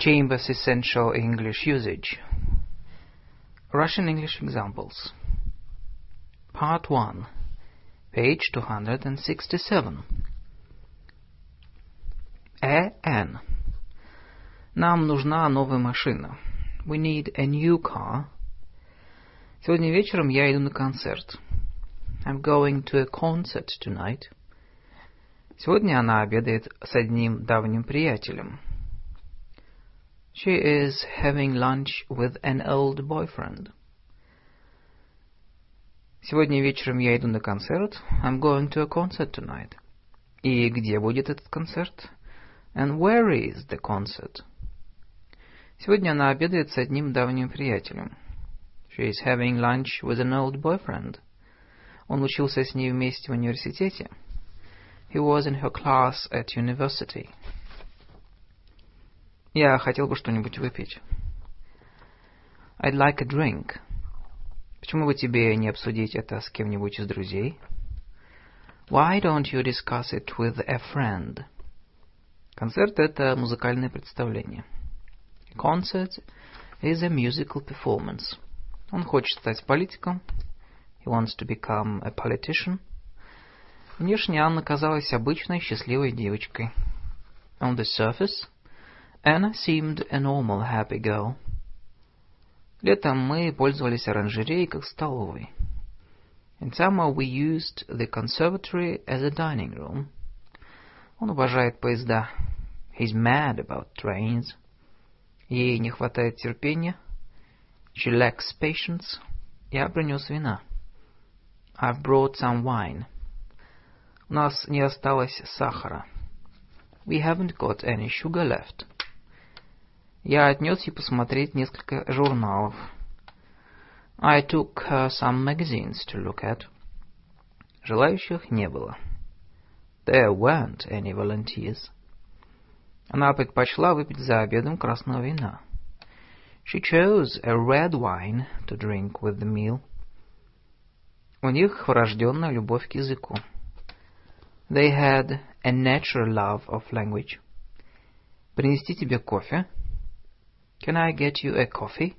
Chambers Essential English Usage Russian English Examples Part 1 Page 267 Э Н Нам нужна новая машина. We need a new car. Сегодня вечером я иду на концерт. I'm going to a concert tonight. Сегодня она обедает с одним давним приятелем. She is having lunch with an old boyfriend. Сегодня вечером я иду на концерт. I'm going to a concert tonight. И где будет этот концерт? And where is the concert? Сегодня она обедает с одним давним приятелем. She is having lunch with an old boyfriend. Он учился с ней вместе в университете. He was in her class at university. Я хотел бы что-нибудь выпить. I'd like a drink. Почему бы тебе не обсудить это с кем-нибудь из друзей? Why don't you discuss it with a friend? Концерт — это музыкальное представление. Concert is a musical performance. Он хочет стать политиком. He wants to become a politician. Внешне Анна казалась обычной счастливой девочкой. On the surface, Anna seemed a normal, happy girl. Летом мы пользовались оранжереей как столовой. In summer we used the conservatory as a dining room. Он обожает поезда. He's mad about trains. Ей не хватает терпения. She lacks patience. Я принес вина. I've brought some wine. У нас не осталось сахара. We haven't got any sugar left. Я отнес ей посмотреть несколько журналов. I took her some magazines to look at. Желающих не было. There weren't any volunteers. Она предпочла выпить за обедом красного вина. She chose a red wine to drink with the meal. У них врожденная любовь к языку. They had a natural love of language. Принести тебе кофе? Can I get you a coffee?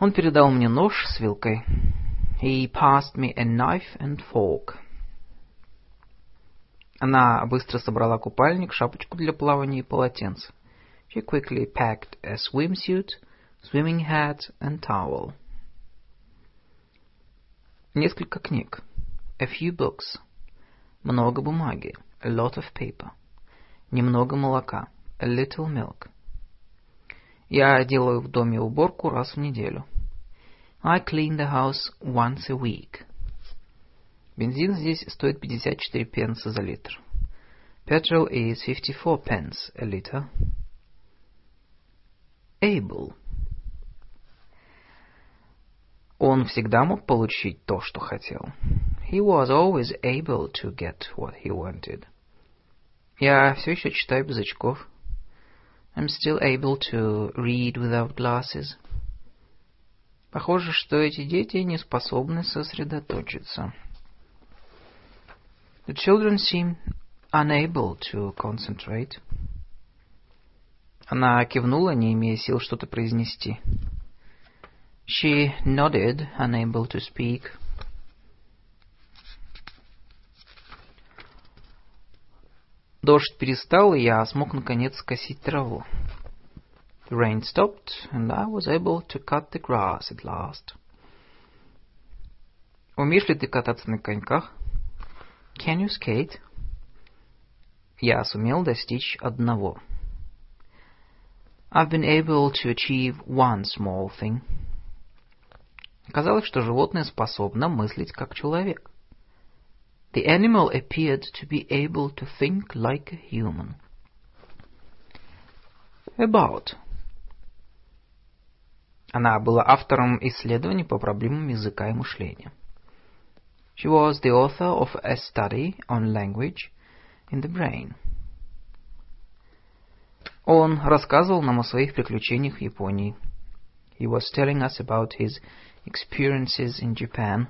Он передал мне нож с вилкой. He passed me a knife and fork. Она быстро собрала купальник, шапочку для плавания и полотенце. She quickly packed a swimsuit, swimming hat and towel. Несколько книг. A few books. Много бумаги. A lot of paper. Немного молока. A little milk. Я делаю в доме уборку раз в неделю. I clean the house once a week. Бензин здесь стоит 54 пенса за литр. Petrol is 54 pence a liter. Able. Он всегда мог получить то, что хотел. He was always able to get what he wanted. Я все еще читаю без очков. I'm still able to read without glasses. Похоже, что эти дети не способны сосредоточиться. The children seem unable to concentrate. Она кивнула, не имея сил что-то произнести. She nodded, unable to speak. Дождь перестал, и я смог наконец скосить траву. The rain stopped, and I was able to cut the grass at last. Умеешь ли ты кататься на коньках? Can you skate? Я сумел достичь одного. I've been able to achieve one small thing. Оказалось, что животное способно мыслить как человек. The animal appeared to be able to think like a human. About. Она была автором исследований по проблемам языка и мышления. She was the author of a study on language in the brain. Он рассказывал нам о своих приключениях в Японии. He was telling us about his experiences in Japan.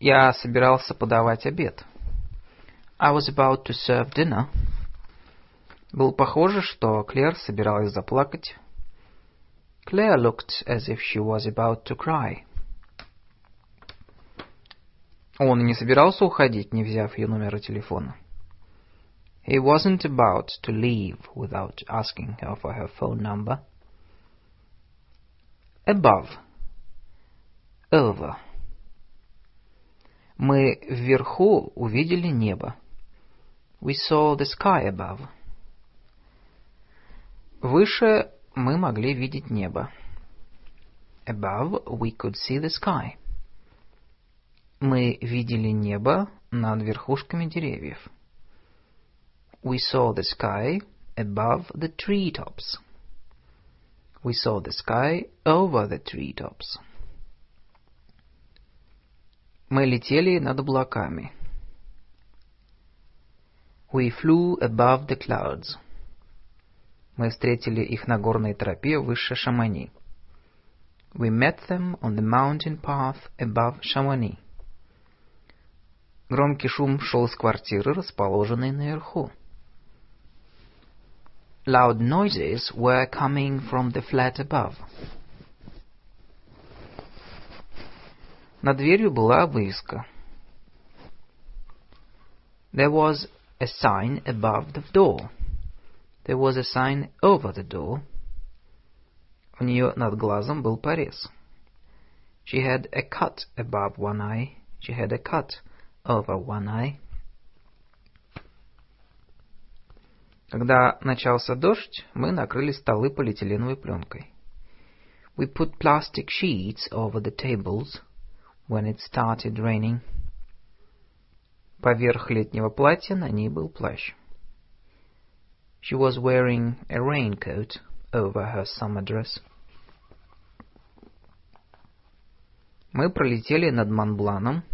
Я собирался подавать обед. I was about to serve dinner. Было похоже, что Клэр собиралась заплакать. Claire looked as if she was about to cry. Он не собирался уходить, не взяв ее номера телефона. He wasn't about to leave without asking her for her phone number. Above. Over. Мы вверху увидели небо. We saw the sky above. Выше мы могли видеть небо. Above we could see the sky. Мы видели небо над верхушками деревьев. We saw the sky above the treetops. We saw the sky over the treetops. Мы летели над облаками. We flew above the clouds. Мы встретили их на горной тропе выше Шамани. We met them on the mountain path above Chamonix. Громкий шум шел из квартиры, расположенной наверху. Loud noises were coming from the flat above. Над дверью была вывеска. There was a sign above the door. There was a sign over the door. У нее над глазом был порез. She had a cut above one eye. She had a cut over one eye. Когда начался дождь, мы накрыли столы полиэтиленовой пленкой. We put plastic sheets over the tables When it started raining. Поверх летнего платья на ней был плащ. She was wearing a raincoat over her summer dress. Мы пролетели над Монбланом.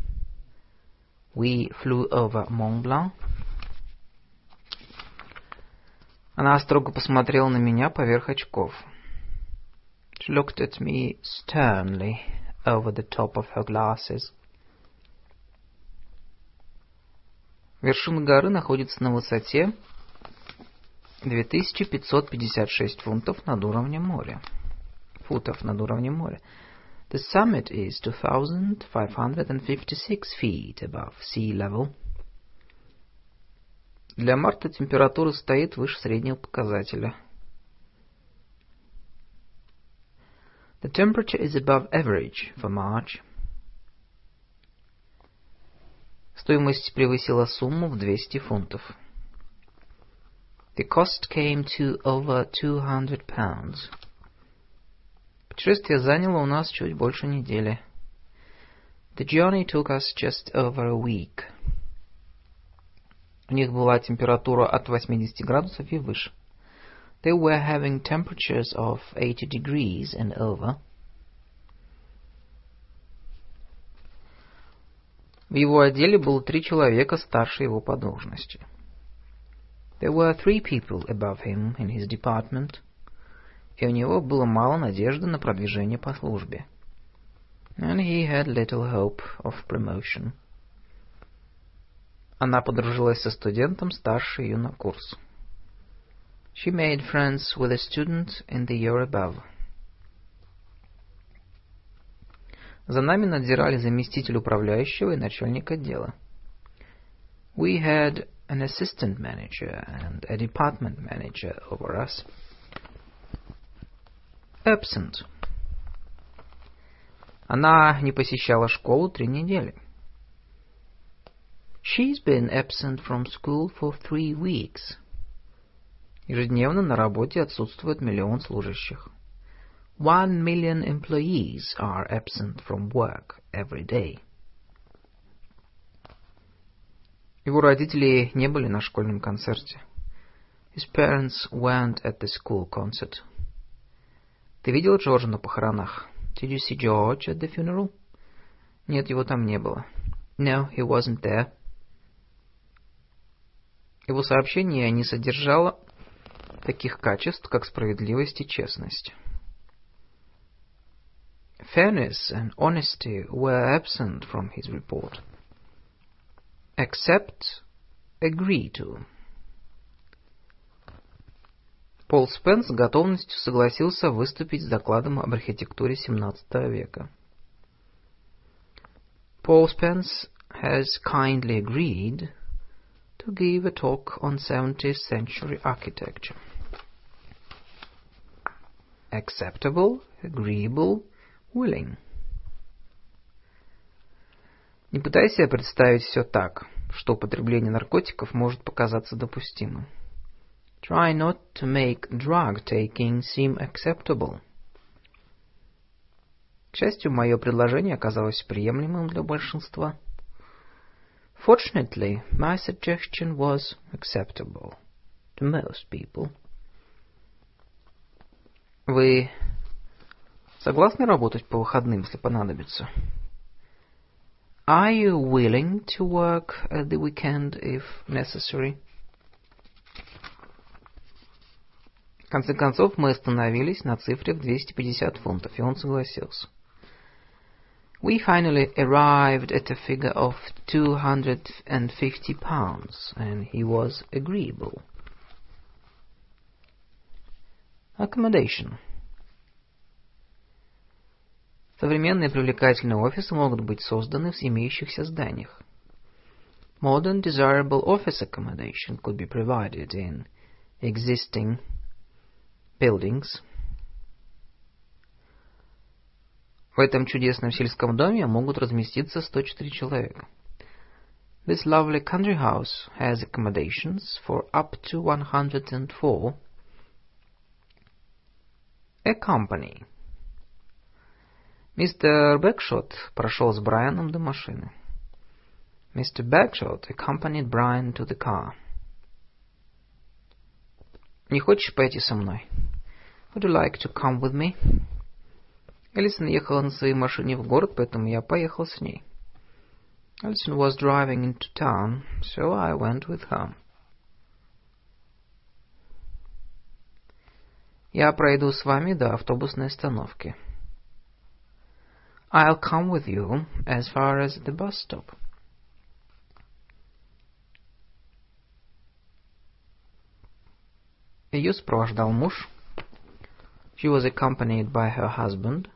We flew over Mont Blanc. Она строго посмотрела на меня поверх очков. She looked at me sternly over the top of her glasses. Вершина горы находится на высоте 2556 фунтов над уровнем моря. Футов над уровнем моря. The summit is 2556 feet above sea level. Для марта температура стоит выше среднего показателя. The temperature is above average for March. Стоимость превысила сумму в 200 фунтов. The cost came to over 200 pounds. Путешествие заняло у нас чуть больше недели. The journey took us just over a week. У них была температура от 80 градусов и выше. They were having temperatures of 80 degrees and over. В его отделе было три человека старше его по должности. There were three people above him in his department, и у него было мало надежды на продвижение по службе. And he had little hope of promotion. Она подружилась со студентом старше ее на курс. She made friends with a student in the year above. За нами надзирали заместитель управляющего и начальник отдела. We had an assistant manager and a department manager over us. Absent. Она не посещала школу три недели. She's been absent from school for three weeks. Ежедневно на работе отсутствует миллион служащих. One million employees are absent from work every day. Его родители не были на школьном концерте. His parents weren't at the school concert. Ты видел Джорджа на похоронах? Did you see George at the funeral? Нет, его там не было. No, he wasn't there. Его сообщение не содержало таких качеств, как справедливость и честность. Fairness and honesty were absent from his report. Accept, agree to. Пол Спенс с готовностью согласился выступить с докладом об архитектуре XVII века. Paul Spence has kindly agreed to give a talk on 17th century architecture. Acceptable, agreeable, willing. Не пытайся представить все так, что употребление наркотиков может показаться допустимым. Try not to make drug taking seem acceptable. К счастью, мое предложение оказалось приемлемым для большинства. Fortunately, my suggestion was acceptable to most people. Вы согласны работать по выходным, если понадобится? Are you willing to work at the weekend if necessary? В конце концов, мы остановились на цифре в 250 фунтов, и он согласился. We finally arrived at a figure of 250 pounds, and he was agreeable. Accommodation. Современные привлекательные офисы могут быть созданы в имеющихся зданиях. Modern desirable office accommodation could be provided in existing buildings. В этом чудесном сельском доме могут разместиться 104 человека. This lovely country house has accommodations for up to 104. A company. Мистер Бэкшот прошел с Брайаном до машины. Mr. Bagshot accompanied Brian to the car. Не хочешь пойти со мной? Would you like to come with me? Элисон ехала на своей машине в город, поэтому я поехал с ней. Alison was driving into town, so I went with her. Я пройду с вами до автобусной остановки. I'll come with you as far as the bus stop. Ее сопровождал муж. She was accompanied by her husband.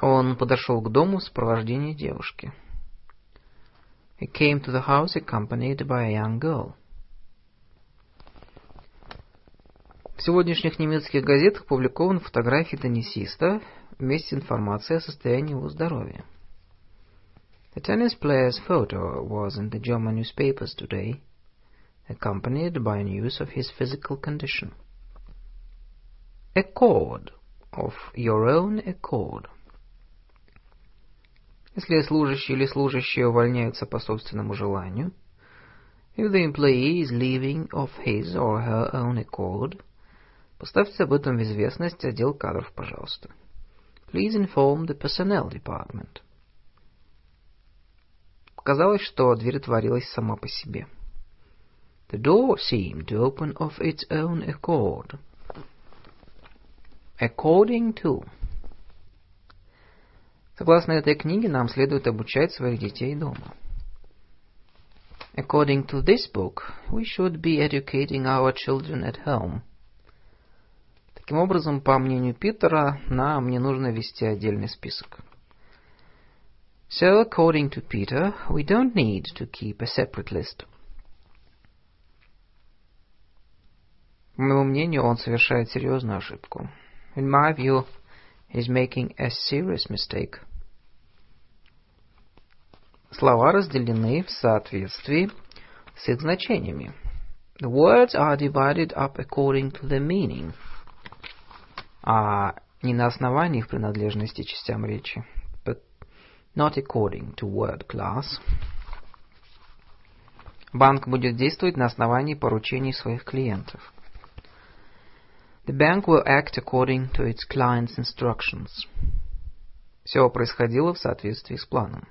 Он подошел к дому в сопровождении девушки. He came to the house accompanied by a young girl. В сегодняшних немецких газетах публикованы фотографии теннисиста вместе с информацией о состоянии его здоровья. The tennis player's photo was in the German newspapers today, accompanied by news of his physical condition. Accord. Of your own accord. Если служащий или служащие увольняются по собственному желанию, if the employee is leaving of his or her own accord, поставьте об этом в известность отдел кадров, пожалуйста. Please inform the personnel department. Показалось, что дверь отворилась сама по себе. The door seemed to open of its own accord. According to. Согласно этой книге, нам следует обучать своих детей дома. According to this book, we should be educating our children at home. Таким образом, по мнению Питера, нам не нужно вести отдельный список. So, according to Peter, we don't need to keep a separate list. По моему мнению, он совершает серьезную ошибку. In my view, he's making a serious mistake. Слова разделены в соответствии с их значениями. The words are divided up according to the meaning. А не на основании их принадлежности частям речи. But not according to word class. Банк будет действовать на основании поручений своих клиентов. The bank will act according to its client's instructions. Все происходило в соответствии с планом.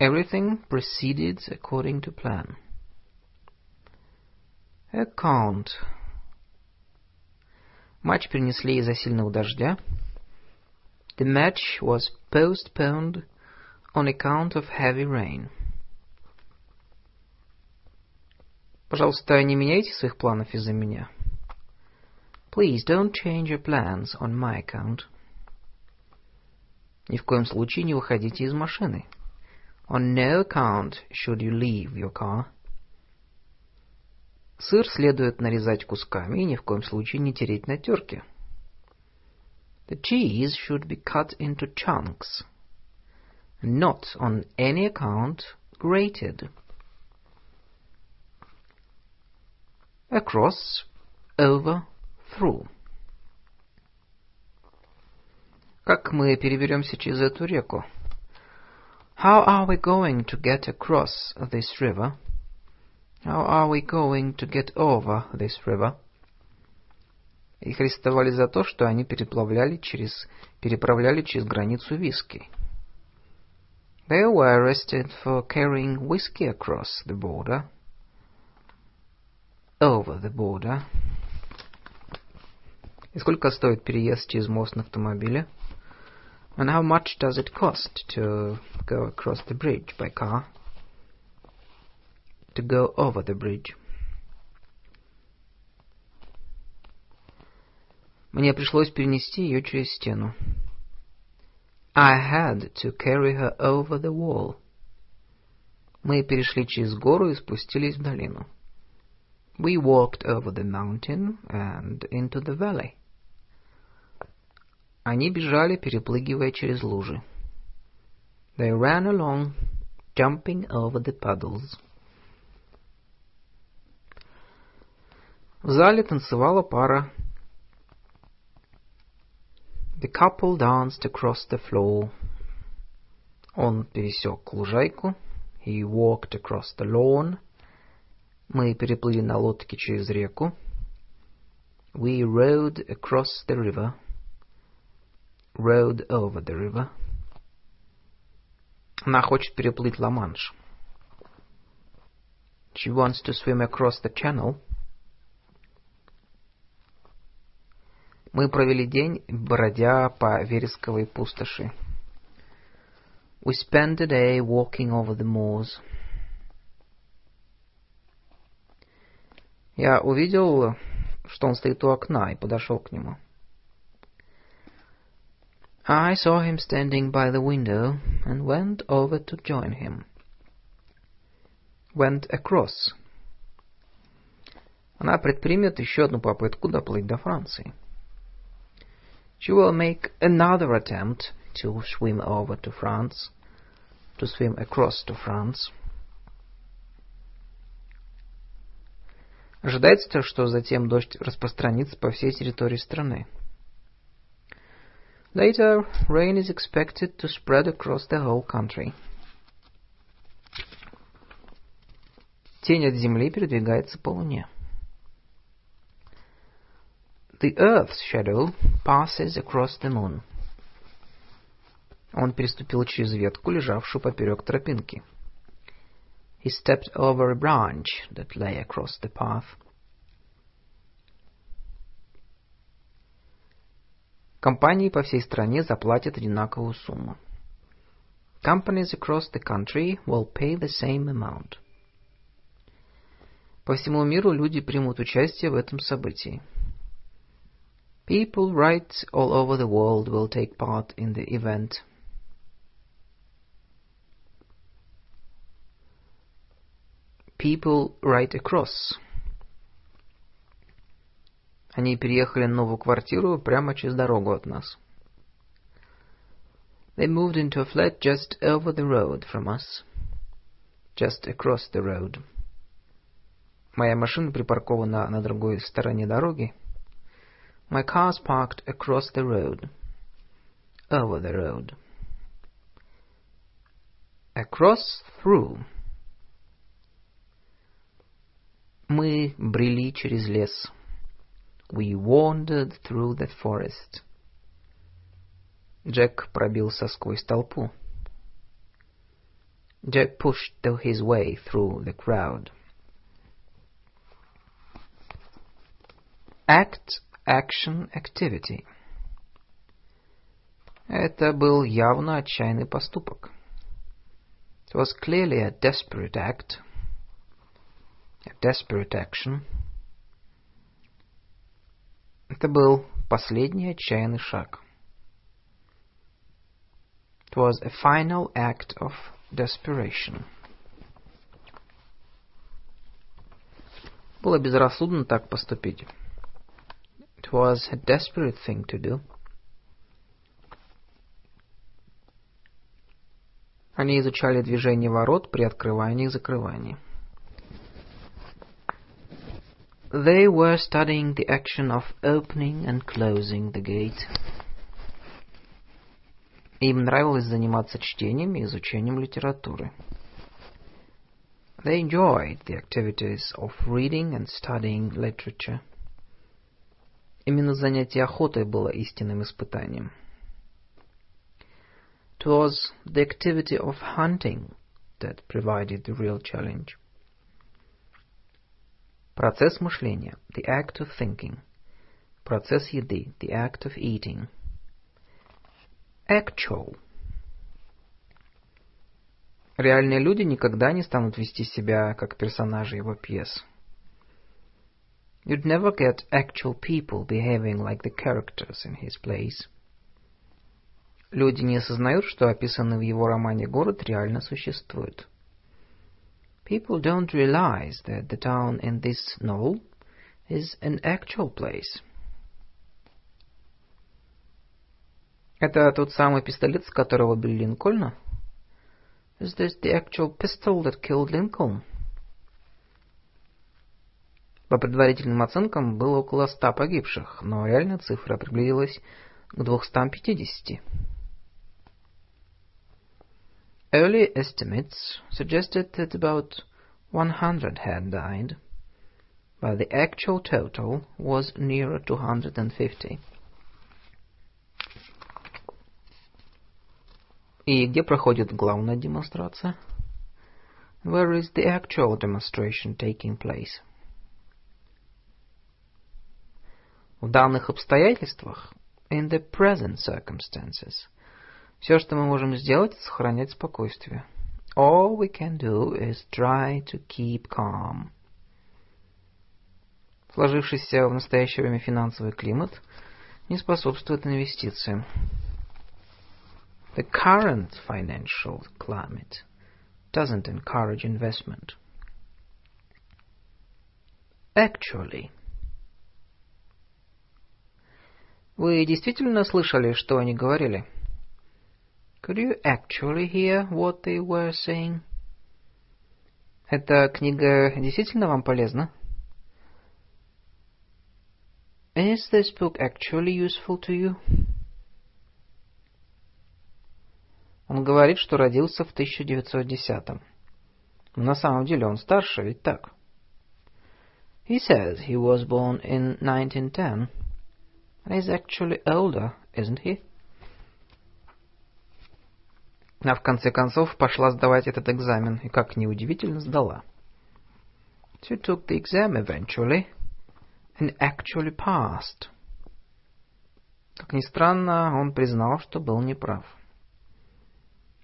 Everything proceeded according to plan. Account. Матч перенесли из-за сильного дождя. The match was postponed on account of heavy rain. Пожалуйста, не меняйте своих планов из-за меня. Please don't change your plans on my account. Ни в коем случае не выходите из машины. On no account should you leave your car. Сыр следует нарезать кусками и ни в коем случае не тереть на терке. The cheese should be cut into chunks, not on any account grated. Across, over, through. Как мы переберемся через эту реку? How are we going to get across this river? How are we going to get over this river? Их арестовали за то, что они переплавляли через, переправляли через границу виски. They were arrested for carrying whiskey across the border. Over the border. И сколько стоит переезд через мост на автомобиле? And how much does it cost to go across the bridge by car? To go over the bridge. Мне пришлось перенести ее через стену. I had to carry her over the wall. Мы перешли через гору и спустились в долину. We walked over the mountain and into the valley. Они бежали, перепрыгивая через лужи. They ran along, jumping over the puddles. В зале танцевала пара The couple danced across the floor. Он пересек лужайку. He walked across the lawn. Мы переплыли на лодке через реку. We rowed across the river. Rowed over the river. Она хочет переплыть Ла-Манш. She wants to swim across the channel. Мы провели день, бродя по вересковой пустоши. We spent the day walking over the moors. Я увидел, что он стоит у окна, и подошел к нему. I saw him standing by the window and went over to join him. Went across. Она предпримет еще одну попытку доплыть до Франции. She will make another attempt to swim over to France, to swim across to France. Ожидается, что затем дождь распространится по всей территории страны. Later, rain is expected to spread across the whole country. Тень от Земли передвигается по Луне. The Earth's shadow passes across the moon. Он переступил через ветку, лежавшую поперек тропинки. He stepped over a branch that lay across the path. Компании по всей стране заплатят одинаковую сумму. Companies across the country will pay the same amount. По всему миру люди примут участие в этом событии. People right all over the world will take part in the event. People right across. Они переехали на новую квартиру прямо через дорогу от нас. They moved into a flat just over the road from us. Just across the road. Моя машина припаркована на другой стороне дороги. My car's parked across the road. Over the road. Across through. Мы брели через лес. We wandered through the forest. Джек пробился сквозь толпу. Jack pushed his way through the crowd. Act action activity. Это был явно отчаянный поступок. It was clearly a desperate act, a desperate action. Это был последний отчаянный шаг. It was a final act of desperation. Было безрассудно так поступить. It was a desperate thing to do. Они изучали движение ворот при открывании и закрывании. They were studying the action of opening and closing the gate. Им нравилось заниматься чтением и изучением литературы. They enjoyed the activities of reading and studying literature. Именно занятие охотой было истинным испытанием. It was the activity of hunting that provided the real challenge. Процесс мышления, the act of thinking. Процесс еды, the act of eating. Actual. Реальные люди никогда не станут вести себя как персонажи его пьес. You'd never get actual people behaving like the characters in his plays. Люди не осознают, что описанный в его романе город реально существует. People don't realize that the town in this novel is an actual place. Это тот самый пистолет, с которого убили Линкольна? Is this the actual pistol that killed Lincoln? По предварительным оценкам было около ста погибших, но реальная цифра приблизилась к 250. Early estimates suggested that about 100 had died, but the actual total was nearer 250. И где проходит главная демонстрация? Where is the actual demonstration taking place? В данных обстоятельствах, in the present circumstances, Все, что мы можем сделать, сохранять спокойствие. All we can do is try to keep calm. Сложившийся в настоящее время финансовый климат не способствует инвестициям. The current financial climate doesn't encourage investment. Actually, Вы действительно слышали, что они говорили? Could you actually hear what they were saying? Эта книга действительно вам полезна? Is this book actually useful to you? Он говорит, что родился в 1910-м. Но на самом деле он старше, ведь так? He says he was born in 1910. He's actually older, isn't he? А в конце концов пошла сдавать этот экзамен, и, как неудивительно, сдала. She took the exam eventually, and actually passed. Как ни странно, он признал, что был неправ.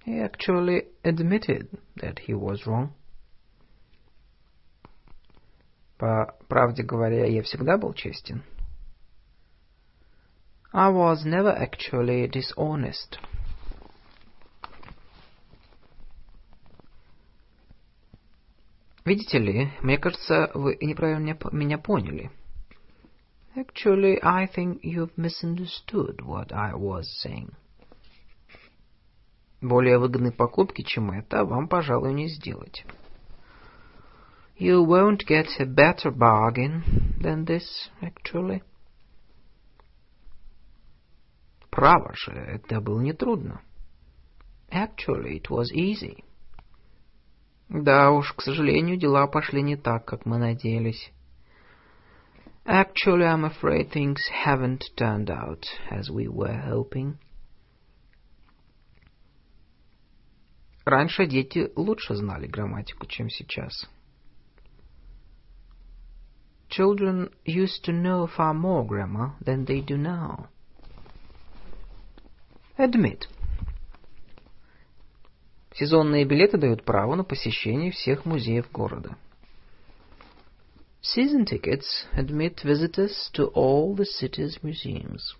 He actually admitted that he was wrong. По правде говоря, я всегда был честен. I was never actually dishonest. Видите ли, мне кажется, вы неправильно меня поняли. Actually, I think you've misunderstood what I was saying. Более выгодной покупки, чем это, вам, пожалуй, не сделать. You won't get a better bargain than this, actually. Право же, это было нетрудно. Actually, it was easy. Да уж, к сожалению, дела пошли не так, как мы надеялись. Actually, I'm afraid things haven't turned out as we were hoping. Раньше дети лучше знали грамматику, чем сейчас. Children used to know far more grammar than they do now. Admit. Сезонные билеты дают право на посещение всех музеев города. Season tickets admit visitors to all the city's museums.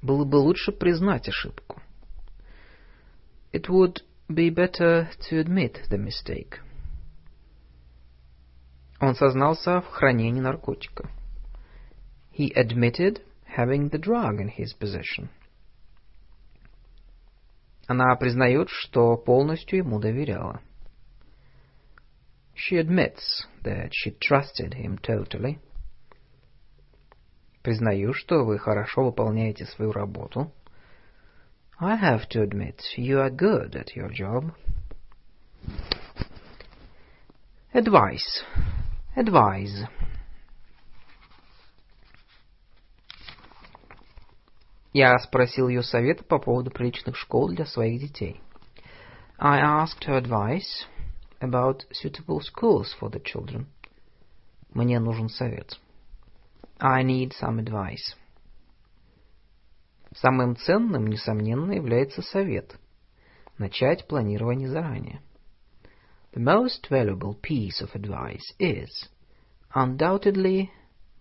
Было бы лучше признать ошибку. It would be better to admit the mistake. Он сознался в хранении наркотика. He admitted having the drug in his possession. Она признает, что полностью ему доверяла. She admits that she trusted him totally. Признаю, что вы хорошо выполняете свою работу. I have to admit you are good at your job. Advice. Advise. Я спросил ее совета по поводу приличных школ для своих детей. I asked her advice about suitable schools for the children. Мне нужен совет. I need some advice. Самым ценным, несомненно, является совет. Начать планирование заранее. The most valuable piece of advice is, undoubtedly,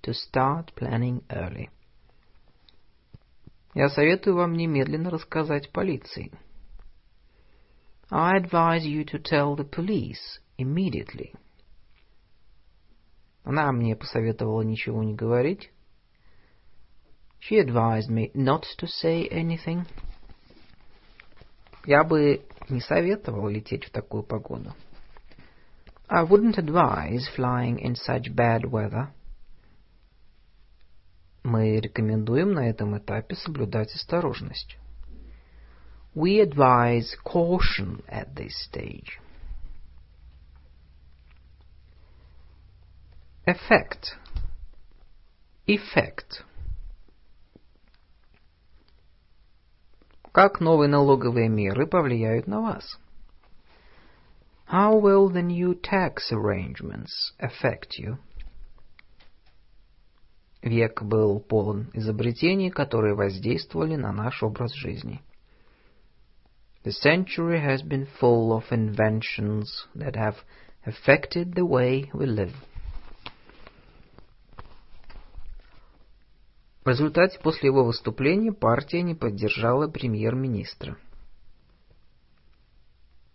to start planning early. Я советую вам немедленно рассказать полиции. I advise you to tell the police immediately. Она мне посоветовала ничего не говорить. She advised me not to say anything. Я бы не советовал лететь в такую погоду. I wouldn't advise flying in such bad weather. Мы рекомендуем на этом этапе соблюдать осторожность. We advise caution at this stage. Effect. Effect. Как новые налоговые меры повлияют на вас? How will the new tax arrangements affect you? Век был полон изобретений, которые воздействовали на наш образ жизни. The century has been full of inventions that have affected the way we live. В результате после его выступления партия не поддержала премьер-министра.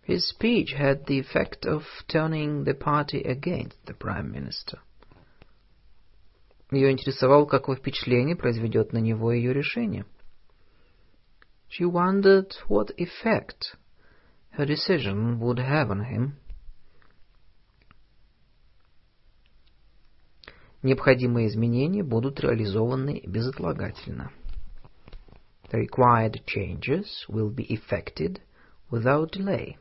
His speech had the effect of turning the party against the prime minister. Ее интересовало, какое впечатление произведет на него ее решение. She wondered what effect her decision would have on him. Необходимые изменения будут реализованы безотлагательно. The required changes will be effected without delay.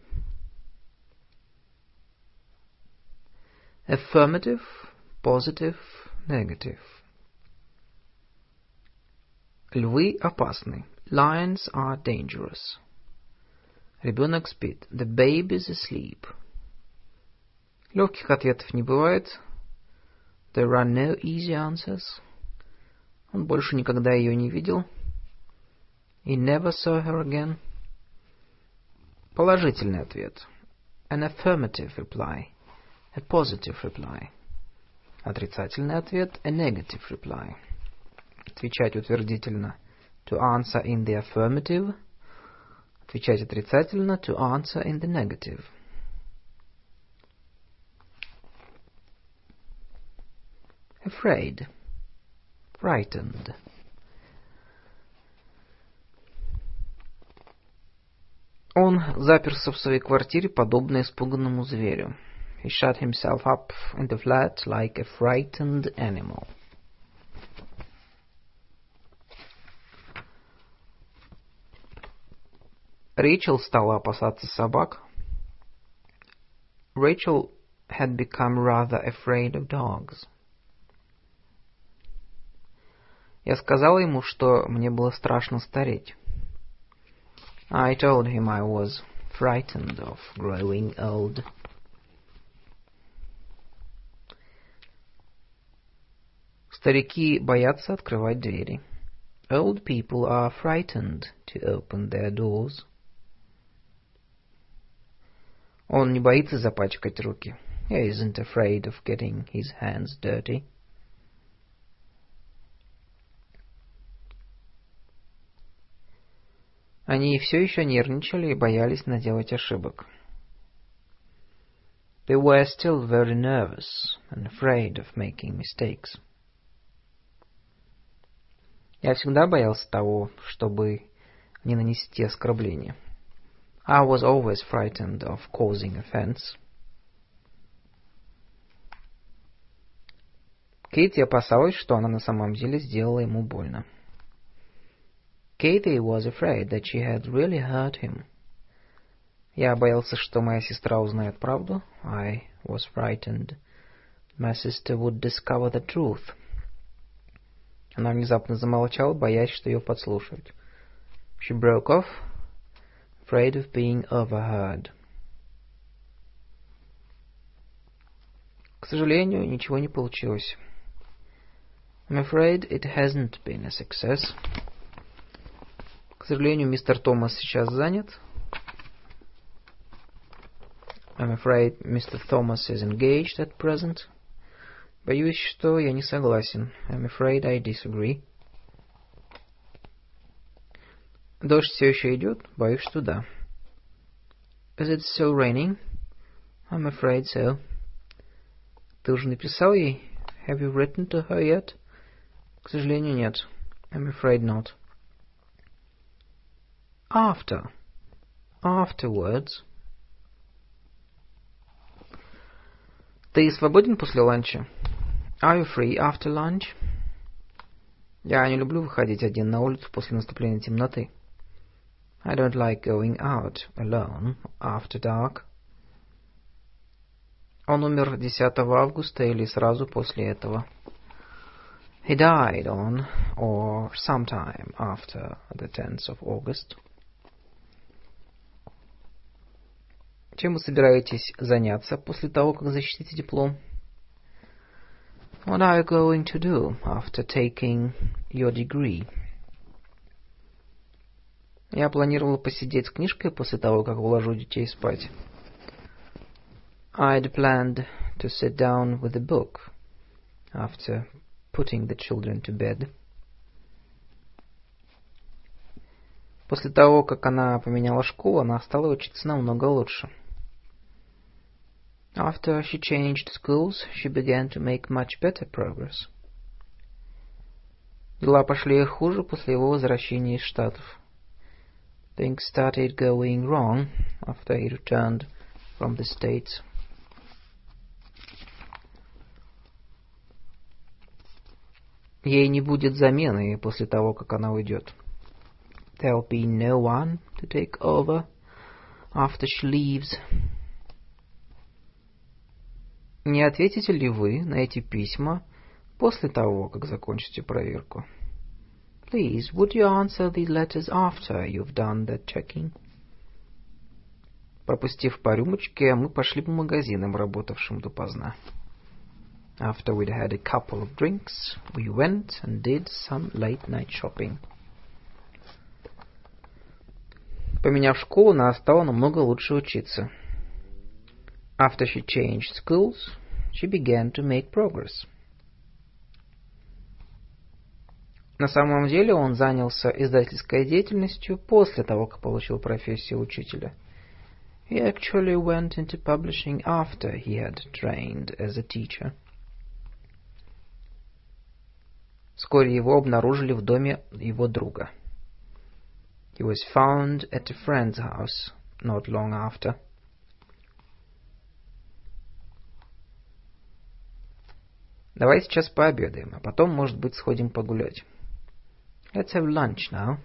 Affirmative, positive, negative. Львы опасны. Lions are dangerous. Ребенок спит. The baby is asleep. Легких ответов не бывает. There are no easy answers. Он больше никогда ее не видел. He never saw her again. Положительный ответ. An affirmative reply. A positive reply. Отрицательный ответ. A negative reply. Отвечать утвердительно. To answer in the affirmative. Отвечать отрицательно. To answer in the negative. afraid, frightened. Он заперся в своей квартире, подобно испуганному зверю. He shut himself up in the flat like a frightened animal. Рэйчел стала опасаться собак. Rachel had become rather afraid of dogs. Я сказал ему, что мне было страшно стареть. I told him I was frightened of growing old. Старики боятся открывать двери. Old people are frightened to open their doors. Он не боится запачкать руки. He isn't afraid of getting his hands dirty. Они все еще нервничали и боялись наделать ошибок. They were still very nervous and afraid of making mistakes. Я всегда боялся того, чтобы не нанести оскорбление. I was always frightened of causing offense. Кейти опасалась, что она на самом деле сделала ему больно. Katie was afraid that she had really hurt him. Я боялся, что моя сестра узнает правду. I was frightened my sister would discover the truth. Она внезапно замолчала, боясь, что ее подслушают. She broke off, afraid of being overheard. К сожалению, ничего не получилось. I'm afraid it hasn't been a success. К сожалению, мистер Томас сейчас занят. I'm afraid Mr. Thomas is engaged at present. Боюсь, что я не согласен. I'm afraid I disagree. Дождь все еще идет? Боюсь, что да. Is it still raining? I'm afraid so. Ты уже написал ей? Have you written to her yet? К сожалению, нет. I'm afraid not. After. Afterwards. Ты свободен после ланча? Are you free after lunch? Я не люблю выходить один на улицу после наступления темноты. I don't like going out alone after dark. Он умер 10 августа или сразу после этого. He died on or sometime after the 10th of August. Чем вы собираетесь заняться после того, как защитите диплом? What are you going to do after taking your degree? Я планировал посидеть с книжкой после того, как уложу детей спать. I'd planned to sit down with a book after putting the children to bed. После того, как она поменяла школу, она стала учиться намного лучше. After she changed schools, she began to make much better progress. Дела пошли хуже после его возвращения из Штатов. Things started going wrong after he returned from the States. Ей не будет замены после того, как она уйдет. There'll be no one to take over after she leaves. Не ответите ли вы на эти письма после того, как закончите проверку? Please, would you answer these letters after you've done that checking? Пропустив по рюмочке, мы пошли по магазинам, работавшим допоздна. After we'd had a couple of drinks, we went and did some late-night shopping. Поменяв школу, она стала намного лучше учиться. After she changed schools, she began to make progress. На самом деле он занялся издательской деятельностью после того, как получил профессию учителя. He actually went into publishing after he had trained as a teacher. Вскоре его обнаружили в доме его друга. He was found at a friend's house not long after. Давай сейчас пообедаем, а потом, может быть, сходим погулять. Let's have lunch now.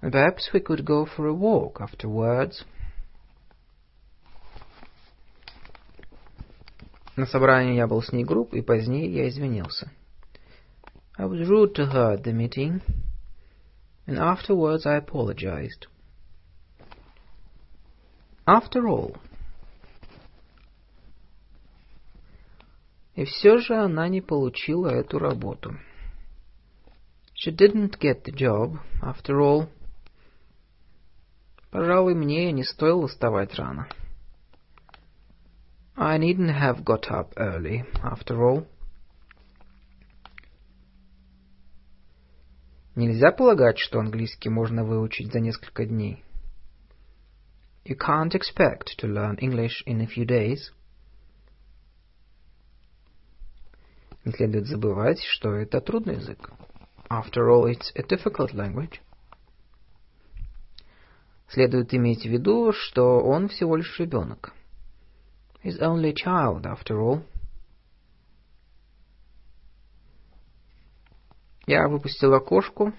And perhaps we could go for a walk afterwards. На собрании я был с ней груб, и позднее я извинился. I was rude to her at the meeting, and afterwards I apologized. After all, И все же она не получила эту работу. She didn't get the job, after all. Пожалуй, мне не стоило вставать рано. I needn't have got up early, after all. Нельзя полагать, что английский можно выучить за несколько дней. You can't expect to learn English in a few days. Не следует забывать, что это трудный язык. After all, it's a difficult language. Следует иметь в виду, что он всего лишь ребенок. He's only a child, after all. Я выпустила кошку.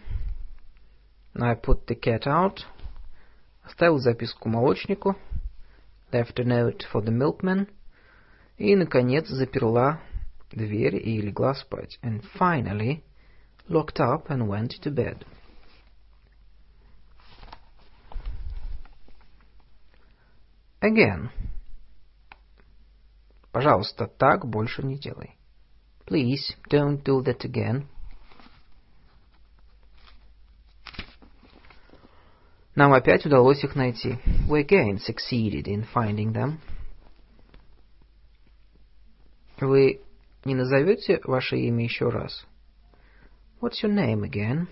I put the cat out. Оставил записку молочнику. Left a note for the milkman. И, наконец, заперла дверь и легла спать. And finally locked up and went to bed. Again. Пожалуйста, так больше не делай. Please don't do that again. Нам опять удалось их найти. We again succeeded in finding them. Вы не назовете ваше имя еще раз? What's your name again?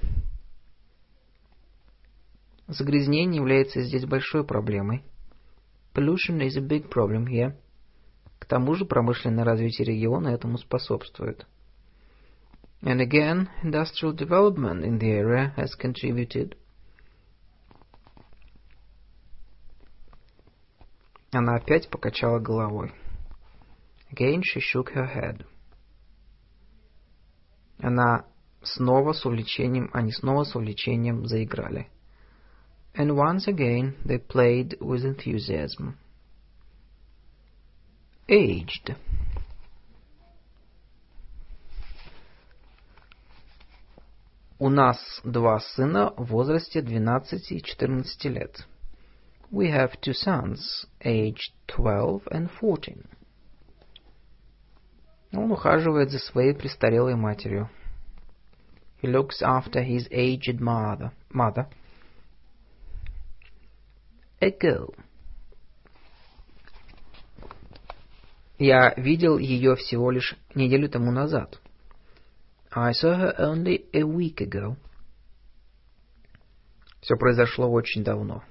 Загрязнение является здесь большой проблемой. Pollution is a big problem here. К тому же промышленное развитие региона этому способствует. And again, industrial development in the area has contributed. Она опять покачала головой. Again she shook her head. Она снова с увлечением, они снова с увлечением заиграли. And once again they played with enthusiasm. Aged. У нас два сына в возрасте 12 и 14 лет. We have two sons, aged 12 and 14. Он ухаживает за своей престарелой матерью. He looks after his aged mother. mother. A girl. Я видел ее всего лишь неделю тому назад. I saw her only a week ago. Все произошло очень давно.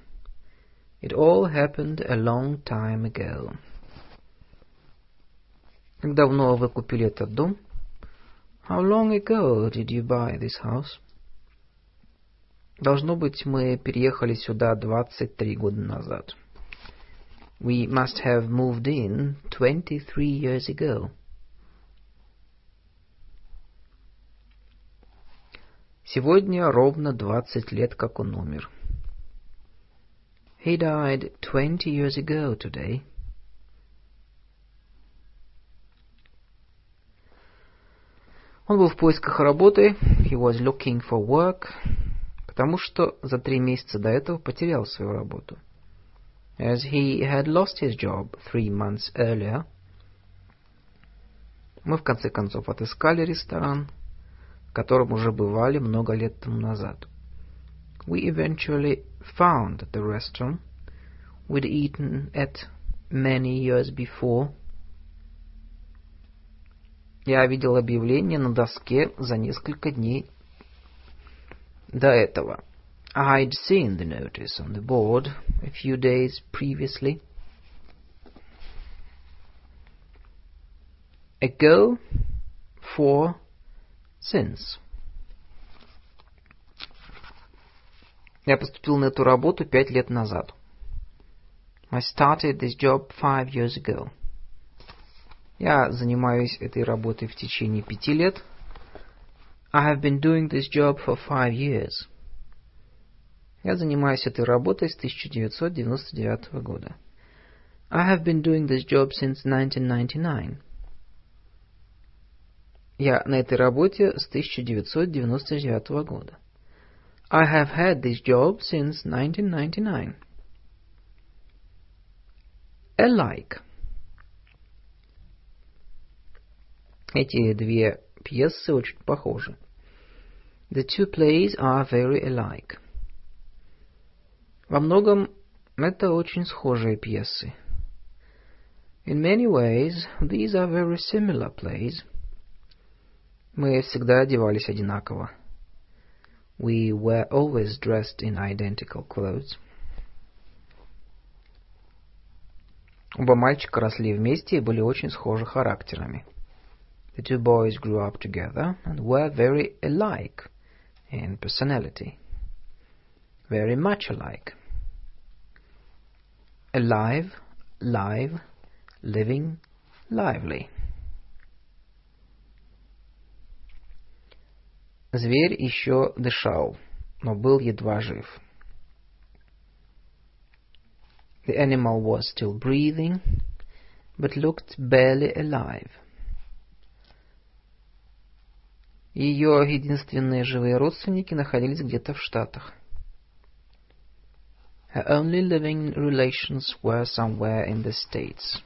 It all happened a long time ago. Как давно вы купили этот дом? How long ago did you buy this house? Должно быть, мы переехали сюда 23 года назад. We must have moved in 23 years ago. Сегодня ровно 20 лет, как он умер. He died 20 years ago today. Он был в поисках работы. He was looking for work. Потому что за три месяца до этого потерял свою работу. As he had lost his job three months earlier. Мы в конце концов отыскали ресторан, в котором уже бывали много лет тому назад. We eventually found the restaurant we'd eaten at many years before. Я видел объявление на доске за несколько дней до этого. I'd seen the notice on the board a few days previously. Ago, for, since. Я поступил на эту работу пять лет назад. I started this job five years ago. Я занимаюсь этой работой в течение пяти лет. I have been doing this job for five years. Я занимаюсь этой работой с 1999 года. I have been doing this job since 1999. Я на этой работе с 1999 года. I have had this job since 1999. Alike. Эти две пьесы очень похожи. The two plays are very alike. Во многом это очень схожие пьесы. In many ways, these are very similar plays. Мы всегда одевались одинаково. We were always dressed in identical clothes. Оба мальчика росли вместе и были очень схожи характерами. The two boys grew up together and were very alike in personality. Very much alike. Alive, live, living, lively. Зверь еще дышал, но был едва жив. The animal was still breathing, but looked barely alive. Ее единственные живые родственники находились где-то в Штатах. Her only living relations were somewhere in the States.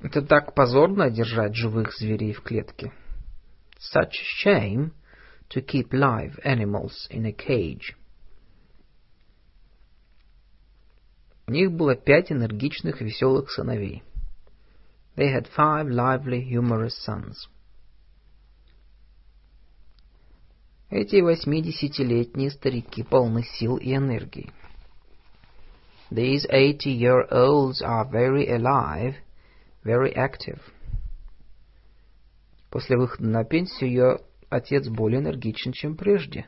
Это так позорно держать живых зверей в клетке. Such shame to keep live animals in a cage. У них было пять энергичных веселых сыновей. They had five lively, humorous sons. Эти восьмидесятилетние старики полны сил и энергии. These eighty-year-olds are very alive very active. После выхода на пенсию ее отец более энергичен, чем прежде.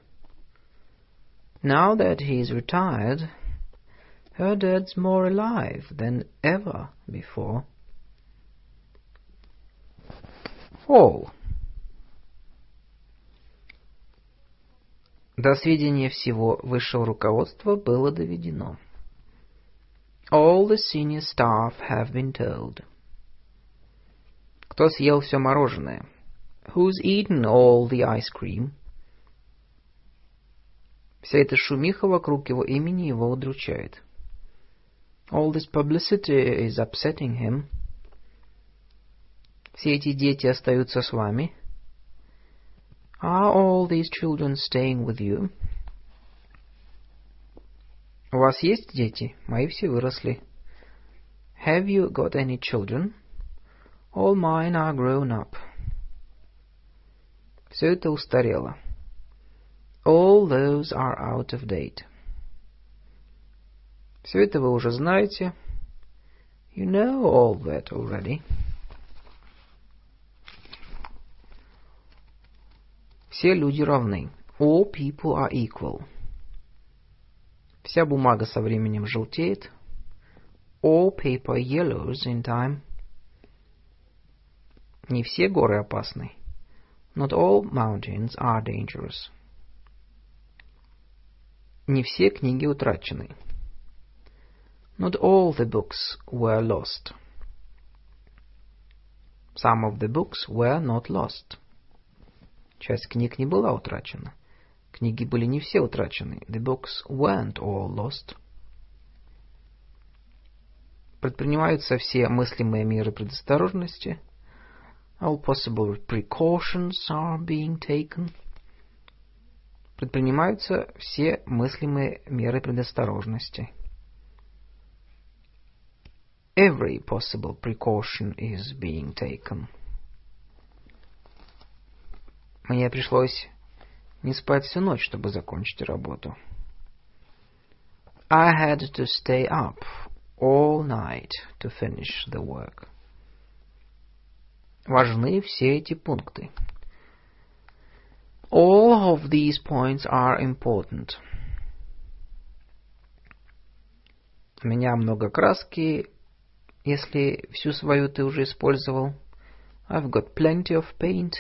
Now that he is retired, her dad's more alive than ever before. All. До сведения всего высшего руководства было доведено. All the senior staff have been told. Кто съел все мороженое? Who's eaten all the ice cream? Вся эта шумиха вокруг его имени его удручает. All this publicity is upsetting him. Все эти дети остаются с вами. Are all these children staying with you? У вас есть дети? Мои все выросли. Have you got any children? All mine are grown up. Все это устарело. All those are out of date. Все это вы уже знаете. You know all that already. Все люди равны. All people are equal. Вся бумага со временем желтеет. All paper yellows in time. Не все горы опасны. Not all mountains are dangerous. Не все книги утрачены. Not all the books were lost. Some of the books were not lost. Часть книг не была утрачена. Книги были не все утрачены. The books weren't all lost. Предпринимаются все мыслимые меры предосторожности – All possible precautions are being taken. Предпринимаются все мыслимые меры предосторожности. Every possible precaution is being taken. Мне пришлось не спать всю ночь, чтобы закончить работу. I had to stay up all night to finish the work. Важны все эти пункты. All of these points are important. У меня много краски, если всю свою ты уже использовал. I've got plenty of paint,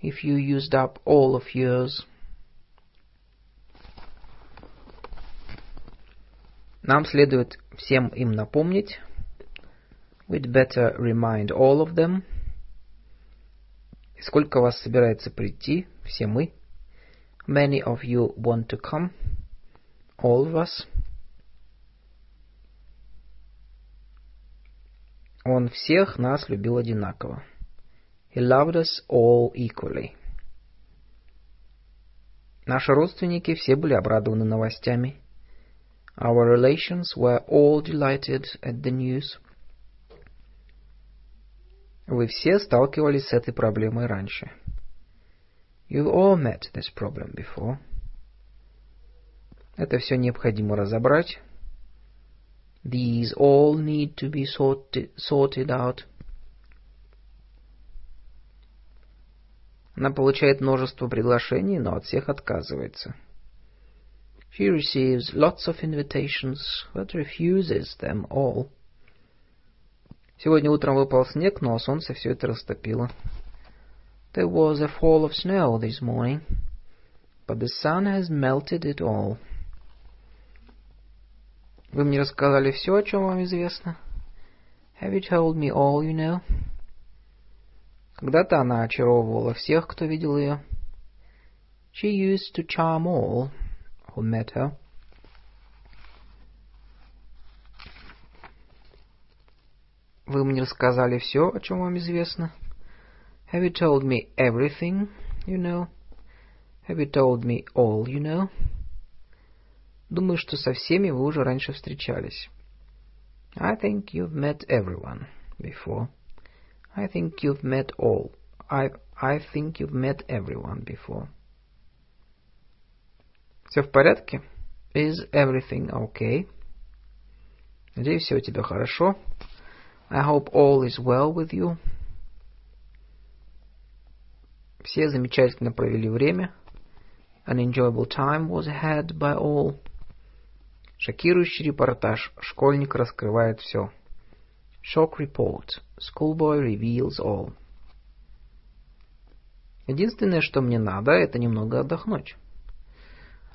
if you used up all of yours. Нам следует всем им напомнить. We'd better remind all of them – И сколько вас собирается прийти? Все мы. Many of you want to come. All of us. Он всех нас любил одинаково. He loved us all equally. Наши родственники все были обрадованы новостями. Our relations were all delighted at the news. Вы все сталкивались с этой проблемой раньше. You all met this problem before. Это все необходимо разобрать. These all need to be sorted, sorted out. Она получает множество приглашений, но от всех отказывается. She receives lots of invitations, but refuses them all. Сегодня утром выпал снег, но солнце все это растопило. There was a fall of snow this morning, but the sun has melted it all. Вы мне рассказали все, о чем вам известно. Have you told me all you know? Когда-то она очаровывала всех, кто видел ее. She used to charm all who met her. Вы мне рассказали все, о чем вам известно. Have you told me everything you know? Have you told me all you know? Думаю, что со всеми вы уже раньше встречались. I think you've met everyone before. I think you've met all. I, I think you've met everyone before. Все в порядке? Is everything okay? Надеюсь, все у тебя хорошо. I hope all is well with you. Все замечательно провели время. An enjoyable time was had by all. Шокирующий репортаж. Школьник раскрывает все. Shock report. Schoolboy reveals all. Единственное, что мне надо, это немного отдохнуть.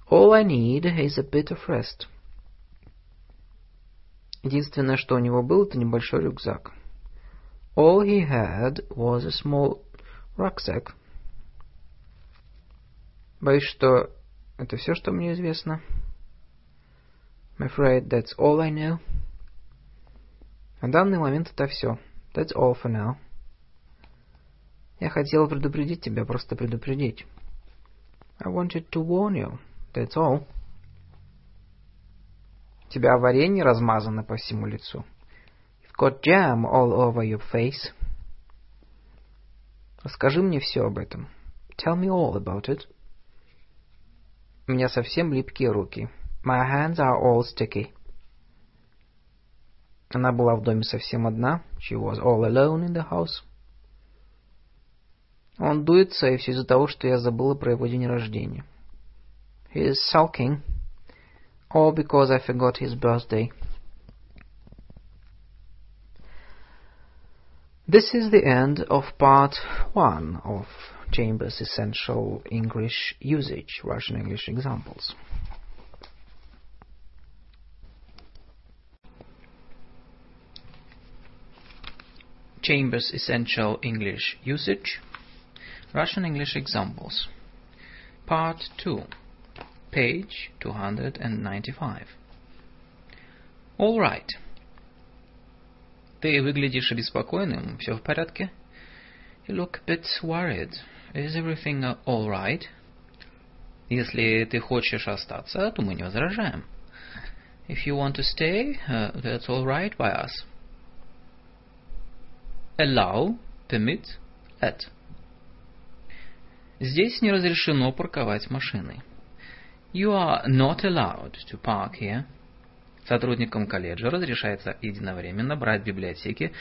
All I need is a bit of rest. Единственное, что у него был, это небольшой рюкзак. All he had was a small rucksack. Боюсь, что это все, что мне известно. I'm afraid that's all I know. На данный момент это все. That's all for now. Я хотел предупредить тебя, просто предупредить. I wanted to warn you. That's all. У тебя варенье размазано по всему лицу. You've got jam all over your face. Расскажи мне все об этом. Tell me all about it. У меня совсем липкие руки. My hands are all sticky. Она была в доме совсем одна. She was all alone in the house. Он дуется, и все из-за того, что я забыла про его день рождения. He is sulking. All because I forgot his birthday. This is the end of part one of Chambers' Essential English Usage, Russian English Examples. Chambers Essential English Usage, Russian English Examples. Part 2, page 295. All right. Ты выглядишь обеспокоенным. Все в порядке? You look a bit worried. Is everything all right? Если ты хочешь остаться, то мы не возражаем. If you want to stay, uh, that's all right by us. Allow, permit, let. Здесь не разрешено парковать машины. You are not allowed to park here. Сотрудникам колледжа разрешается единовременно брать в библиотеке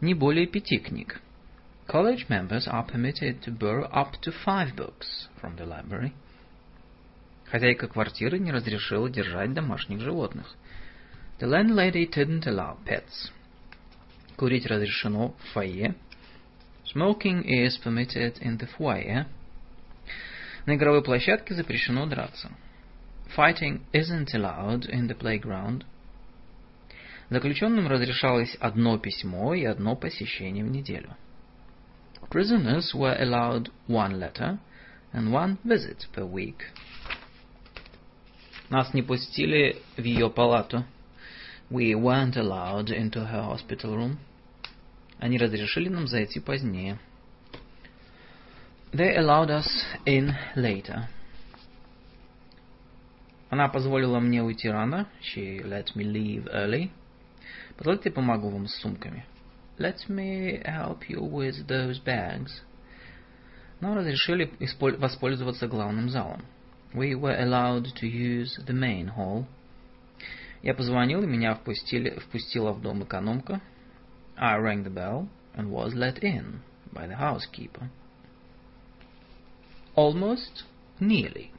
не более пяти книг. College members are permitted to borrow up to five books from the library. Хозяйка квартиры не разрешила держать домашних животных. The landlady didn't allow pets. Курить разрешено в фойе. Smoking is permitted in the foyer. На игровой площадке запрещено драться. Fighting isn't allowed in the playground. Заключенным разрешалось одно письмо и одно посещение в неделю. Prisoners were allowed one letter and one visit per week. Нас не пустили в ее палату. We weren't allowed into her hospital room. Они разрешили нам зайти позднее. They allowed us in later. Она позволила мне уйти рано. She let me leave early. Позвольте помогу вам с сумками. Let me help you with those bags. Нам разрешили воспользоваться главным залом. We were allowed to use the main hall. Я позвонил, и меня впустили, впустила в дом экономка. I rang the bell and was let in by the housekeeper. Almost, nearly.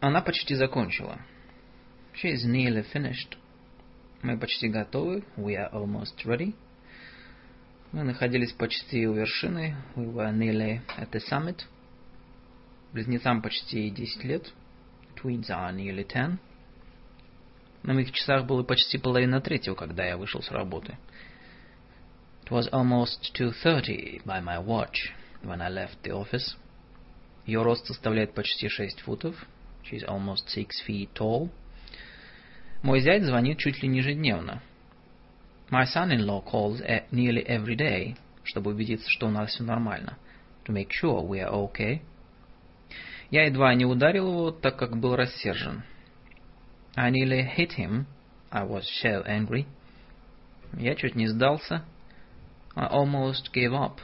Она почти закончила. She is nearly finished. Мы почти готовы. We are almost ready. Мы находились почти у вершины. We were nearly at the summit. Близнецам почти 10 лет. Twins are nearly ten. На моих часах было почти половина третьего, когда я вышел с работы. It was almost 2.30 by my watch when I left the office. Ее рост составляет почти 6 футов. She's almost six feet tall. Мой зять звонит чуть ли не ежедневно. My son-in-law calls nearly every day, чтобы убедиться, что у нас все нормально. To make sure we are okay. Я едва не ударил его, так как был рассержен. I nearly hit him. I was so angry. Я чуть не сдался. I almost gave up.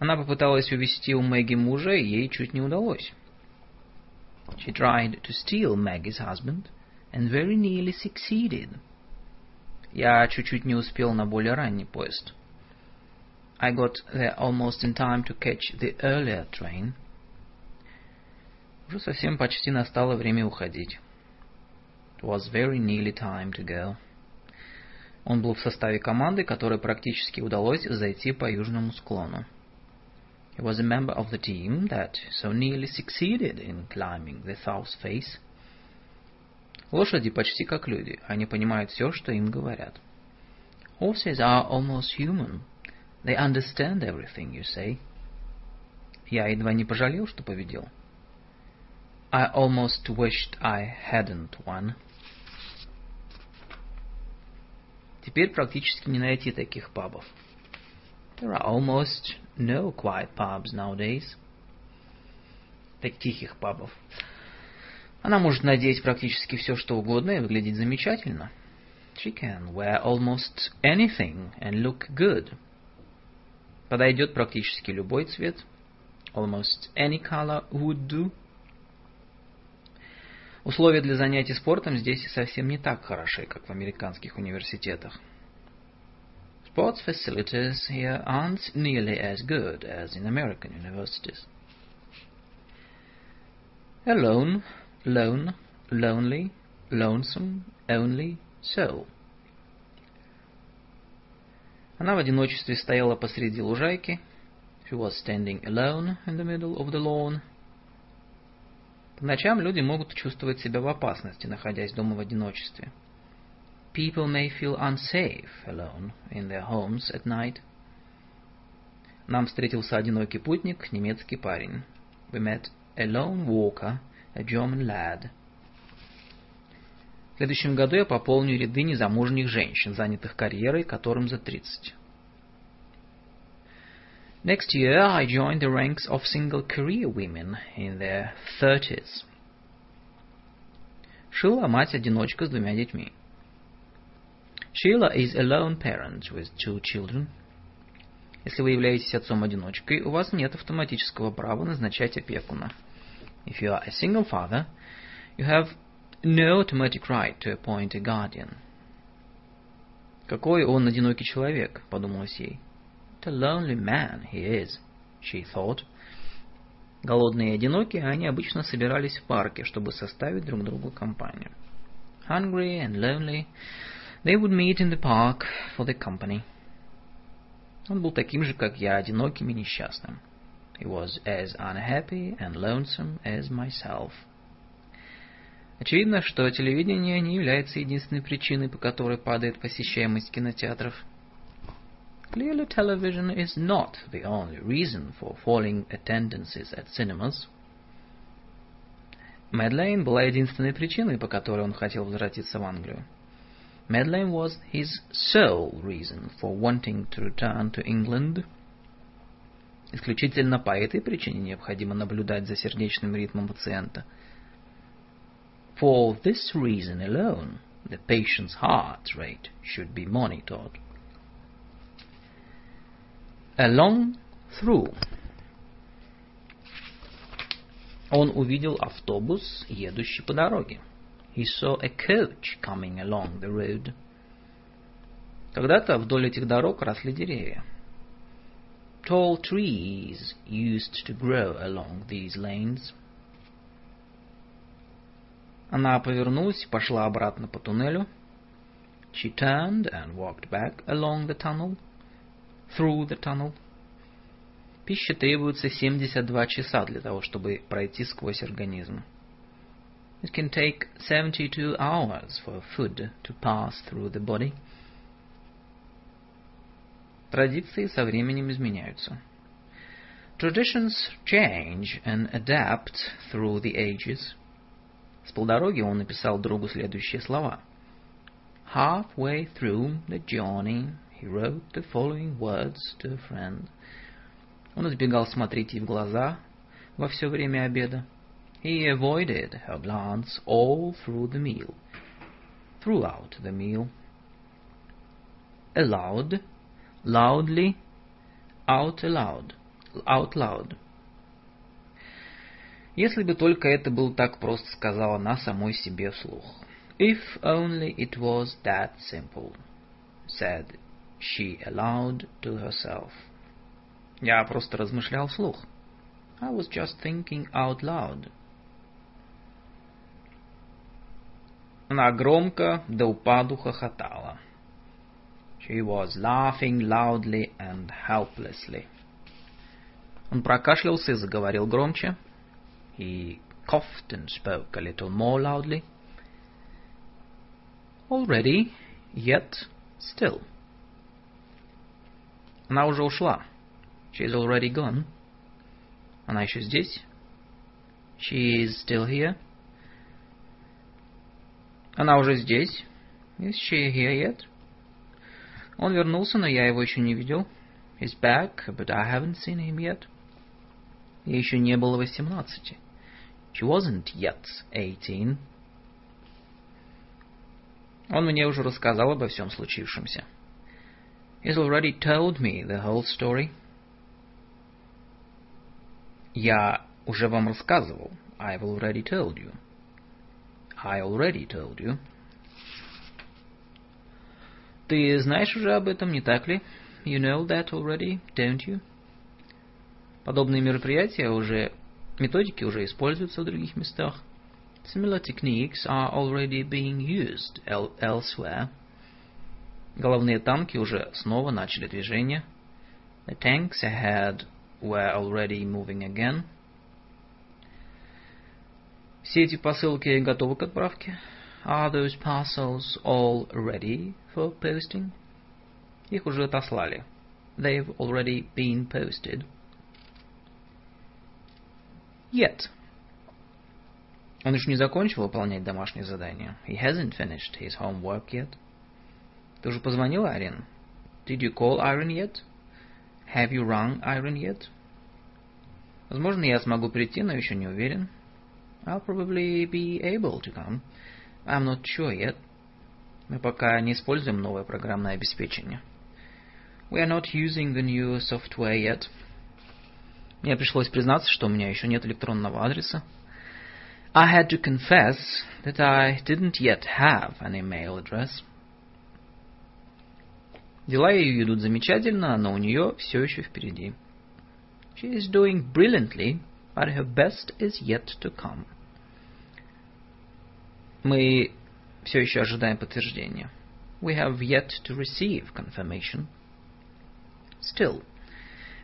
Она попыталась увести у Мэгги мужа, и ей чуть не удалось. She tried to steal Maggie's husband and very nearly succeeded. Я чуть-чуть не успел на более ранний поезд. I got there almost in time to catch the earlier train. Уже совсем почти настало время уходить. It was very nearly time to go. Он был в составе команды, которой практически удалось зайти по южному склону. He was a member of the team that so nearly succeeded in climbing the south face. Лошади почти как люди, они понимают все, что им говорят. Horses are almost human. They understand everything you say. Я едва не пожалел, что победил. I almost wished I hadn't won. Теперь практически не найти таких пабов. There are almost no quiet pubs nowadays. Так тихих пабов. Она может надеть практически все, что угодно и выглядеть замечательно. She can wear almost anything and look good. Подойдет практически любой цвет. Almost any color would do. Условия для занятий спортом здесь совсем не так хороши, как в американских университетах. Sports facilities here aren't nearly as good as in American universities. Alone, lone, lonely, lonesome, only, so. Она в одиночестве стояла посреди лужайки. She was standing alone in the middle of the lawn. По ночам люди могут чувствовать себя в опасности, находясь дома в одиночестве. People may feel unsafe alone in their homes at night. Нам встретился одинокий путник, немецкий парень. We met a lone walker, a German lad. В следующем году я пополню ряды незамужних женщин, занятых карьерой, которым за 30. Next year I joined the ranks of single career women in their thirties. Шила мать-одиночка с двумя детьми. Sheila is a lone parent with two children. Если вы являетесь отцом-одиночкой, у вас нет автоматического права назначать опекуна. If you are a single father, you have no automatic right to appoint a guardian. Какой он одинокий человек, подумалось ей. A lonely man he is, she thought. Голодные и одинокие, они обычно собирались в парке, чтобы составить друг другу компанию. Hungry and lonely, They would meet in the park for the company. Он был таким же, как я, одиноким и несчастным. He was as unhappy and lonesome as myself. Очевидно, что телевидение не является единственной причиной, по которой падает посещаемость кинотеатров. Clearly, television is not the only reason for falling attendances at cinemas. Мэдлейн была единственной причиной, по которой он хотел возвратиться в Англию. Madeleine was his sole reason for wanting to return to England. Исключительно по этой причине необходимо наблюдать за сердечным ритмом пациента. For this reason alone, the patient's heart rate should be monitored. Along through. Он увидел автобус, едущий по дороге. He saw a coach coming along the road. Когда-то вдоль этих дорог росли деревья. Tall trees used to grow along these lanes. Она повернулась и пошла обратно по туннелю. She turned and walked back along the tunnel, through the tunnel. Пища требуется 72 часа для того, чтобы пройти сквозь организм. It can take 72 hours for food to pass through the body. Традиции со временем изменяются. Traditions change and adapt through the ages. С полдороги он написал другу следующие слова. Halfway through the journey, he wrote the following words to a friend. Он избегал смотреть ей в глаза во все время обеда. He avoided her glance all through the meal. Throughout the meal. Aloud loudly, out aloud, out loud. Если бы только это было так просто, сказала она самой себе вслух. If only it was that simple, said she aloud to herself. Я просто размышлял вслух. I was just thinking out loud. Она громко до упаду хохотала. She was laughing loudly and helplessly. Он прокашлялся и заговорил громче. He coughed and spoke a little more loudly. Already, yet, still. Она уже ушла. She is already gone. Она еще здесь. She is still here. Она уже здесь. Is she here yet? Он вернулся, но я его еще не видел. He's back, but I haven't seen him yet. Ей еще не было восемнадцати. She wasn't yet eighteen. Он мне уже рассказал обо всем случившемся. He's already told me the whole story. Я уже вам рассказывал. I've already told you. I already told you. Ты знаешь уже об этом, не так ли? You know that already, don't you? Подобные мероприятия уже, методики уже используются в других местах. Similar techniques are already being used elsewhere. Головные танки уже снова начали движение. The tanks ahead were already moving again. Все эти посылки готовы к отправке? Are those parcels all ready for posting? Их уже отослали. They've already been posted. Yet. Он еще не закончил выполнять домашнее задание. He hasn't finished his homework yet. Ты уже позвонил Айрин? Did you call Irene yet? Have you rung Irene yet? Возможно, я смогу прийти, но еще не уверен. I'll probably be able to come. I'm not sure yet. Мы пока не используем новое программное обеспечение. We are not using the new software yet. Мне пришлось признаться, что у меня еще нет электронного адреса. I had to confess that I didn't yet have an email address. Дела ее идут замечательно, но у нее все еще впереди. She is doing brilliantly, but her best is yet to come. Мы все еще ожидаем подтверждения. We have yet to receive confirmation. Still.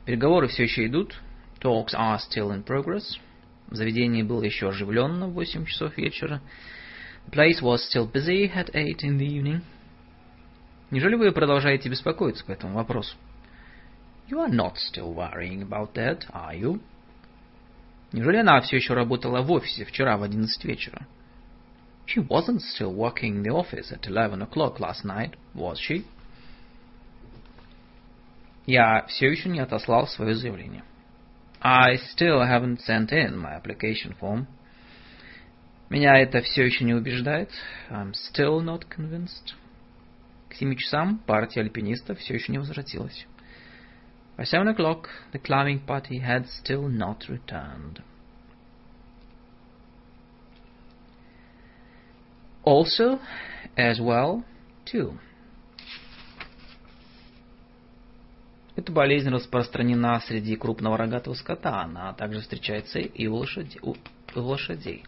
Переговоры все еще идут. Talks are still in progress. В заведении было еще оживленно в 8 часов вечера. The place was still busy at 8 in the evening. Неужели вы продолжаете беспокоиться по этому вопросу? You are not still worrying about that, are you? Неужели она все еще работала в офисе вчера в 11 вечера? She wasn't still working in the office at 11 o'clock last night, was she? Я все еще не отослал свое заявление. I still haven't sent in my application form. Меня это все еще не убеждает. I'm still not convinced. К семи часам партия альпинистов все еще не возвратилась. By seven o'clock, the climbing party had still not returned. Also, as well, too. Эта болезнь распространена среди крупного рогатого скота, она также встречается и у, лошади, у, у лошадей.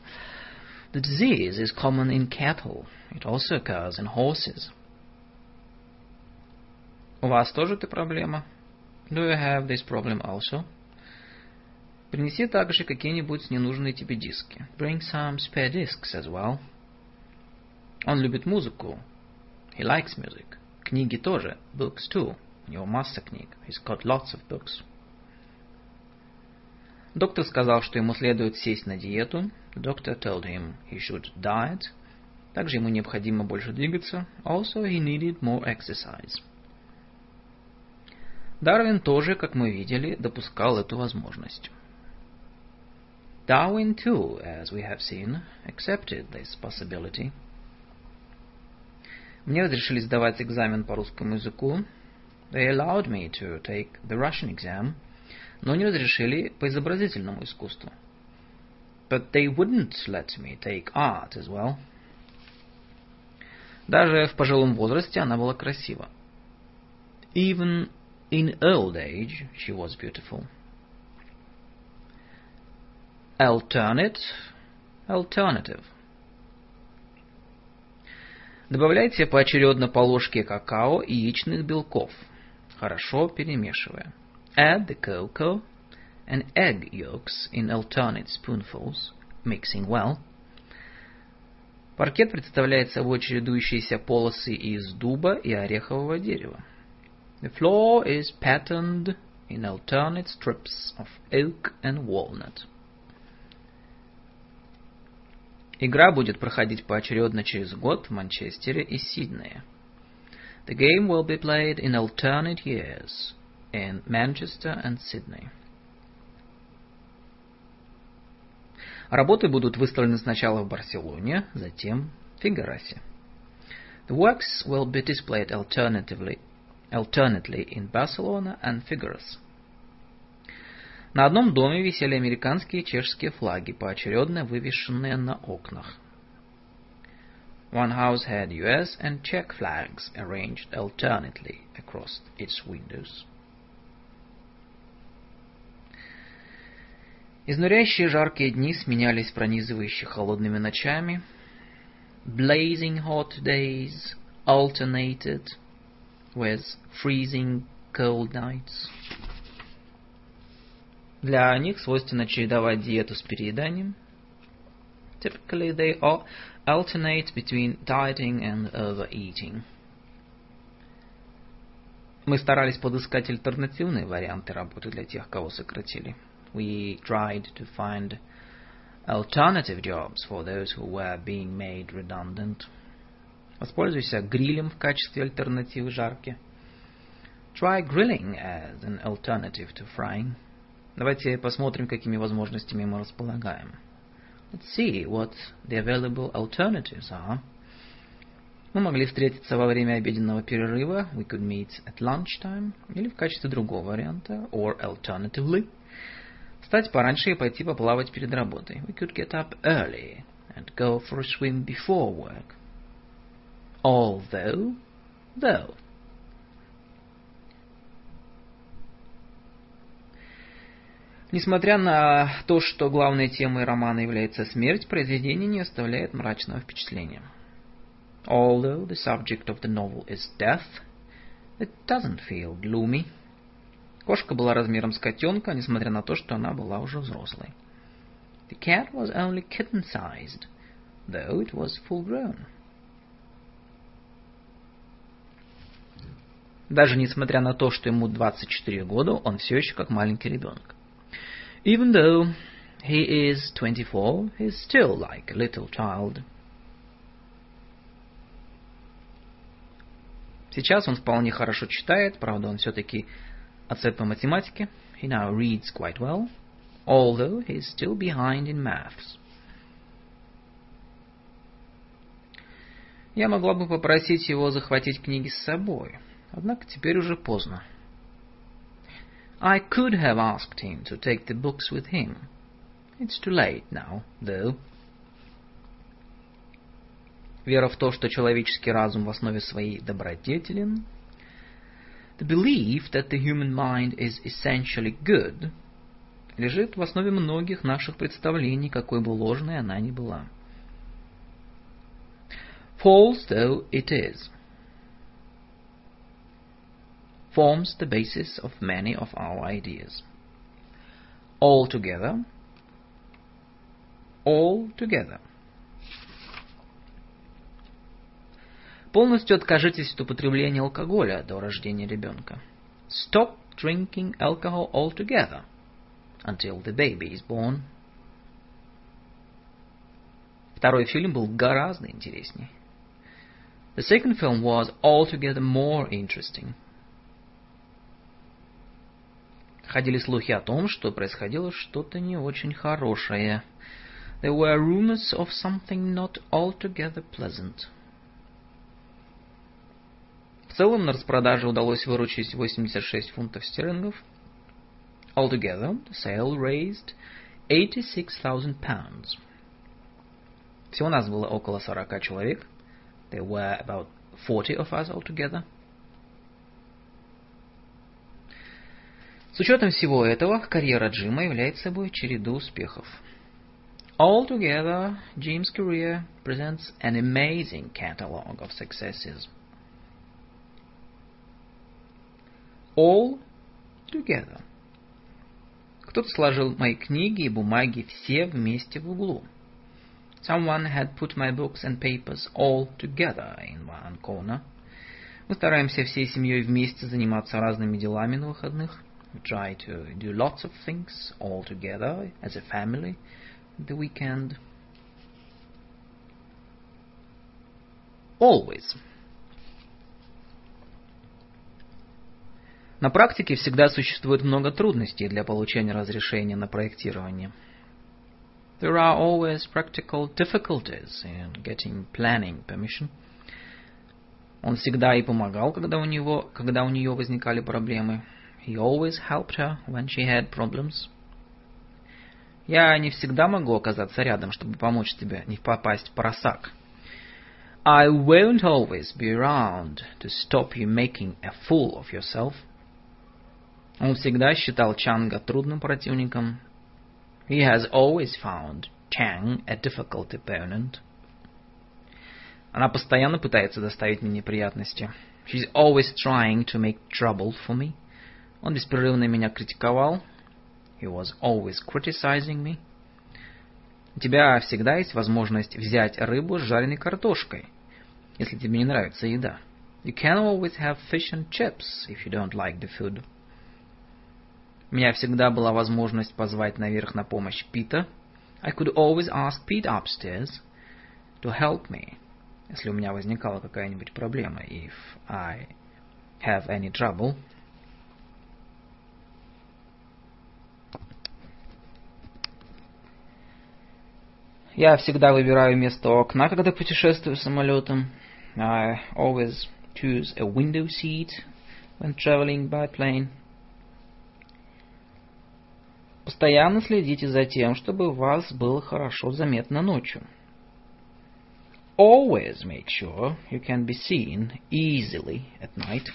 The disease is common in cattle. It also occurs in horses. У вас тоже эта проблема? Do you have this problem also? Принеси также какие-нибудь ненужные тебе диски. Bring some spare discs as well. Он любит музыку. He likes music. Книги тоже. Books too. У него масса книг. He's got lots of books. Доктор сказал, что ему следует сесть на диету. The doctor told him he should diet. Также ему необходимо больше двигаться. Also, he needed more exercise. Дарвин тоже, как мы видели, допускал эту возможность. Darwin too, as we have seen, accepted this possibility. Мне разрешили сдавать экзамен по русскому языку. They allowed me to take the Russian exam, но не разрешили по изобразительному искусству. But they wouldn't let me take art as well. Даже в пожилом возрасте она была красива. Even in old age she was beautiful. Alternate, alternative. Добавляйте поочередно по ложке какао и яичных белков, хорошо перемешивая. Add the cocoa and egg yolks in alternate spoonfuls, mixing well. Паркет представляет собой чередующиеся полосы из дуба и орехового дерева. The floor is patterned in alternate strips of oak and walnut. Игра будет проходить поочередно через год в Манчестере и Сиднее. The game will be played in alternate years in Manchester and Sydney. Работы будут выставлены сначала в Барселоне, затем в Фигарасе. The works will be displayed alternatively, alternately in Barcelona and Figueras. На одном доме висели американские и чешские флаги, поочередно вывешенные на окнах. One house had US and Czech flags arranged alternately across its windows. Изнуряющие жаркие дни сменялись пронизывающе холодными ночами. Blazing hot days alternated with freezing cold nights. Для них свойственно чередовать диету с перееданием. Typically they alternate between dieting and overeating. Мы старались подыскать альтернативные варианты работы для тех, кого сократили. We tried to find alternative jobs for those who were being made redundant. Воспользуйся грилем в качестве альтернативы жарке. Try grilling as an alternative to frying. Давайте посмотрим, какими возможностями мы располагаем. Let's see what the available alternatives are. Мы могли встретиться во время обеденного перерыва. We could meet at lunchtime. Или в качестве другого варианта. Or alternatively. Встать пораньше и пойти поплавать перед работой. We could get up early and go for a swim before work. Although, though. Несмотря на то, что главной темой романа является смерть, произведение не оставляет мрачного впечатления. Although the subject of the novel is death, it doesn't feel gloomy. Кошка была размером с котенка, несмотря на то, что она была уже взрослой. The cat was only kitten-sized, though it was full-grown. Даже несмотря на то, что ему 24 года, он все еще как маленький ребенок. Even though he is 24, he's still like a little child. Сейчас он вполне хорошо читает, правда, он все-таки отцеп по математике. He now reads quite well. although he's still behind in maths. Я могла бы попросить его захватить книги с собой, однако теперь уже поздно. I could have asked him to take the books with him. It's too late now, though. Вера в то, что человеческий разум в основе своей добродетелен. The belief that the human mind is essentially good лежит в основе многих наших представлений, какой бы ложной она ни была. False though it is, forms the basis of many of our ideas. Altogether, altogether. Полностью откажитесь от употребления алкоголя до рождения ребенка. Stop drinking alcohol altogether until the baby is born. Второй фильм был гораздо интереснее. The second film was altogether more interesting. Ходили слухи о том, что происходило что-то не очень хорошее. There were rumors of something not altogether pleasant. В целом на распродаже удалось выручить 86 фунтов стерлингов. Altogether, the sale raised 86,000 pounds. Всего нас было около 40 человек. There were about 40 of us altogether. С учетом всего этого, карьера Джима является собой череду успехов. Altogether, Jim's career presents an amazing catalogue of successes. all together. Кто-то сложил мои книги и бумаги все вместе в углу. Someone had put my books and papers all together in one corner. Мы стараемся всей семьей вместе заниматься разными делами на выходных. We try to do lots of things all together as a family the weekend. Always. На практике всегда существует много трудностей для получения разрешения на проектирование. There are always practical difficulties in getting planning permission. Он всегда и помогал, когда у него, когда у нее возникали проблемы. He always helped her when she had problems. Я не всегда могу оказаться рядом, чтобы помочь тебе не попасть в просак. I won't always be around to stop you making a fool of yourself. Он всегда считал Чанга трудным противником. He has always found Chang a difficult opponent. Она постоянно пытается доставить мне неприятности. She's always trying to make trouble for me. Он беспрерывно меня критиковал. He was always criticizing me. У тебя всегда есть возможность взять рыбу с жареной картошкой, если тебе не нравится еда. You can always have fish and chips if you don't like the food. У меня всегда была возможность позвать наверх на помощь Пита. I could always ask Pete upstairs to help me, если у меня возникала какая-нибудь проблема, if I have any trouble. Я всегда выбираю место окна, когда путешествую самолетом. I always choose a window seat when traveling by plane. Постоянно следите за тем, чтобы вас было хорошо заметно ночью. Always make sure you can be seen easily at night.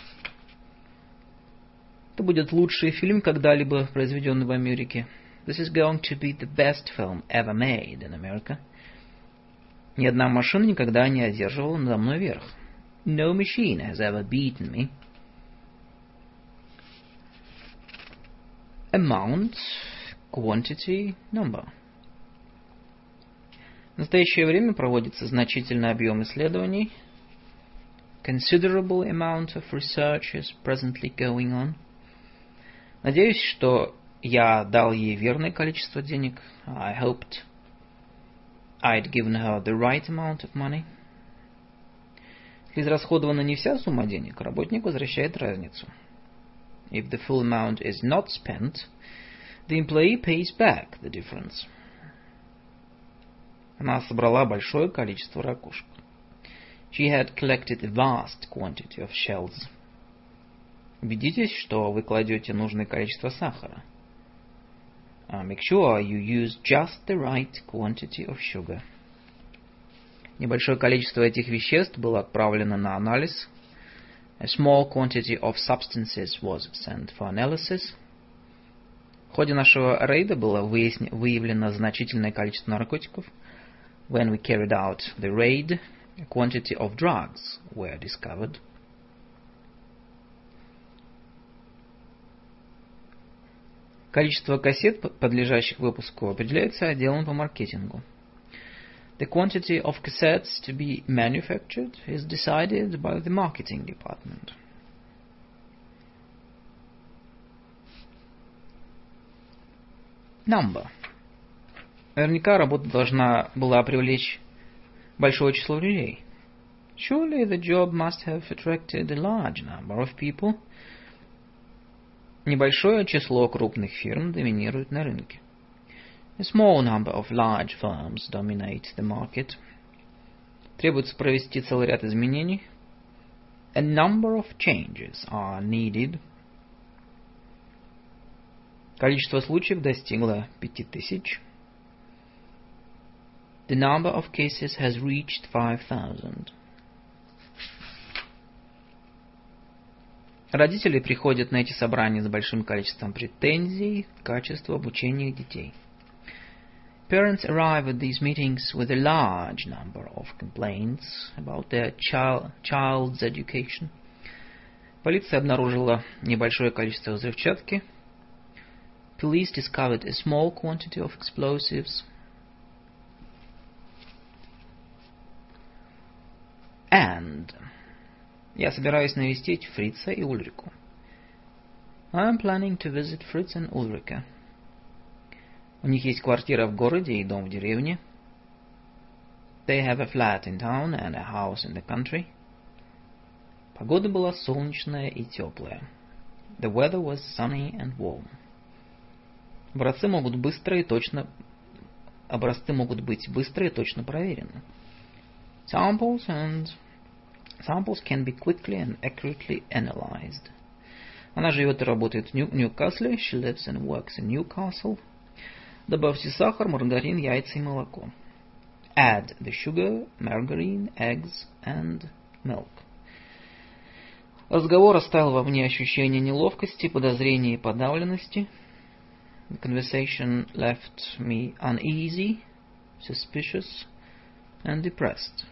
Это будет лучший фильм, когда-либо произведенный в Америке. This is going to be the best film ever made in America. Ни одна машина никогда не одерживала надо мной верх. No machine has ever beaten me. Amount quantity number. В настоящее время проводится значительный объем исследований. Considerable amount of research is presently going on. Надеюсь, что я дал ей верное количество денег. I hoped I'd given her the right amount of money. Если израсходована не вся сумма денег, работник возвращает разницу. If the full amount is not spent, The employee pays back the difference. Она собрала большое количество ракушек. She had collected a vast quantity of shells. Убедитесь, что вы кладете нужное количество сахара. Uh, make sure you use just the right quantity of sugar. Небольшое количество этих веществ было отправлено на анализ. A small quantity of substances was sent for analysis. В ходе нашего рейда было выявлено значительное количество наркотиков. When we carried out the raid, a quantity of drugs were discovered. Количество кассет, подлежащих выпуску, определяется отделом по маркетингу. The quantity of cassettes to be manufactured is decided by the marketing department. Number. Наверняка работа должна была привлечь большое число людей. Surely the job must have attracted a large number of people. Небольшое число крупных фирм доминирует на рынке. A small number of large firms dominate the market. Требуется провести целый ряд изменений. A number of changes are needed. Количество случаев достигло 5000. The number of cases has reached 5000. Родители приходят на эти собрания с большим количеством претензий к качеству обучения детей. Parents arrive at these meetings with a large number of complaints about their child, child's education. Полиция обнаружила небольшое количество взрывчатки. Police discovered a small quantity of explosives. And я собираюсь навестить Фрица и Ульрику. I planning to visit Fritz and Ulrike. У них есть квартира в городе и дом в деревне. They have a flat in town and a house in the country. Погода была солнечная и теплая. The weather was sunny and warm. Образцы могут быстро и точно образцы могут быть быстро и точно проверены. Samples and samples can be quickly and accurately analyzed. Она живет и работает в Ньюкасле. She lives and works in Newcastle. Добавьте сахар, маргарин, яйца и молоко. Add the sugar, margarine, eggs and milk. Разговор оставил во мне ощущение неловкости, подозрения и подавленности. The conversation left me uneasy, suspicious and depressed.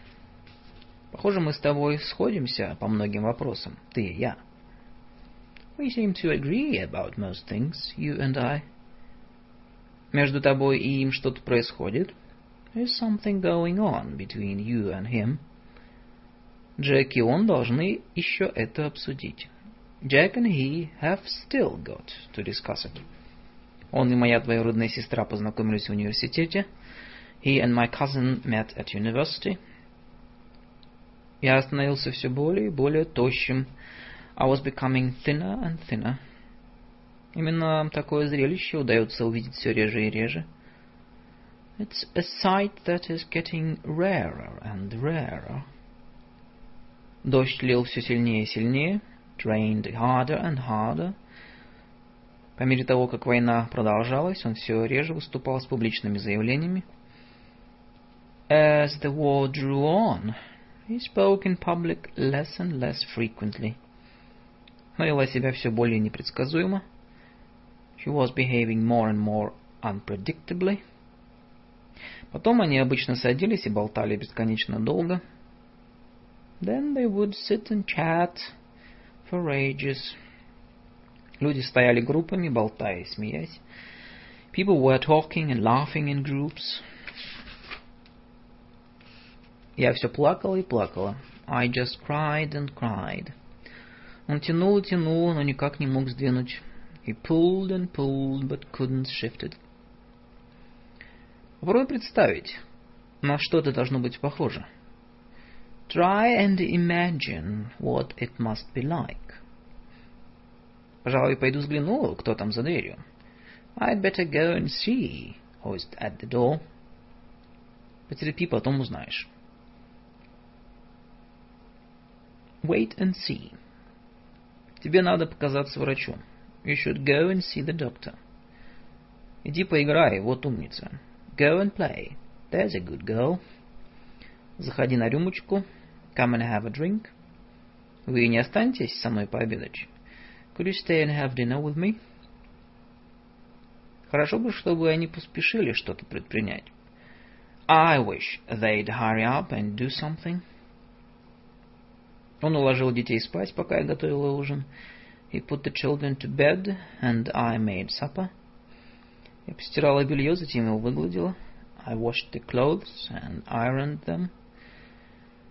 Похоже, мы с тобой сходимся по многим вопросам, ты и я. We seem to agree about most things, you and I. Между тобой и им что-то происходит. There's something going on between you and him. Джек и он должны еще это обсудить. Jack and he have still got to discuss it. Он и моя двоюродная сестра познакомились в университете. He and my cousin met at university. Я становился все более и более тощим. I was becoming thinner and thinner. Именно такое зрелище удается увидеть все реже и реже. It's a sight that is getting rarer and rarer. Дождь лил все сильнее и сильнее. Drained harder and harder. По мере того, как война продолжалась, он все реже выступал с публичными заявлениями. As the war drew on, he spoke in public less and less frequently. Но вела себя все более непредсказуемо. She was behaving more and more unpredictably. Потом они обычно садились и болтали бесконечно долго. Then they would sit and chat for ages. Люди стояли группами, болтая и смеясь. People were talking and laughing in groups. Я все плакала и плакала. I just cried and cried. Он тянул и тянул, но никак не мог сдвинуть He pulled and pulled, but couldn't shift it. Попробуй представить, на что это должно быть похоже. Try and imagine what it must be like. Пожалуй, пойду взгляну, кто там за дверью. I'd better go and see who's at the door. Потерпи, потом узнаешь. Wait and see. Тебе надо показаться врачу. You should go and see the doctor. Иди поиграй, вот умница. Go and play. There's a good girl. Заходи на рюмочку. Come and have a drink. Вы не останетесь со мной пообедать? Could you stay and have dinner with me? Хорошо бы, чтобы они поспешили что-то предпринять. I wish they'd hurry up and do something. Он уложил детей спать, пока я готовила ужин. He put the children to bed, and I made supper. Я постирала белье, затем его выгладила. I washed the clothes and ironed them.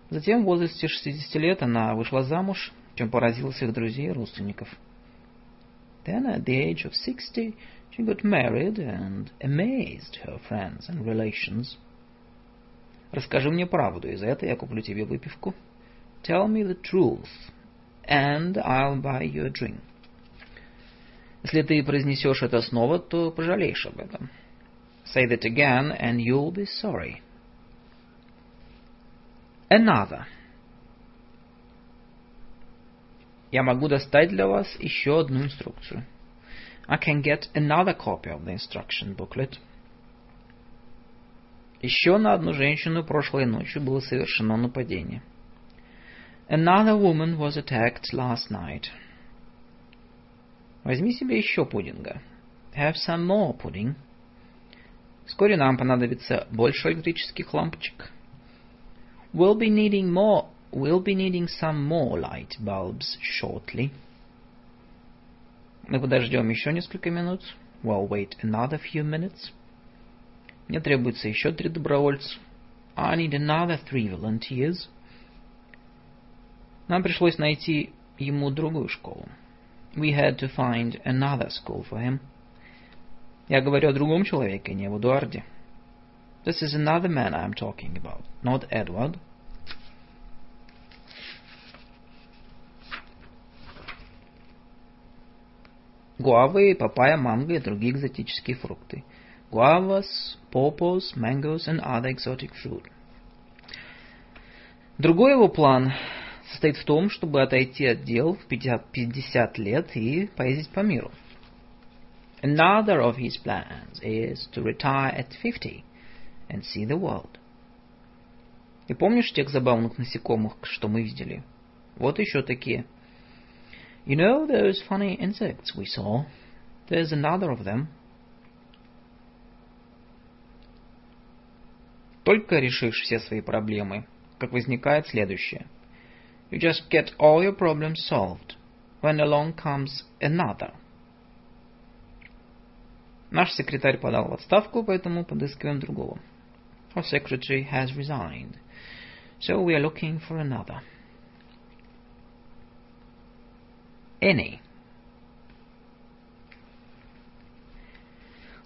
Затем в возрасте 60 лет она вышла замуж, чем поразила своих друзей и родственников. Then at the age of 60 she got married and amazed her friends and relations. Расскажи мне правду, и за это я куплю тебе выпивку. Tell me the truth, and I'll buy you a drink. Если ты произнесешь это снова, то пожалеешь об этом. Say that again, and you'll be sorry. Another. Я могу достать для вас еще одну инструкцию. I can get another copy of the instruction booklet. Еще на одну женщину прошлой ночью было совершено нападение. Another woman was attacked last night. Возьми себе еще пудинга. Have some more pudding. Вскоре нам понадобится больше электрических лампочек. We'll be needing more. We'll be needing some more light bulbs shortly. Мы подождем еще несколько минут. We'll wait another few minutes. Мне требуется еще три добровольца. I need another three volunteers. Нам пришлось найти ему другую школу. We had to find another school for him. Я говорю о другом человеке, не об Эдуарде. This is another man I'm talking about, not Edward. Гуавы, папайя, манго и другие экзотические фрукты. Guavas, pawpaws, mangoes and other exotic fruit. Другой его план состоит в том, чтобы отойти от дел в 50 лет и поездить по миру. Another of his plans is to retire at 50 and see the world. И помнишь тех забавных насекомых, что мы видели? Вот еще такие. You know those funny insects we saw? There's another of them. Только решишь все свои проблемы, как возникает следующее – You just get all your problems solved when along comes another. Наш секретарь подал в отставку, поэтому подыскиваем другого. Our secretary has resigned, so we are looking for another. Any.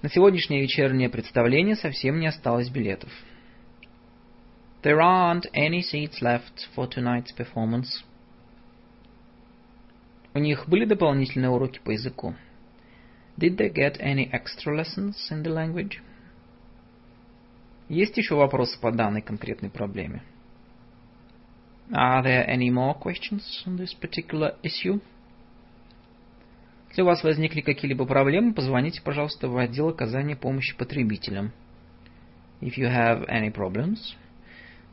На сегодняшнее вечернее представление совсем не осталось билетов. There aren't any seats left for tonight's performance. У них были дополнительные уроки по языку? Did they get any extra lessons in the language? Есть еще вопросы по данной конкретной проблеме? Are there any more questions on this particular issue? Если у вас возникли какие-либо проблемы, позвоните, пожалуйста, в отдел оказания помощи потребителям. If you have any problems,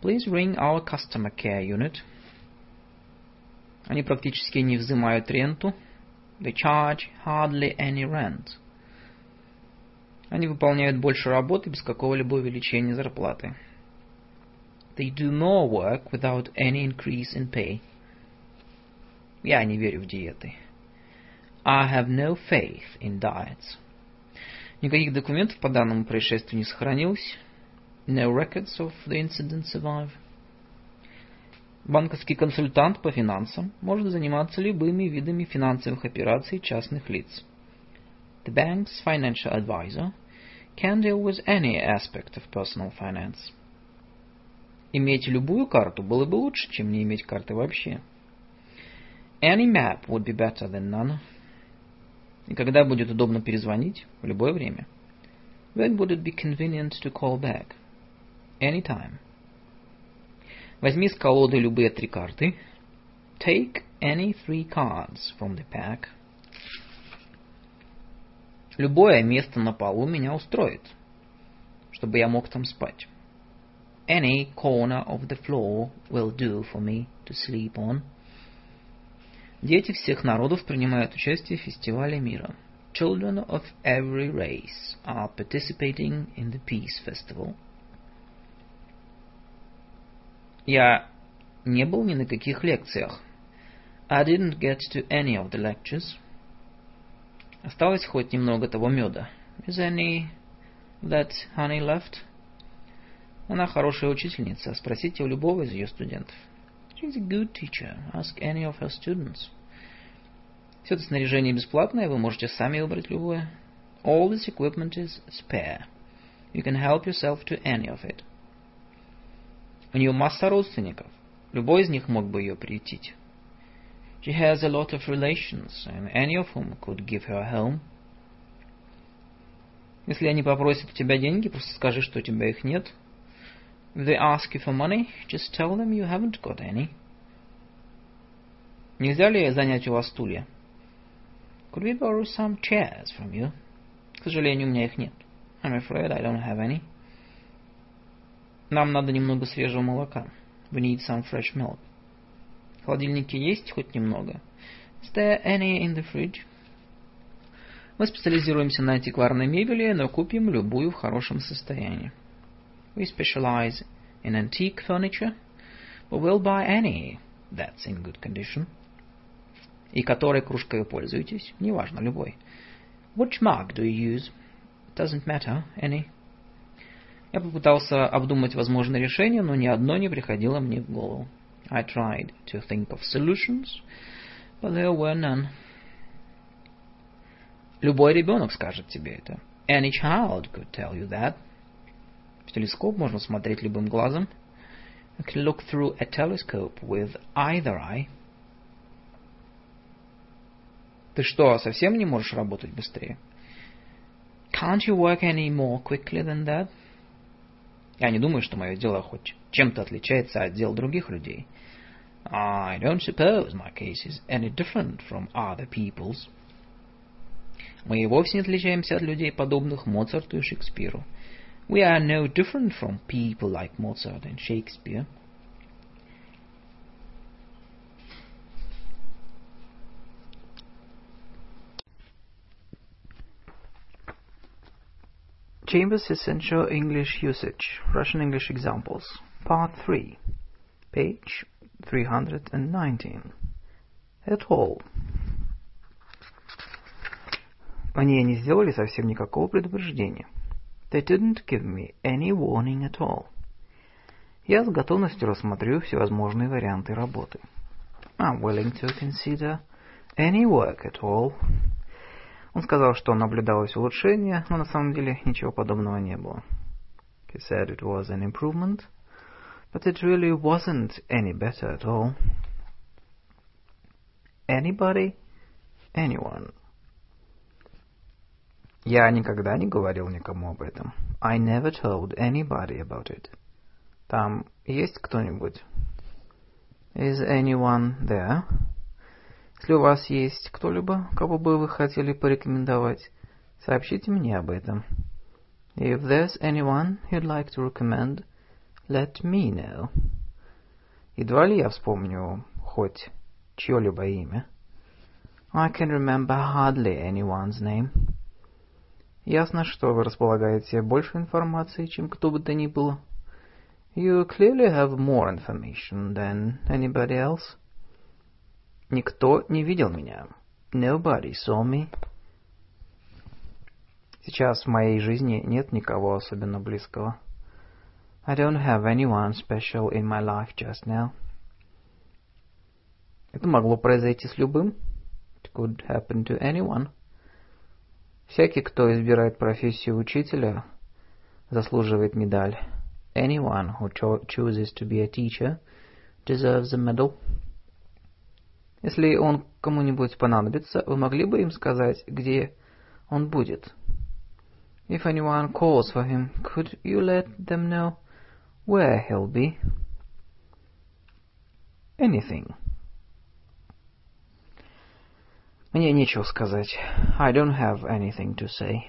Please ring our customer care unit. Они практически не взимают ренту. They charge hardly any rent. Они выполняют больше работы без какого-либо увеличения зарплаты. They do more work without any increase in pay. Я не верю в диеты. I have no faith in diets. Никаких документов по данному происшествию не сохранилось. No records of the incident survive. Банковский консультант по финансам может заниматься любыми видами финансовых операций частных лиц. The bank's financial advisor can deal with any aspect of personal finance. Иметь любую карту было бы лучше, чем не иметь карты вообще. Any map would be better than none. И когда будет удобно перезвонить? В любое время. When would it be convenient to call back? Anytime. Возьми с колоды любые три карты. Take any three cards from the pack. Любое место на полу меня устроит, чтобы я мог там спать. Any corner of the floor will do for me to sleep on. Дети всех народов принимают участие в фестивале мира. Children of every race are participating in the Peace Festival. Я не был ни на каких лекциях. I didn't get to any of the lectures. Осталось хоть немного того меда. Is any that honey left? Она хорошая учительница. Спросите у любого из ее студентов. She's a good teacher. Ask any of her students. Все это снаряжение бесплатное, вы можете сами выбрать любое. All this equipment is spare. You can help yourself to any of it. У нее масса родственников. Любой из них мог бы ее приютить. She has a lot of relations, and any of whom could give her a home. Если они попросят у тебя деньги, просто скажи, что у тебя их нет. If they ask you for money, just tell them you haven't got any. Нельзя ли занять у вас стулья? Could we borrow some chairs from you? К сожалению, у меня их нет. I'm afraid I don't have any. Нам надо немного свежего молока. We need some fresh milk. В холодильнике есть хоть немного? Is there any in the fridge? Мы специализируемся на антикварной мебели, но купим любую в хорошем состоянии. We specialize in antique furniture, but we'll buy any that's in good condition. И которой кружкой вы пользуетесь? Неважно, любой. Which mug do you use? Doesn't matter, any. Я попытался обдумать возможные решения, но ни одно не приходило мне в голову. I tried to think of solutions, but there were none. Любой ребенок скажет тебе это. Any child could tell you that. В телескоп можно смотреть любым глазом. You can look through a telescope with either eye. Ты что, совсем не можешь работать быстрее? Can't you work any more quickly than that? Я не думаю, что мое дело хоть чем-то отличается от дел других людей. I don't suppose my case is any different from other people's. Мы и вовсе не отличаемся от людей, подобных Моцарту и Шекспиру. We are no different from people like Mozart and Shakespeare. Chambers Essential English Usage, Russian English Examples, Part 3, page 319. At all. Они не сделали совсем никакого предупреждения. They didn't give me any warning at all. Я с готовностью рассмотрю всевозможные варианты работы. I'm willing to consider any work at all. Он сказал, что наблюдалось улучшение, но на самом деле ничего подобного не было. He said it was an improvement, but it really wasn't any better at all. Anybody? Anyone. Я никогда не говорил никому об этом. I never told anybody about it. Там есть кто-нибудь? Is anyone there? Если у вас есть кто-либо, кого бы вы хотели порекомендовать, сообщите мне об этом. If there's anyone you'd like to recommend, let me know. Едва ли я вспомню хоть чье-либо имя. I can remember hardly anyone's name. Ясно, что вы располагаете больше информации, чем кто бы то ни было. You clearly have more information than anybody else. Никто не видел меня. Nobody saw me. Сейчас в моей жизни нет никого особенно близкого. I don't have anyone special in my life just now. Это могло произойти с любым. It could happen to anyone. Всякий, кто избирает профессию учителя, заслуживает медаль. Anyone who cho chooses to be a teacher deserves a medal. Если он кому-нибудь понадобится, вы могли бы им сказать, где он будет? If anyone calls for him, could you let them know where he'll be? Anything. Мне нечего сказать. I don't have anything to say.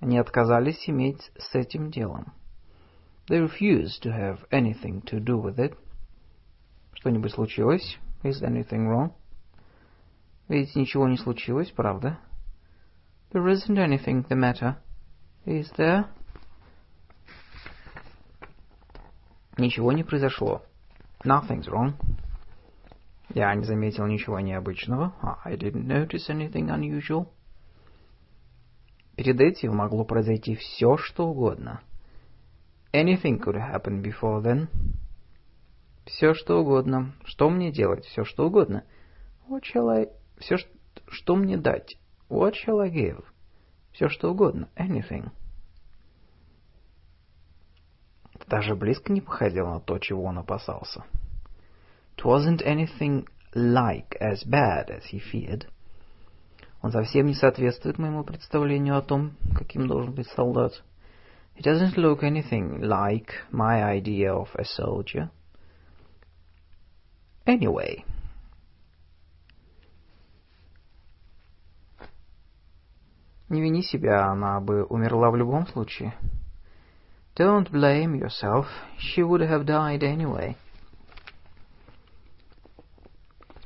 Они отказались иметь с этим делом. They refused to have anything to do with it. Что-нибудь случилось? Is anything wrong? Ведь ничего не случилось, правда? There isn't anything the matter, is there? Ничего не произошло. Nothing's wrong. Я не заметил ничего необычного. I didn't notice anything unusual. Перед этим могло произойти все, что угодно. Anything could happen before then. Все, что угодно. Что мне делать? Все, что угодно. What shall I... Все, что мне дать? What shall I give? Все, что угодно. Anything. Даже близко не походило на то, чего он опасался. It wasn't anything like as bad as he feared. Он совсем не соответствует моему представлению о том, каким должен быть солдат. It doesn't look anything like my idea of a soldier. Anyway. Не вини себя, она бы умерла в любом случае. Don't blame yourself. She would have died anyway.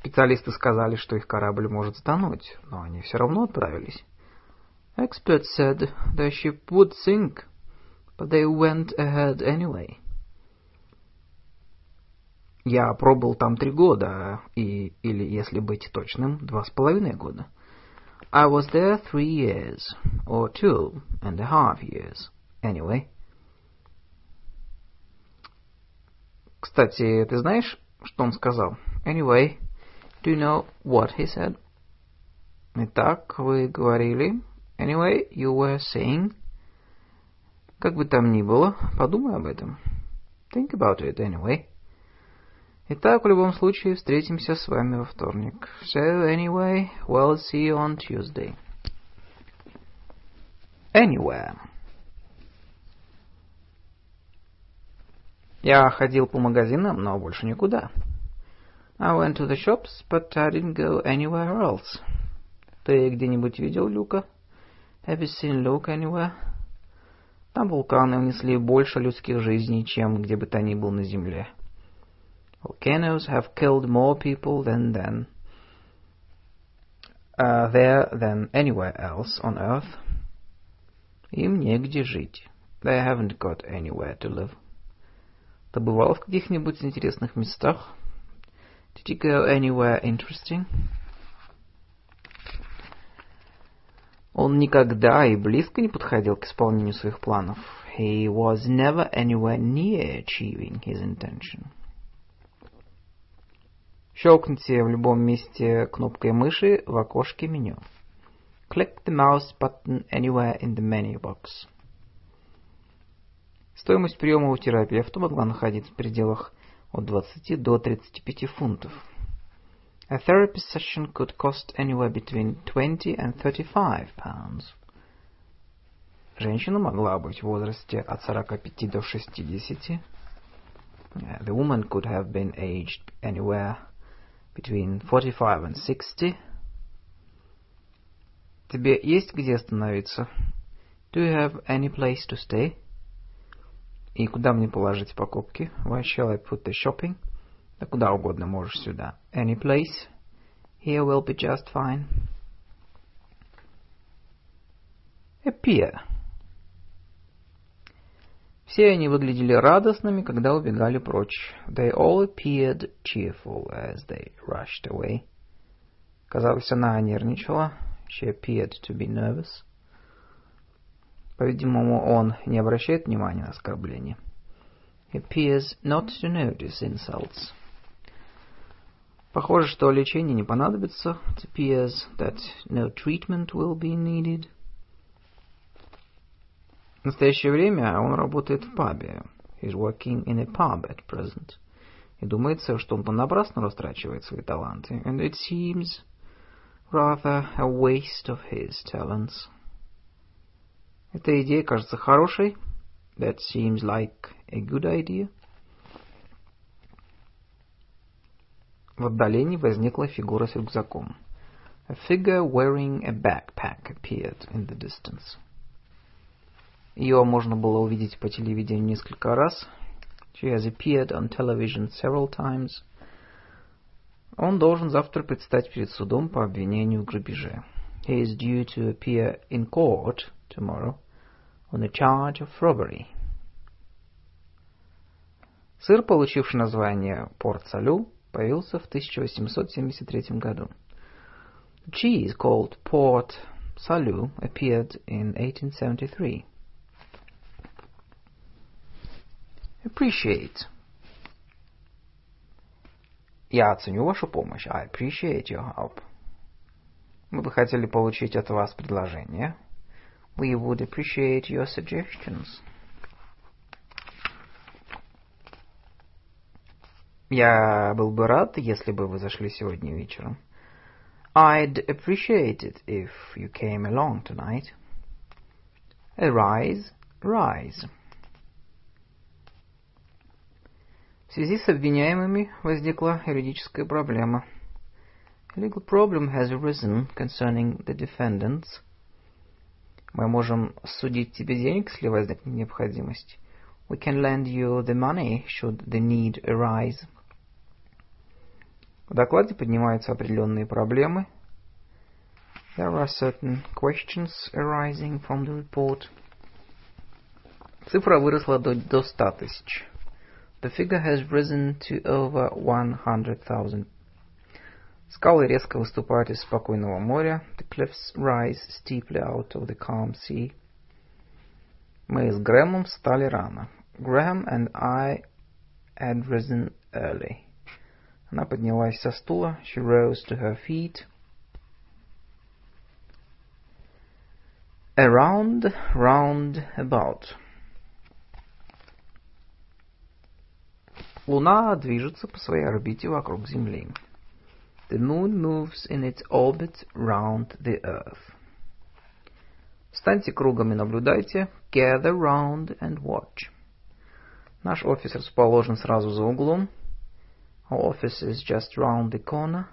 Специалисты сказали, что их корабль может затонуть, но они все равно отправились. Experts said their ship would sink, but they went ahead anyway. Я пробыл там три года, и, или, если быть точным, два с половиной года. I was there three years, or two and a half years, anyway. Кстати, ты знаешь, что он сказал? Anyway, do you know what he said? Итак, вы говорили. Anyway, you were saying. Как бы там ни было, подумай об этом. Think about it anyway. Итак, в любом случае, встретимся с вами во вторник. So, anyway, we'll see you on Tuesday. Anywhere. Я ходил по магазинам, но больше никуда. I went to the shops, but I didn't go anywhere else. Ты где-нибудь видел Люка? Have you seen Luke anywhere? Там вулканы унесли больше людских жизней, чем где бы то ни было на Земле. Volcanoes have killed more people than then, uh, there than anywhere else on Earth. Им негде жить. They haven't got anywhere to live. Ты бывал в каких-нибудь интересных местах? Did you go anywhere interesting? Он никогда и близко не подходил к исполнению своих планов. He was never anywhere near achieving his intention. Щелкните в любом месте кнопкой мыши в окошке меню. Click the mouse button anywhere in the menu box. Стоимость приема у терапевта могла находиться в пределах от 20 до 35 фунтов. A therapy session could cost anywhere between 20 and 35 pounds. Женщина могла быть в возрасте от 45 до 60. The woman could have been aged anywhere between 45 and 60. Тебе есть где остановиться? Do you have any place to stay? И куда мне положить покупки? Where shall I put the shopping? Да куда угодно можешь сюда. Any place? Here will be just fine. Appear. Все они выглядели радостными, когда убегали прочь. They all appeared cheerful as they rushed away. Казалось, она нервничала. She appeared to be nervous. По-видимому, он не обращает внимания на оскорбления. He appears not to notice insults. Похоже, что лечение не понадобится. It appears that no treatment will be needed. В настоящее время он работает в пабе. He's working in a pub at present. И думается, что он понапрасну растрачивает свои таланты. And it seems rather a waste of his talents. Эта идея кажется хорошей. That seems like a good idea. В отдалении возникла фигура с рюкзаком. A figure wearing a backpack appeared in the distance. Ее можно было увидеть по телевидению несколько раз. She has appeared on television several times. Он должен завтра предстать перед судом по обвинению в грабеже. He is due to appear in court tomorrow on a charge of robbery. Сыр, получивший название Порт-Салю, появился в 1873 году. Cheese called Port Salut appeared in 1873. Appreciate. Я оценю вашу помощь. I appreciate your help. Мы бы хотели получить от вас предложение. We would appreciate your suggestions. Я был бы рад, если бы вы зашли сегодня вечером. I'd appreciate it if you came along tonight. Arise, rise. В связи с обвиняемыми возникла юридическая проблема. A legal problem has arisen concerning the defendants. Мы можем судить тебе денег, если возникнет необходимость. We can lend you the money should the need arise. В докладе поднимаются определенные проблемы. There are certain questions arising from the report. Цифра выросла до, до 100 тысяч. The figure has risen to over 100,000. Скалы резко выступают из спокойного моря. The cliffs rise steeply out of the calm sea. Мы с Грэмом встали рано. Graham and I had risen early. Она поднялась со стула. She rose to her feet. Around, round, about. Луна движется по своей орбите вокруг Земли. The moon moves in its orbit round the earth. Встаньте кругом и наблюдайте. Gather round and watch. Наш офис расположен сразу за углом. Our office is just round the corner.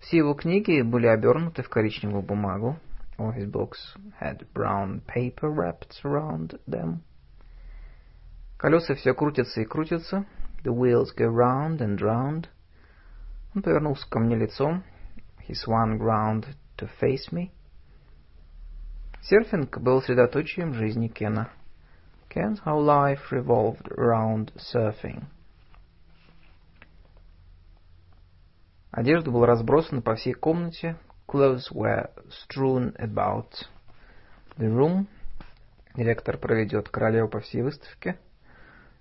Все его книги были обернуты в коричневую бумагу. All his books had brown paper wrapped around them. Колеса все крутятся и крутятся. The wheels go round and round. Он повернулся ко мне лицом. He swung round to face me. Серфинг был средоточием жизни Кена. Ken's whole life revolved around surfing. Одежда была разбросана по всей комнате. Clothes were strewn about the room. Директор проведет королеву по всей выставке.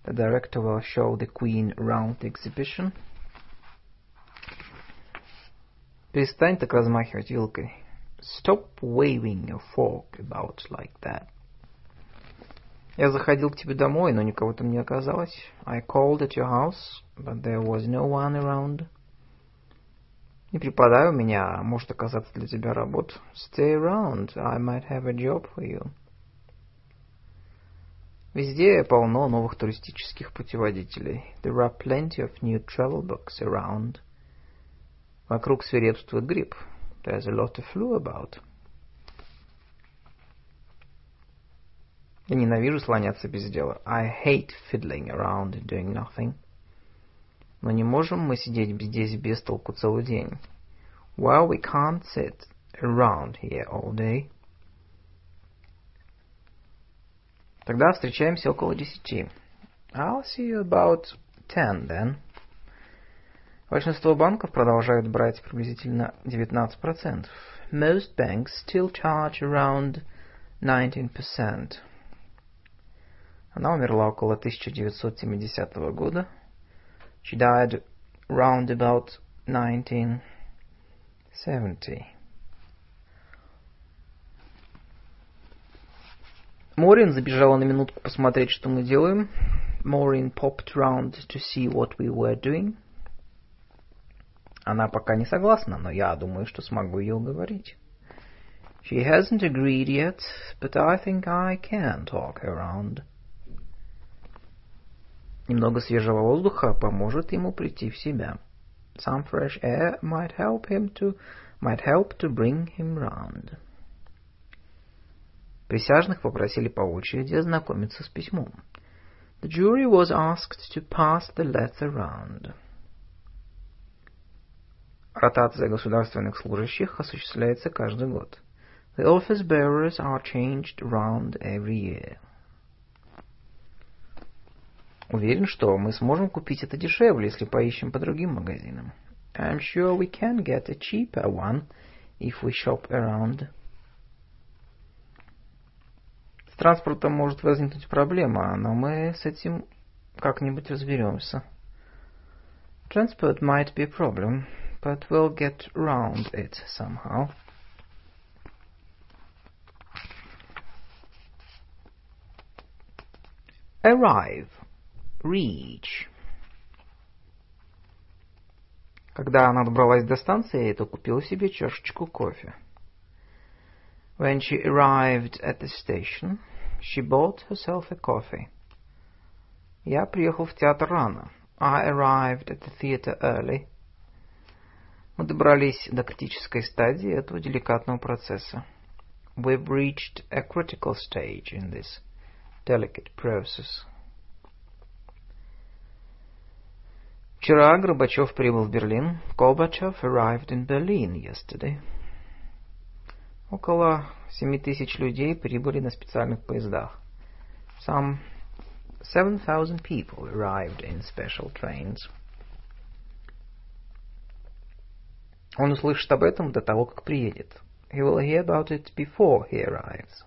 The director will show the queen around the exhibition. Перестань так размахивать вилкой. Stop waving your fork about like that. Я заходил к тебе домой, но никого там не оказалось. I called at your house, but there was no one around. Не преподай у меня, может оказаться для тебя работа. Stay around, I might have a job for you. Везде полно новых туристических путеводителей. There are plenty of new travel books around. Вокруг свирепствует грипп. There's a lot of flu about. Я ненавижу слоняться без дела. I hate fiddling around doing nothing. Но не можем мы сидеть здесь без толку целый день. Well, we can't sit around here all day. Тогда встречаемся около десяти. I'll see you about ten then. Большинство банков продолжают брать приблизительно 19%. Most banks still charge around 19%. Она умерла около 1970 года. She died round about 1970. Морин забежала на минутку посмотреть, что мы делаем. Maureen popped round to see what we were doing. Она пока не согласна, но я думаю, что смогу ее уговорить. She hasn't agreed yet, but I think I can talk her around. Немного свежего воздуха поможет ему прийти в себя. Some fresh air might help him to might help to bring him round. Присяжных попросили по очереди ознакомиться с письмом. The jury was asked to pass the letter round. Ротация государственных служащих осуществляется каждый год. The office bearers are changed round every year. Уверен, что мы сможем купить это дешевле, если поищем по другим магазинам. I'm sure we can get a cheaper one if we shop around. С транспортом может возникнуть проблема, но мы с этим как-нибудь разберемся. Transport might be a problem, but we'll get round it somehow. Arrive. Reach. Когда она добралась до станции, то купила себе чашечку кофе. When she arrived at the station, she bought herself a coffee. Я приехал в театр рано. I arrived at the theater early. Мы добрались до критической стадии этого деликатного процесса. We've reached a critical stage in this delicate process. Вчера Горбачев прибыл в Берлин. Gorbachev arrived in Berlin yesterday. Около семи тысяч людей прибыли на специальных поездах. Some 7,000 people arrived in special trains. Он услышит об этом до того, как приедет. He will hear about it before he arrives.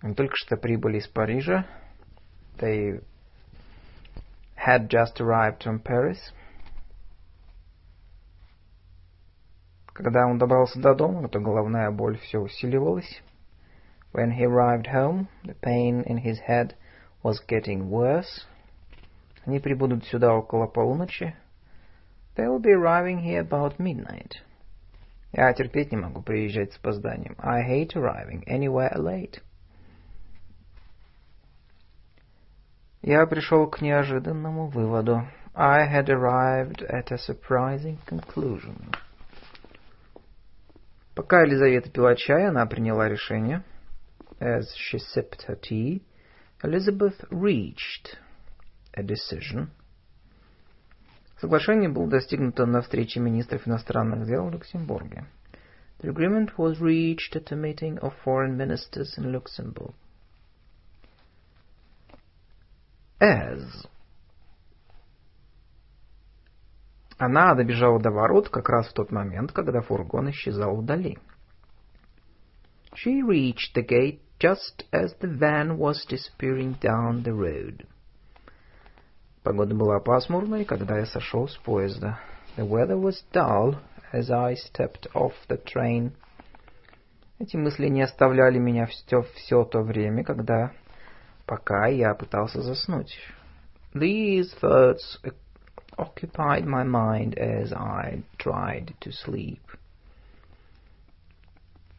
Они только что прибыли из Парижа. They had just arrived from Paris. Когда он добрался до дома, то головная боль все усиливалась. When he arrived home, the pain in his head was getting worse. Они прибудут сюда около полуночи. They will be arriving here about midnight. Я терпеть не могу приезжать с опозданием. I hate arriving anywhere late. Я пришел к неожиданному выводу. I had arrived at a surprising conclusion. Пока Елизавета пила чай, она приняла решение. As she sipped her tea, Elizabeth reached a decision. Соглашение было достигнуто на встрече министров иностранных дел в Люксембурге. The agreement was reached at a meeting of foreign ministers in Luxembourg. as. Она добежала до ворот как раз в тот момент, когда фургон исчезал вдали. She reached the gate just as the van was disappearing down the road. Погода была пасмурной, когда я сошел с поезда. The weather was dull as I stepped off the train. Эти мысли не оставляли меня все, все то время, когда пока я пытался заснуть. These thoughts occupied my mind as I tried to sleep.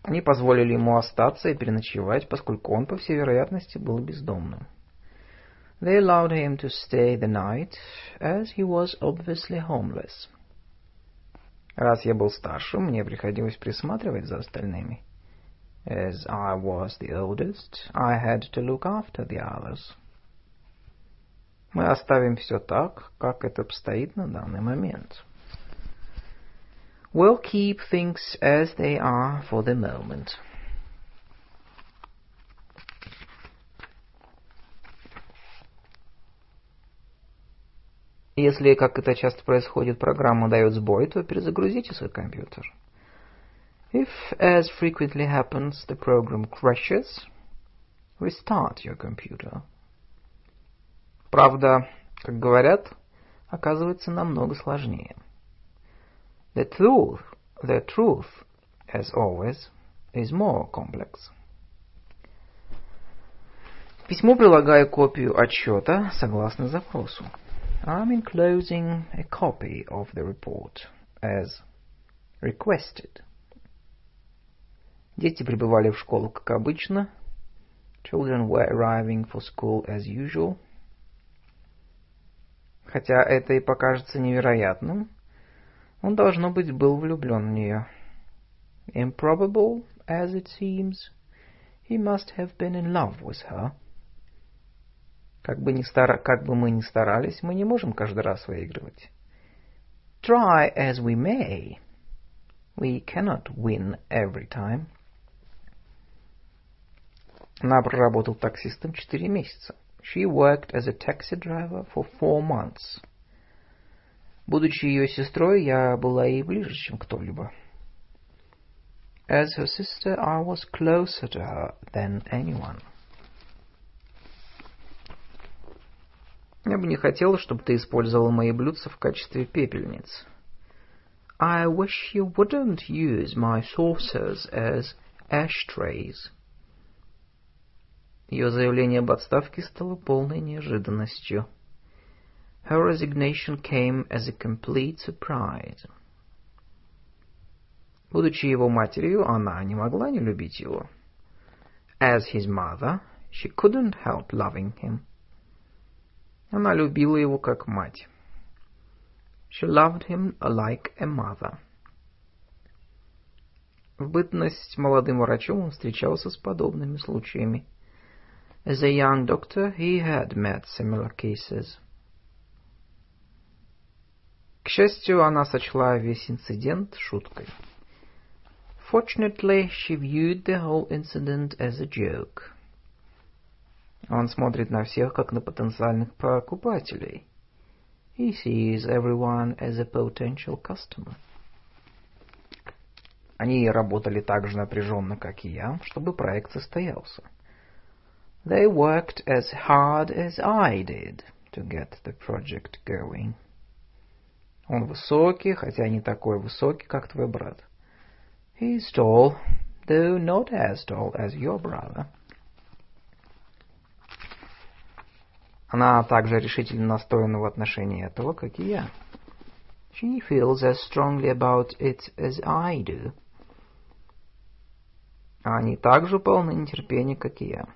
Они позволили ему остаться и переночевать, поскольку он, по всей вероятности, был бездомным. They allowed him to stay the night, as he was obviously homeless. Раз я был старшим, мне приходилось присматривать за остальными. As I was the oldest, I had to look after the others. Мы оставим все так, как это обстоит на данный момент. We'll keep things as they are for the moment. Если, как это часто происходит, программа дает сбой, то перезагрузите свой компьютер. If, as frequently happens, the program crashes, restart your computer. Правда, как говорят, оказывается намного сложнее. The truth, the truth, as always, is more complex. К письму прилагаю копию отчета согласно запросу. I'm enclosing a copy of the report as requested. Дети прибывали в школу, как обычно. Children were arriving for school as usual. Хотя это и покажется невероятным, он, должно быть, был влюблен в нее. Improbable as it seems, he must have been in love with her. Как бы, ни стара... как бы мы ни старались, мы не можем каждый раз выигрывать. Try as we may, we cannot win every time. Она проработала таксистом четыре месяца. She worked as a taxi driver for four months. Будучи ее сестрой, я была ей ближе, чем кто-либо. As her sister, I was closer to her than anyone. Я бы не хотела, чтобы ты использовал мои блюдца в качестве пепельниц. I wish you wouldn't use my saucers as ashtrays. Ее заявление об отставке стало полной неожиданностью. Her resignation came as a complete surprise. Будучи его матерью, она не могла не любить его. As his mother, she couldn't help loving him. Она любила его как мать. She loved him like a mother. В бытность молодым врачом он встречался с подобными случаями. As a young doctor, he had met similar cases. К счастью, она сочла весь инцидент шуткой. Fortunately, she viewed the whole incident as a joke. Он смотрит на всех, как на потенциальных покупателей. He sees everyone as a potential customer. Они работали так же напряженно, как и я, чтобы проект состоялся. They worked as hard as I did to get the project going. Он высокий, хотя не такой высокий, как твой брат. He's tall, though not as tall as your brother. Она также решительно настроена в отношении этого, как и я. She feels as strongly about it as I do. Они также полны нетерпения, как и я.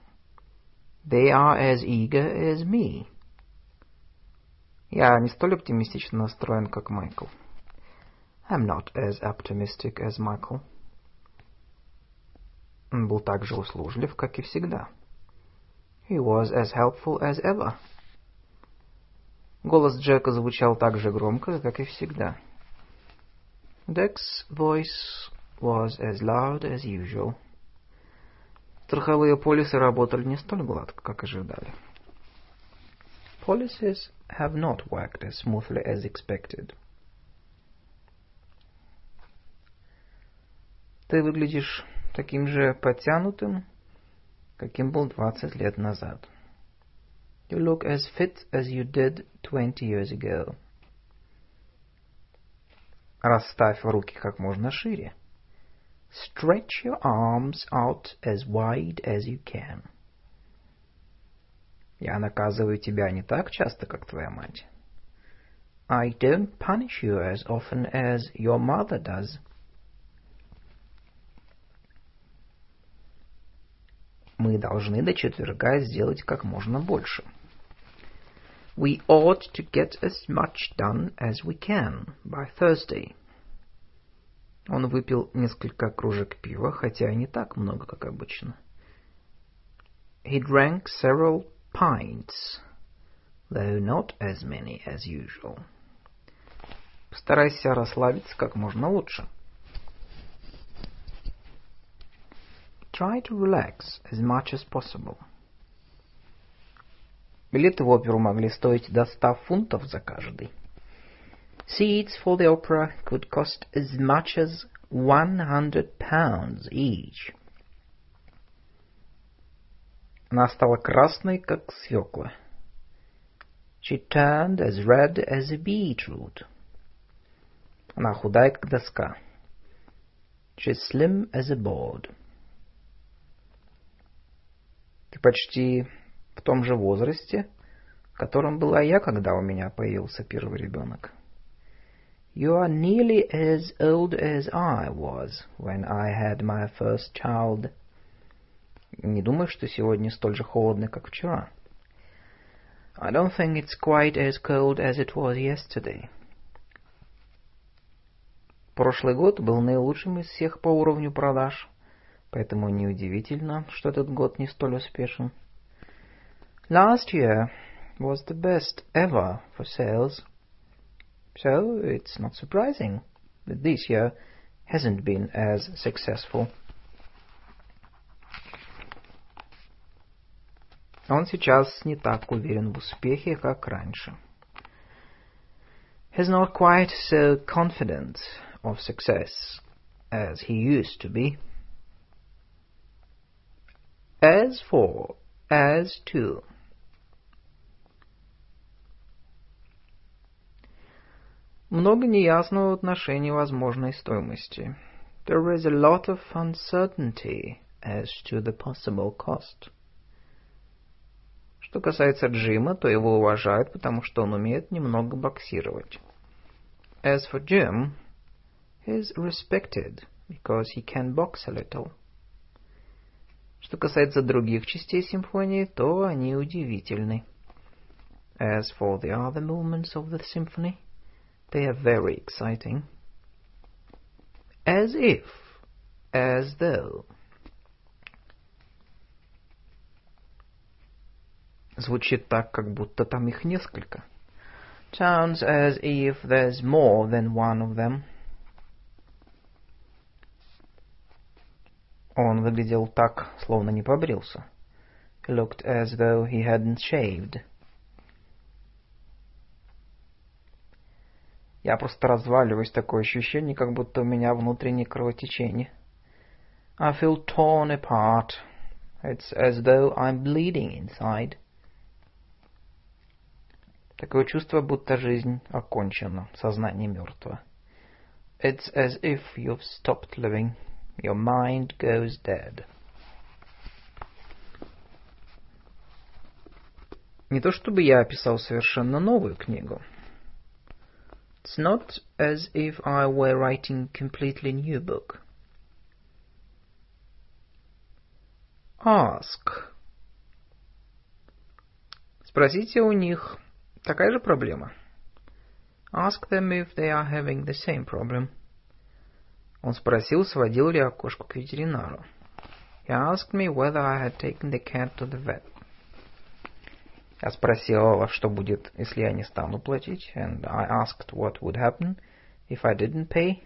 They are as eager as me. Я не столь оптимистично настроен, как Майкл. I'm not as optimistic as Michael. Он был так же услужлив, как и всегда. He was as helpful as ever. Голос Джека звучал так же громко, как и всегда. Jack's voice was as loud as usual. Страховые полисы работали не столь гладко, как ожидали. Policies have not worked as smoothly as expected. Ты выглядишь таким же подтянутым, каким был 20 лет назад. You look as fit as you did 20 years ago. Расставь руки как можно шире. Stretch your arms out as wide as you can. Я наказываю тебя не так часто, как твоя мать. I don't punish you as often as your mother does. Мы должны до четверга сделать как можно больше. We ought to get as much done as we can by Thursday. Он выпил несколько кружек пива, хотя не так много, как обычно. He drank several pints, though not as many as usual. Постарайся расслабиться как можно лучше. Try to relax as much as possible. Билеты в оперу могли стоить до ста фунтов за каждый. Seats for the opera could cost as much as 100 pounds each. Она стала красной, как свекла. She turned as red as a beetroot. Она худая, как доска. She's slim as a board. Ты почти в том же возрасте, в котором была я, когда у меня появился первый ребенок. You are nearly as old as I was when I had my first child. Не думаю, что сегодня столь же холодно, как вчера. I don't think it's quite as cold as it was yesterday. Прошлый год был наилучшим из всех по уровню продаж, поэтому неудивительно, что этот год не столь успешен. Last year was the best ever for sales. So it's not surprising that this year hasn't been as successful. Он сейчас не так уверен в успехе, как раньше. He's not quite so confident of success as he used to be. As for, as to. Много неясного в отношении возможной стоимости. There is a lot of uncertainty as to the possible cost. Что касается Джима, то его уважают, потому что он умеет немного боксировать. As for Jim, he is respected because he can box a little. Что касается других частей симфонии, то они удивительны. As for the other movements of the symphony, they are very exciting. As if, as though. Звучит так, как будто там их несколько. Sounds as if there's more than one of them. Он выглядел так, словно не побрился. He looked as though he hadn't shaved. Я просто разваливаюсь, такое ощущение, как будто у меня внутреннее кровотечение. I feel torn apart. It's as though I'm bleeding inside. Такое чувство, будто жизнь окончена, сознание мертво. It's as if you've stopped living. Your mind goes dead. Не то чтобы я описал совершенно новую книгу. It's not as if I were writing completely new book. Ask. Спросите у них, такая же проблема. Ask them if they are having the same problem. Он спросил, сводил ли я кошку к ветеринару. He asked me whether I had taken the cat to the vet. Я спросил, что будет, если я не стану платить, and I asked what would happen if I didn't pay.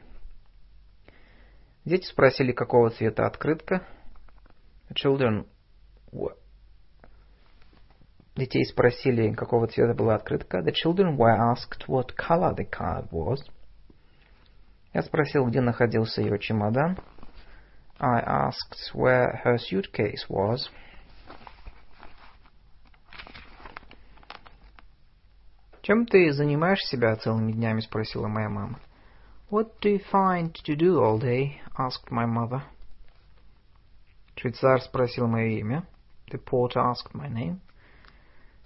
Дети спросили, какого цвета открытка. Children Детей спросили, какого цвета была открытка. The children were asked what color the card was. Я спросил, где находился ее чемодан. I asked where her suitcase was. «Чем ты занимаешь себя целыми днями?» — спросила моя мама. «What do you find to do all day?» — asked my mother. Швейцар спросил мое имя. The porter asked my name.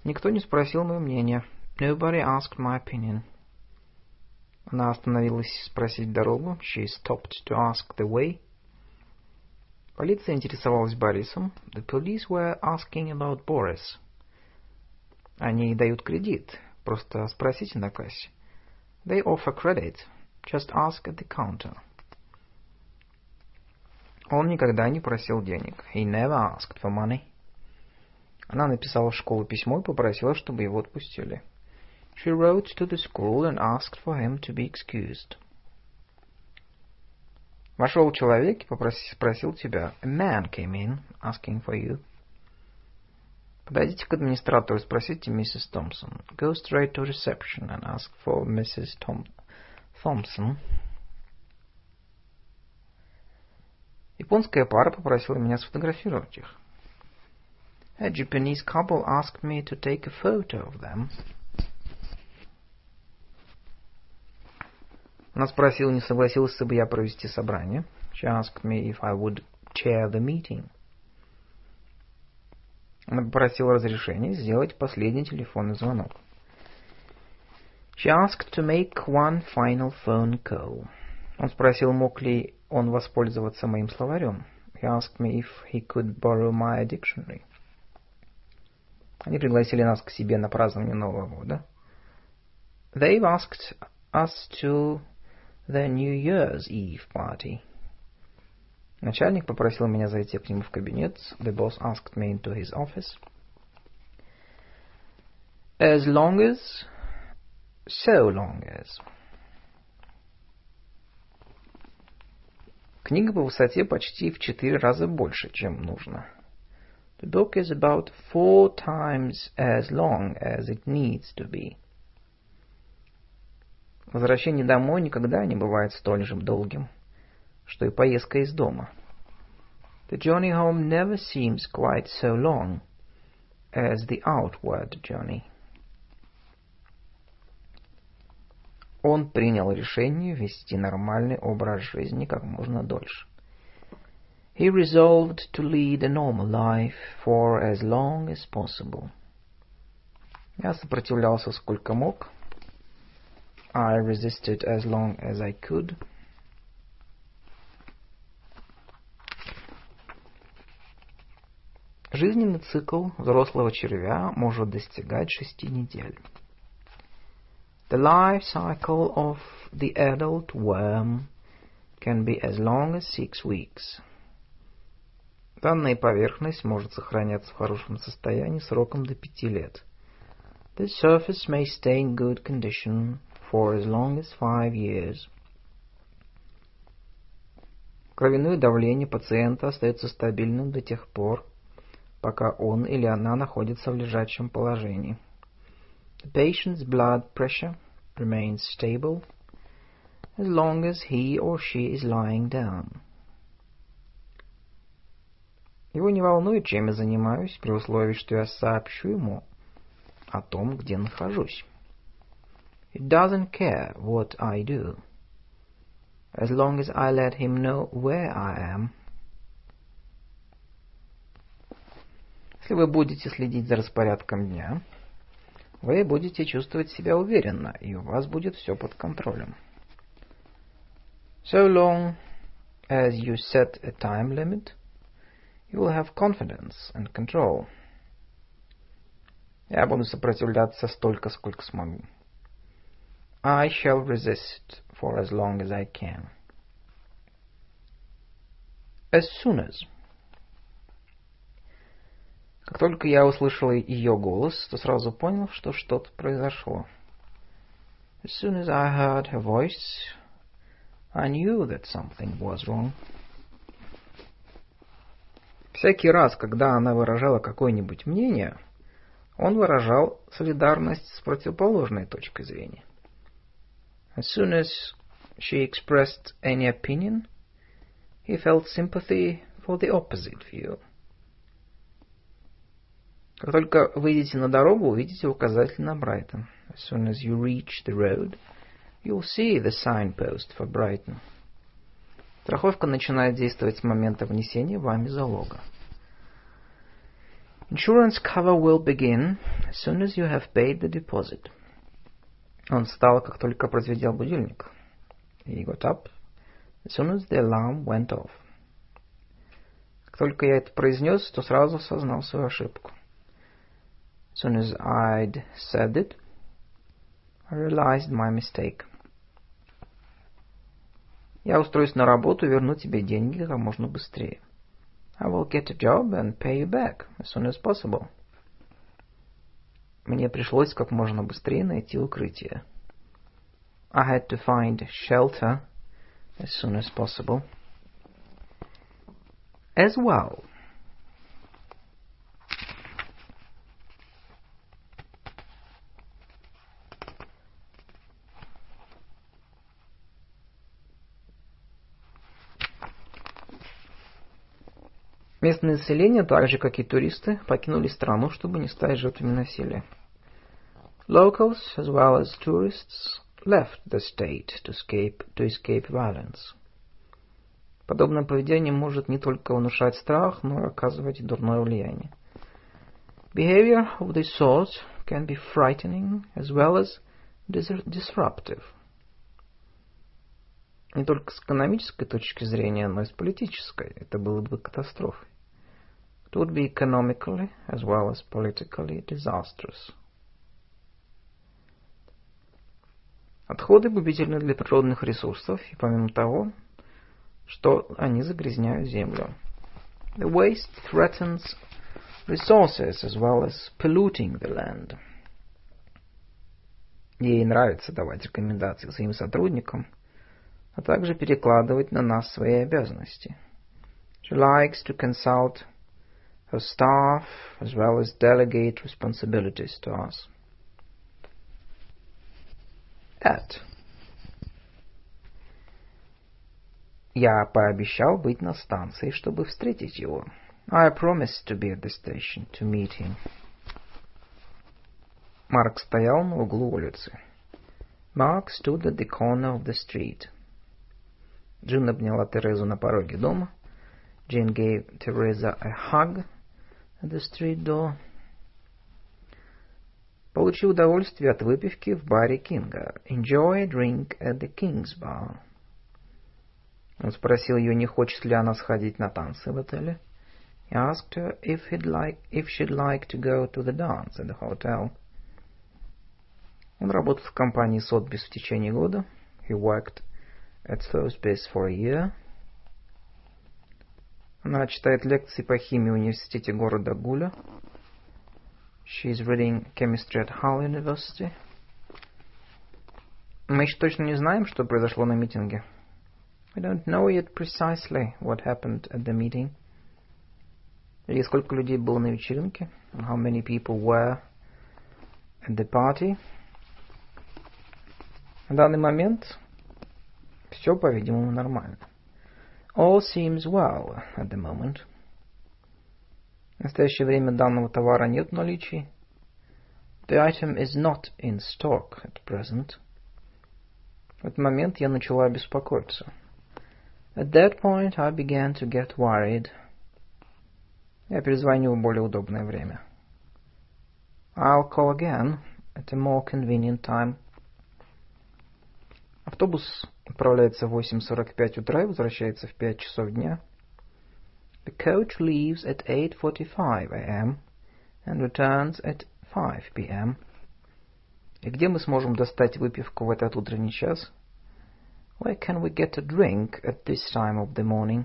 Никто не спросил мое мнение. Nobody asked my opinion. Она остановилась спросить дорогу. She stopped to ask the way. Полиция интересовалась Борисом. The police were asking about Boris. Они дают кредит. Просто спросите на кассе. They offer credit. Just ask at the counter. Он никогда не просил денег. He never asked for money. Она написала в школу письмо и попросила, чтобы его отпустили. She wrote to the school and asked for him to be excused. Вошел человек и попросил, спросил тебя. A man came in, asking for you. Подойдите к администратору и спросите миссис Томпсон. Go straight to reception and ask for Mrs. Tom Thompson. Японская пара попросила меня сфотографировать их. A Japanese couple asked me to take a photo of them. Она спросила, не согласился бы я провести собрание. She asked me if I would chair the meeting. Она попросила разрешения сделать последний телефонный звонок. She asked to make one final phone call. Он спросил, мог ли он воспользоваться моим словарем. He asked me if he could borrow my dictionary. Они пригласили нас к себе на празднование Нового года. They've asked us to their New Year's Eve party. Начальник попросил меня зайти к нему в кабинет. The boss asked me into his office. As long as, so long as. Книга по высоте почти в четыре раза больше, чем нужно. The book is about four times as long as it needs to be. Возвращение домой никогда не бывает столь же долгим, что и поездка из дома. The journey home never seems quite so long as the outward journey. Он принял решение вести нормальный образ жизни как можно дольше. He resolved to lead a normal life for as long as possible. Я сопротивлялся сколько мог. I resisted as long as I could. Жизненный цикл взрослого червя может достигать шести недель. The life cycle of the adult worm can be as long as six weeks. Данная поверхность может сохраняться в хорошем состоянии сроком до пяти лет. The surface may stay in good condition for as long as five years. Кровяное давление пациента остается стабильным до тех пор, пока он или она находится в лежачем положении. The patient's blood pressure remains stable as long as he or she is lying down. Его не волнует, чем я занимаюсь, при условии, что я сообщу ему о том, где нахожусь. He doesn't care what I do, as long as I let him know where I am. Если вы будете следить за распорядком дня, вы будете чувствовать себя уверенно, и у вас будет все под контролем. So long as you set a time limit, you will have confidence and control. Я буду сопротивляться столько, сколько смогу. I shall resist for as long as I can. As soon as. Как только я услышал ее голос, то сразу понял, что что-то произошло. As soon as I heard her voice, I knew that something was wrong. Всякий раз, когда она выражала какое-нибудь мнение, он выражал солидарность с противоположной точкой зрения. As soon as she expressed any opinion, he felt sympathy for the opposite view. Как только выйдете на дорогу, увидите указатель на Брайтон. As soon as you reach the road, you'll see the signpost for Brighton. Страховка начинает действовать с момента внесения вами залога. Insurance cover will begin as soon as you have paid the deposit. Он встал, как только прозвенел будильник. He got up as soon as the alarm went off. Как только я это произнес, то сразу осознал свою ошибку. As soon as I'd said it, I realized my mistake. Я устроюсь на работу и верну тебе деньги как можно быстрее. I will get a job and pay you back as soon as possible. Мне пришлось как можно быстрее найти укрытие. I had to find shelter as soon as possible. As well. Местное население, так же как и туристы, покинули страну, чтобы не стать жертвами насилия. Locals, as well as tourists, left the state to escape, to escape violence. Подобное поведение может не только внушать страх, но и оказывать дурное влияние. Behavior of this sort can be frightening as well as disruptive. Не только с экономической точки зрения, но и с политической. Это было бы катастрофой. It would be economically as well as politically disastrous. Отходы губительны для природных ресурсов, и помимо того, что они загрязняют землю. The waste threatens resources as well as polluting the land. Ей нравится давать рекомендации своим сотрудникам, а также перекладывать на нас свои обязанности. She likes to consult her staff as well as delegate responsibilities to us. At. Я пообещал быть на станции, чтобы встретить его. I promised to be at the station to meet him. Марк стоял на углу улицы. Mark stood at the corner of the street. Джин обняла Терезу на пороге дома. Jane gave Teresa a hug at the street door. Получи удовольствие от выпивки в баре Кинга. Enjoy a drink at the King's bar. Он спросил ее, не хочет ли она сходить на танцы в отеле. He asked her if, he'd like, if she'd like to go to the dance at the hotel. Он работал в компании Sotheby's в течение года. He worked at Sotheby's for a year. Она читает лекции по химии в университете города Гуля. She is reading chemistry at Hull University. Мы еще точно не знаем, что произошло на митинге. We don't know yet precisely what happened at the meeting. Или сколько людей было на вечеринке. How many people were at the party. В данный момент все, по-видимому, нормально. All seems well at the moment. В настоящее время данного товара нет в наличии. The item is not in stock at present. В этот момент я начала беспокоиться. At that point I began to get worried. Я перезвоню в более удобное время. I'll call again at a more convenient time. Автобус отправляется в 8.45 утра и возвращается в 5 часов дня. The coach leaves at 8.45 a.m. and returns at 5 p.m. И где мы сможем достать выпивку в этот утренний час? Where can we get a drink at this time of the morning?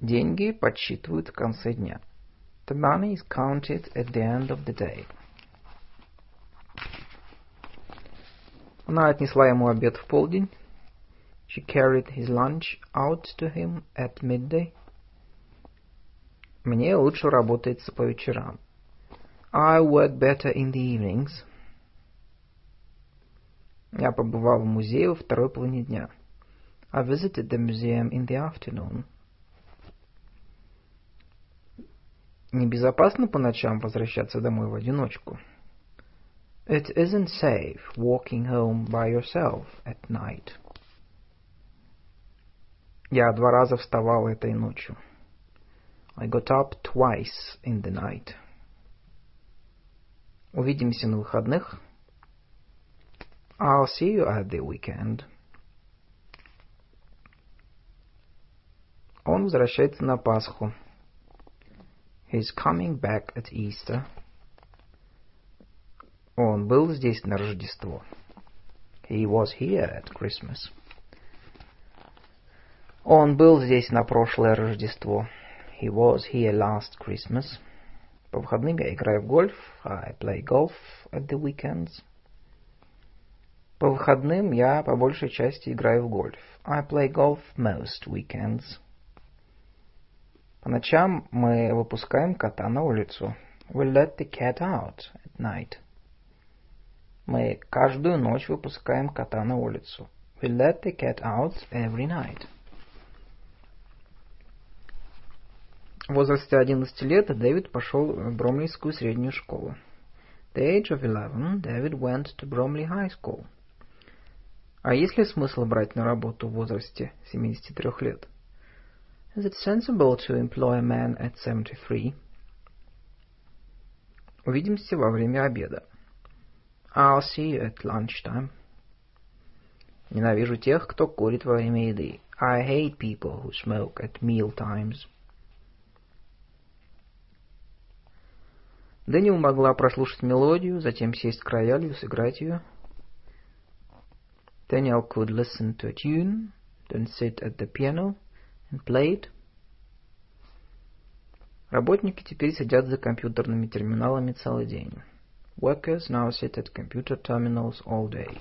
Деньги подсчитывают в конце дня. The money is counted at the end of the day. Она отнесла ему обед в полдень. She carried his lunch out to him at midday. Мне лучше работается по вечерам. I work better in the evenings. Я побывал в музее во второй половине дня. I visited the museum in the afternoon. Небезопасно по ночам возвращаться домой в одиночку. It isn't safe walking home by yourself at night. Я два раза вставал этой ночью. I got up twice in the night. Увидимся на выходных. I'll see you at the weekend. Он возвращается на Пасху. He's coming back at Easter. Он был здесь на Рождество. He was here at Christmas. Он был здесь на прошлое Рождество. He was here last Christmas. По выходным я играю в гольф. I play golf at the weekends. По выходным я по большей части играю в гольф. I play golf most weekends. По ночам мы выпускаем кота на улицу. We let the cat out at night. Мы каждую ночь выпускаем кота на улицу. We let the cat out every night. В возрасте 11 лет Дэвид пошел в Бромлийскую среднюю школу. The age of 11, David went to Bromley High School. А есть ли смысл брать на работу в возрасте 73 лет? Is it sensible to employ a man at 73? Увидимся во время обеда. I'll see you at lunchtime. Ненавижу тех, кто курит во время еды. I hate people who smoke at meal times. Дэниел могла прослушать мелодию, затем сесть к роялю и сыграть ее. Daniel could listen to a tune, then sit at the piano and play it. Работники теперь сидят за компьютерными терминалами целый день. Workers now sit at computer terminals all day.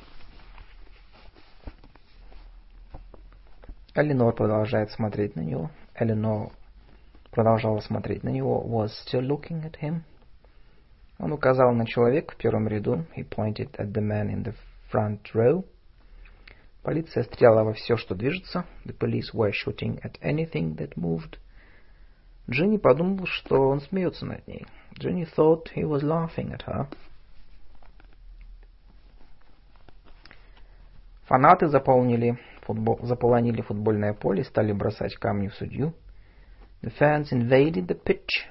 Эленор продолжает смотреть на него. Эленор продолжала смотреть на него. Was still looking at him. Он указал на человека в первом ряду. He pointed at the man in the front row. Полиция стреляла во все, что движется. The police were shooting at anything that moved. Джинни подумал, что он смеется над ней. Джинни thought he was laughing at her. Фанаты заполнили, футбол, заполонили футбольное поле и стали бросать камни в судью. The fans invaded the pitch,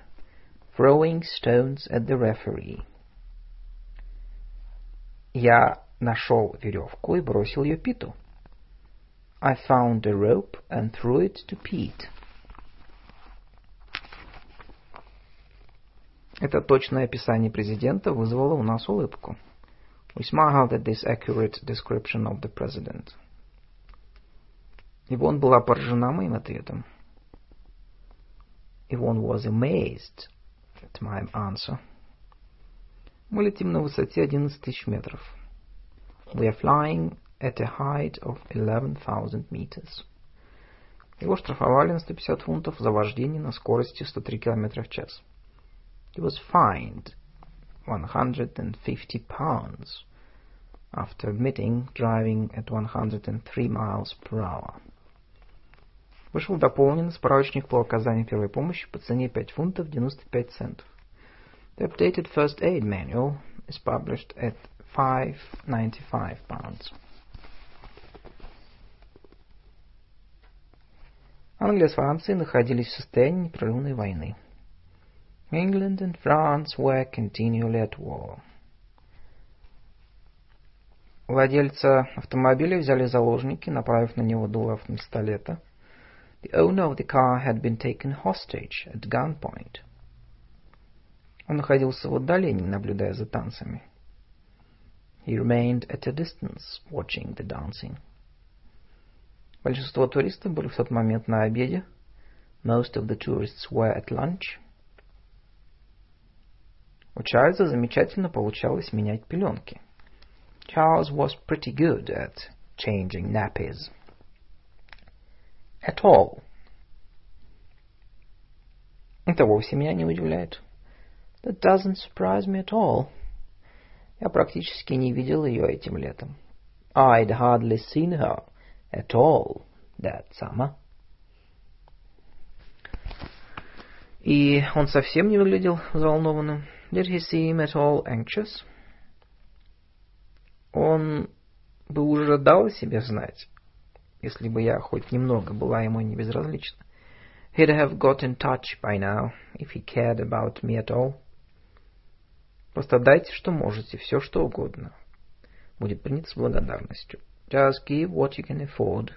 throwing stones at the referee. Я нашел веревку и бросил ее Питу. I found a rope and threw it to Pete. Это точное описание президента вызвало у нас улыбку. We smiled at this accurate description of the president. Ивон была поражена моим ответом. Ивон was amazed at my answer. Мы летим на высоте 11 тысяч метров. We are flying at a height of 11,000 meters. Его штрафовали на 150 фунтов за вождение на скорости 103 км в час. He was fined 150 pounds after admitting driving at 103 miles per hour. Вышел дополненный справочник по оказанию первой помощи по цене 5 фунтов 95 центов. The updated first aid manual is published at 5.95 pounds. Англия с Францией находились в состоянии непрерывной войны. England and France were continually at war. Владельца автомобиля взяли заложники, направив на него дуло пистолета. The owner of the car had been taken hostage at gunpoint. Он находился в отдалении, наблюдая за танцами. He remained at a distance, watching the dancing. Большинство туристов были в тот момент на обеде. Most of the tourists were at lunch. У Чарльза замечательно получалось менять пеленки. Charles was pretty good at changing nappies. At all. Это вовсе меня не удивляет. That doesn't surprise me at all. Я практически не видел ее этим летом. I'd hardly seen her at all that summer. И он совсем не выглядел взволнованным. Did he seem at all anxious? Он бы уже дал себе знать, если бы я хоть немного была ему не безразлична. He'd have got in touch by now, if he cared about me at all. Просто дайте, что можете, все, что угодно. Будет принято с благодарностью. Just give what you can afford.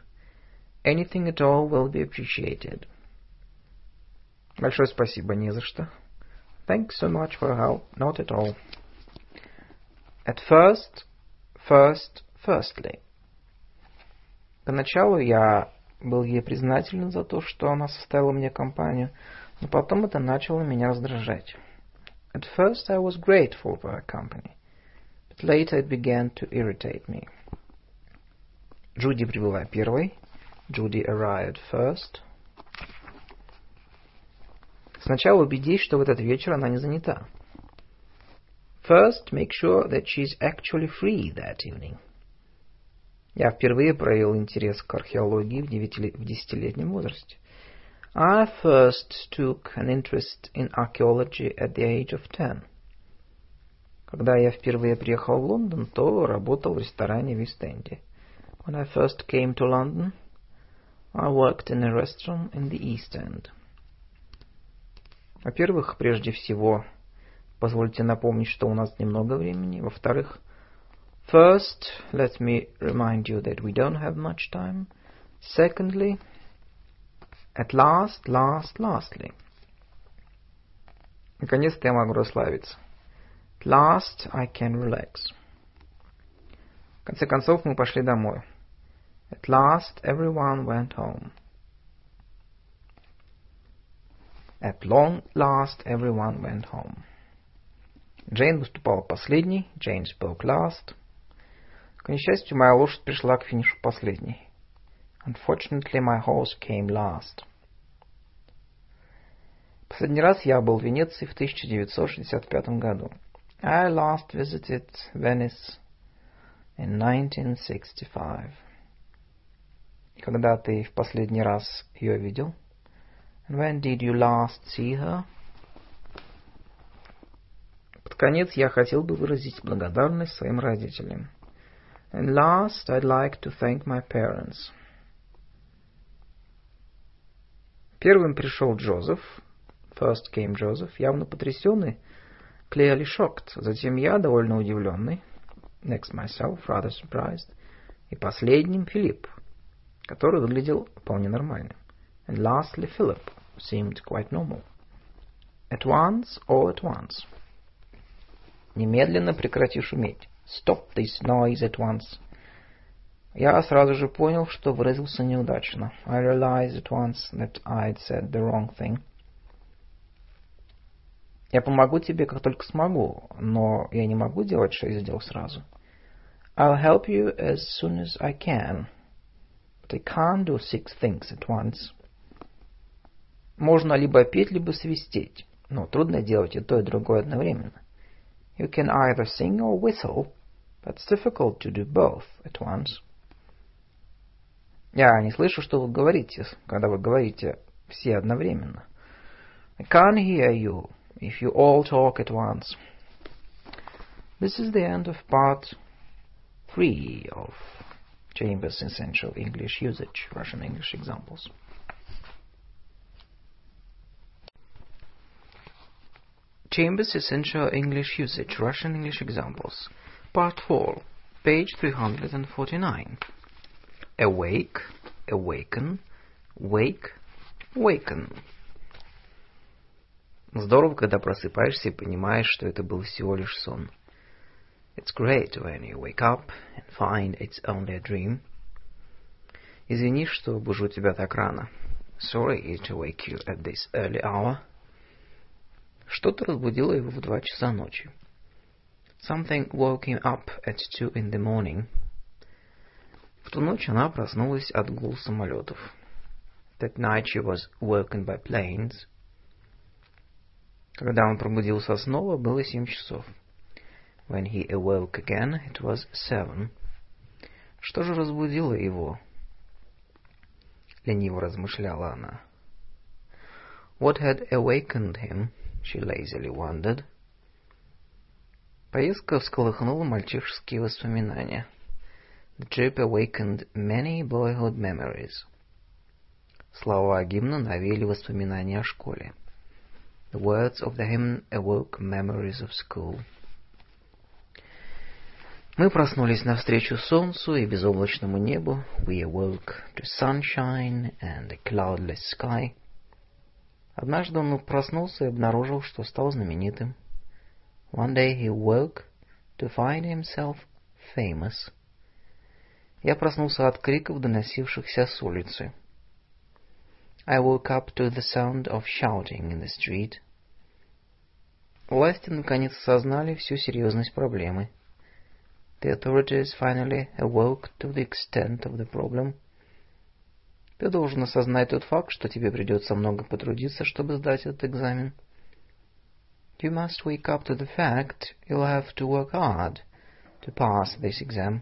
Anything at all will be appreciated. Большое спасибо, не за что. Thanks so much for help. Not at all. At first, first, firstly. Поначалу я был ей признателен за то, что она составила мне компанию, но потом это начало меня раздражать. At first I was grateful for her company, but later it began to irritate me. Джуди прибыла первой. Judy arrived first. Сначала убедись, что в этот вечер она не занята. First, make sure that she's actually free that evening. Я впервые проявил интерес к археологии в десятилетнем возрасте. I first took an interest in archaeology at the age of ten. Когда я впервые приехал в Лондон, то работал в ресторане в Ист-Энде. When I first came to London, I worked in a restaurant in the East End. Во-первых, прежде всего, позвольте напомнить, что у нас немного времени. Во-вторых, first, let me remind you that we don't have much time. Secondly, at last, last, lastly. Наконец-то я могу расслабиться. At last I can relax. В конце концов мы пошли домой. At last everyone went home. At long last everyone went home. Джейн выступала последней. Джейн spoke last. К несчастью, моя лошадь пришла к финишу последней. Unfortunately, my horse came last. Последний раз я был в Венеции в 1965 году. I last visited Venice in 1965. Когда ты в последний раз ее видел? When did you last see her? Под конец я хотел бы выразить благодарность своим родителям. And last, I'd like to thank my parents. Первым пришел Джозеф. First came Joseph, явно потрясенный, clearly shocked. Затем я, довольно удивленный. Next myself, rather surprised. И последним Филипп, который выглядел вполне нормально. And lastly Philip seemed quite normal. At once, all at once. Немедленно прекрати шуметь. Stop this noise at once. Я сразу же понял, что выразился неудачно. I realized at once that I'd said the wrong thing. Я помогу тебе, как только смогу, но я не могу делать шесть дел сразу. I'll help you as soon as I can, but I can't do six things at once. Можно либо петь, либо свистеть, но трудно делать и то, и другое одновременно. You can either sing or whistle, but it's difficult to do both at once. Я не слышу, что вы говорите, когда вы говорите все одновременно. I can't hear you if you all talk at once. This is the end of part 3 of Chambers' Essential English Usage, Russian English Examples. Chambers' Essential English Usage, Russian English Examples, Part 4, page 349. Awake, awaken, wake, waken. Здорово, когда просыпаешься и понимаешь, что это был всего лишь сон. It's great when you wake up and find it's only a dream. Извини, что бужу тебя так рано. Sorry to wake you at this early hour. Что-то разбудило его в два часа ночи. Something woke him up at two in the morning. В ту ночь она проснулась от гул самолетов. That night she was woken by planes. Когда он пробудился снова, было семь часов. When he awoke again, it was seven. Что же разбудило его? Лениво размышляла она. What had awakened him? She lazily wondered. Поездка всколыхнула мальчишеские воспоминания. The trip awakened many boyhood memories. Слова гимна навели воспоминания о школе. The words of the hymn awoke memories of school. Мы проснулись навстречу солнцу и безоблачному небу. We awoke to sunshine and a cloudless sky. Однажды он проснулся и обнаружил, что стал знаменитым. One day he woke to find himself famous. Я проснулся от криков, доносившихся с улицы. I woke up to the sound of shouting in the street. Власти наконец осознали всю серьезность проблемы. The authorities finally awoke to the extent of the problem. Ты должен осознать тот факт, что тебе придется много потрудиться, чтобы сдать этот экзамен. You must wake up to the fact you'll have to work hard to pass this exam.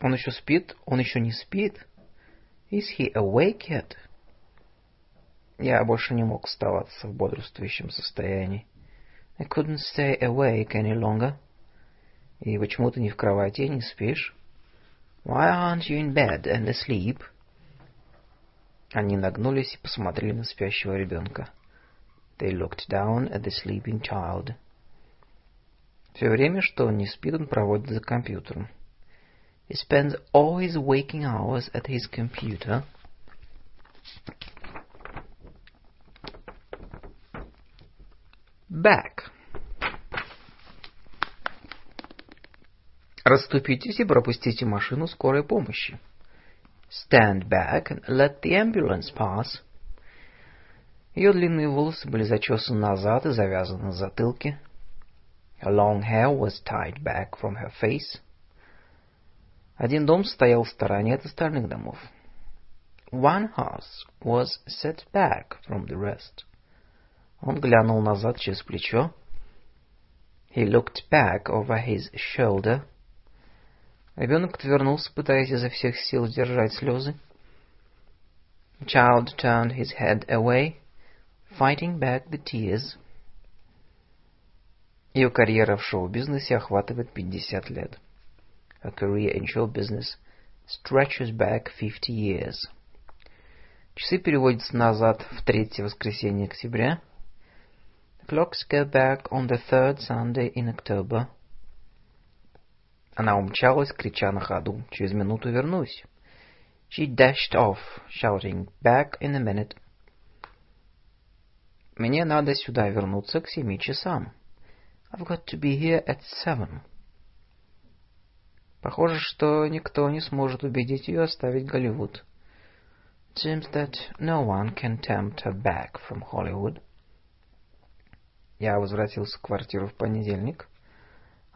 Он еще спит? Он еще не спит? Is he awake yet? Я больше не мог оставаться в бодрствующем состоянии. I couldn't stay awake any longer. И почему ты не в кровати не спишь? Why aren't you in bed and asleep? Они нагнулись и посмотрели на спящего ребенка. They looked down at the sleeping child. Все время, что он не спит, он проводит за компьютером. He spends all his waking hours at his computer. Back. Расступитесь и пропустите машину скорой помощи. Stand back and let the ambulance pass. Ее длинные волосы были зачесаны назад и завязаны на затылке. Her long hair was tied back from her face. Один дом стоял в стороне от остальных домов. One house was set back from the rest. Он глянул назад через плечо. He looked back over his shoulder. Ребенок отвернулся, пытаясь изо всех сил сдержать слезы. Child turned his head away, fighting back the tears. Ее карьера в шоу-бизнесе охватывает 50 лет. Her career in show business stretches back 50 years. Часы переводятся назад в третье воскресенье октября. The clocks go back on the third Sunday in October. Она умчалась, крича на ходу. Через минуту вернусь. She dashed off, shouting, back in a minute. Мне надо сюда вернуться к семи часам. I've got to be here at seven. Похоже, что никто не сможет убедить ее оставить Голливуд. It seems that no one can tempt her back from Hollywood. Я возвратился в квартиру в понедельник.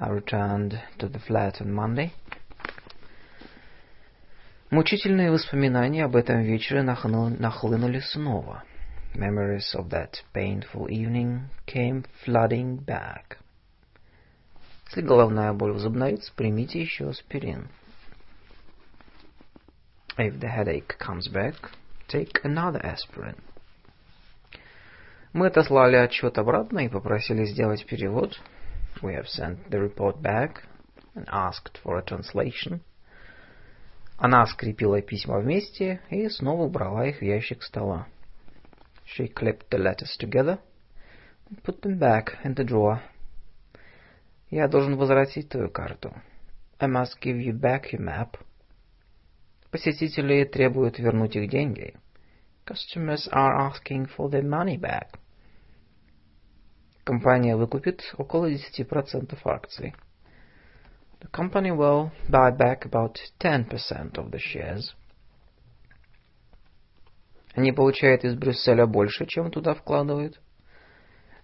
I returned to the flat on Monday. Мучительные воспоминания об этом вечере нахлынули снова. Memories of that painful evening came flooding back. Если головная боль возобновится, примите еще аспирин. If the headache comes back, take another aspirin. Мы отослали отчет обратно и попросили сделать перевод. We have sent the report back and asked for a translation. Она скрепила письма вместе и снова убрала их в ящик стола. She clipped the letters together and put them back in the drawer. Я должен возвратить твою карту. I must give you back your map. Посетители требуют вернуть их деньги. Customers are asking for their money back. Компания выкупит около 10% акций. The company will buy back about 10% of the shares. Они получают из Брюсселя больше, чем туда вкладывают.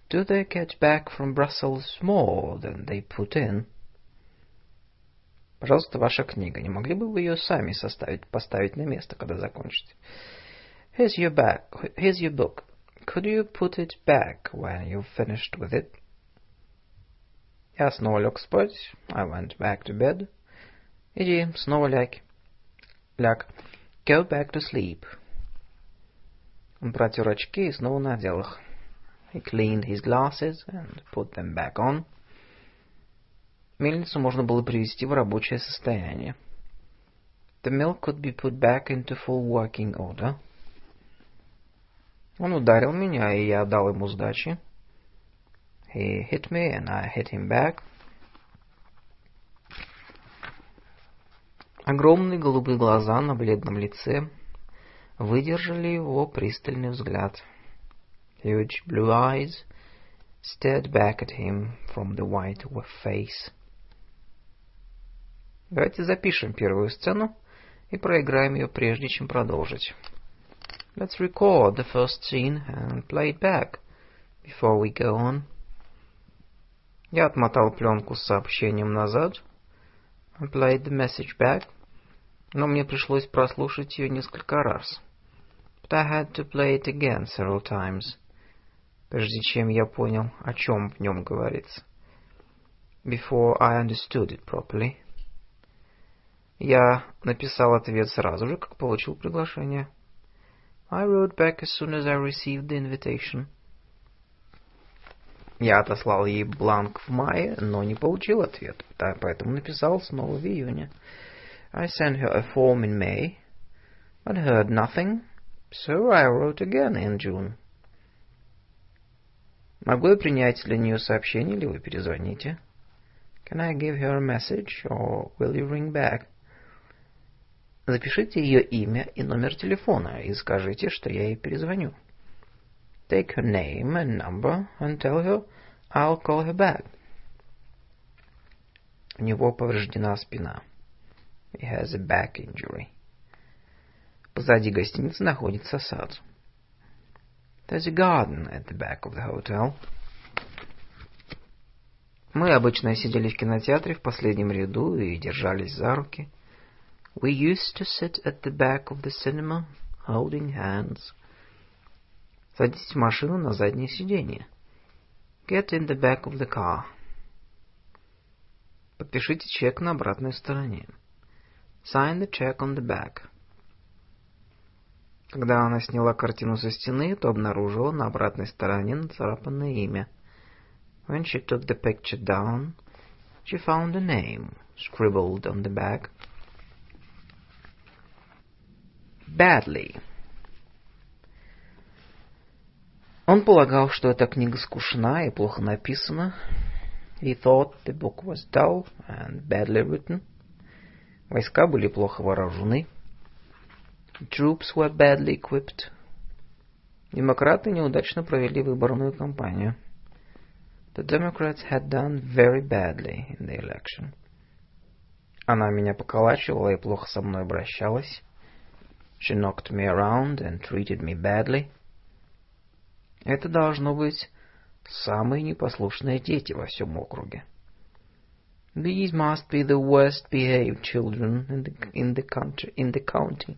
Do they get back from Brussels more than they put in? Пожалуйста, ваша книга. Не могли бы вы ее сами составить, поставить на место, когда закончите? Here's your back. Here's your book. Could you put it back when you've finished with it? Я снова лег спать. I went back to bed. Иди, снова ляг. Ляг. Go back to sleep. Он протер очки и снова надел их. He cleaned his glasses and put them back on. Мельницу можно было привести в рабочее состояние. The mill could be put back into full working order. Он ударил меня, и я дал ему сдачи. He hit me, and I hit him back. Огромные голубые глаза на бледном лице выдержали его пристальный взгляд. Huge blue eyes stared back at him from the white face. Давайте запишем первую сцену и проиграем ее прежде, чем продолжить. Let's record the first scene and play it back before we go on. Я отмотал пленку с сообщением назад. I played the message back. Но мне пришлось прослушать ее несколько раз. But I had to play it again several times прежде чем я понял, о чем в нем говорится. Before I understood it properly. Я написал ответ сразу же, как получил приглашение. I wrote back as soon as I received the invitation. Я отослал ей бланк в мае, но не получил ответ, да, поэтому написал снова в июне. I sent her a form in May, but heard nothing, so I wrote again in June. Могу я принять для нее сообщение, или вы перезвоните? Can I give her a message, or will you ring back? Запишите ее имя и номер телефона и скажите, что я ей перезвоню. Take her name and number and tell her I'll call her back. У него повреждена спина. He has a back injury. Позади гостиницы находится сад. There's a garden at the back of the hotel. Мы обычно сидели в кинотеатре в последнем ряду и держались за руки. We used to sit at the back of the cinema, holding hands. Садитесь в машину на заднее сиденье. Get in the back of the car. Подпишите чек на обратной стороне. Sign the check on the back. Когда она сняла картину со стены, то обнаружила на обратной стороне нацарапанное имя. When she took the picture down, she found a name scribbled on the back. Badly. Он полагал, что эта книга скучна и плохо написана. He thought the book was dull and badly written. Войска были плохо вооружены. Troops were badly equipped. Демократы неудачно провели выборную кампанию. The Democrats had done very badly in the election. Она меня поколачивала и плохо со мной обращалась. She knocked me around and treated me badly. Это должно быть самые непослушные дети во всем округе. These must be the worst behaved children in the, in the country, in the county.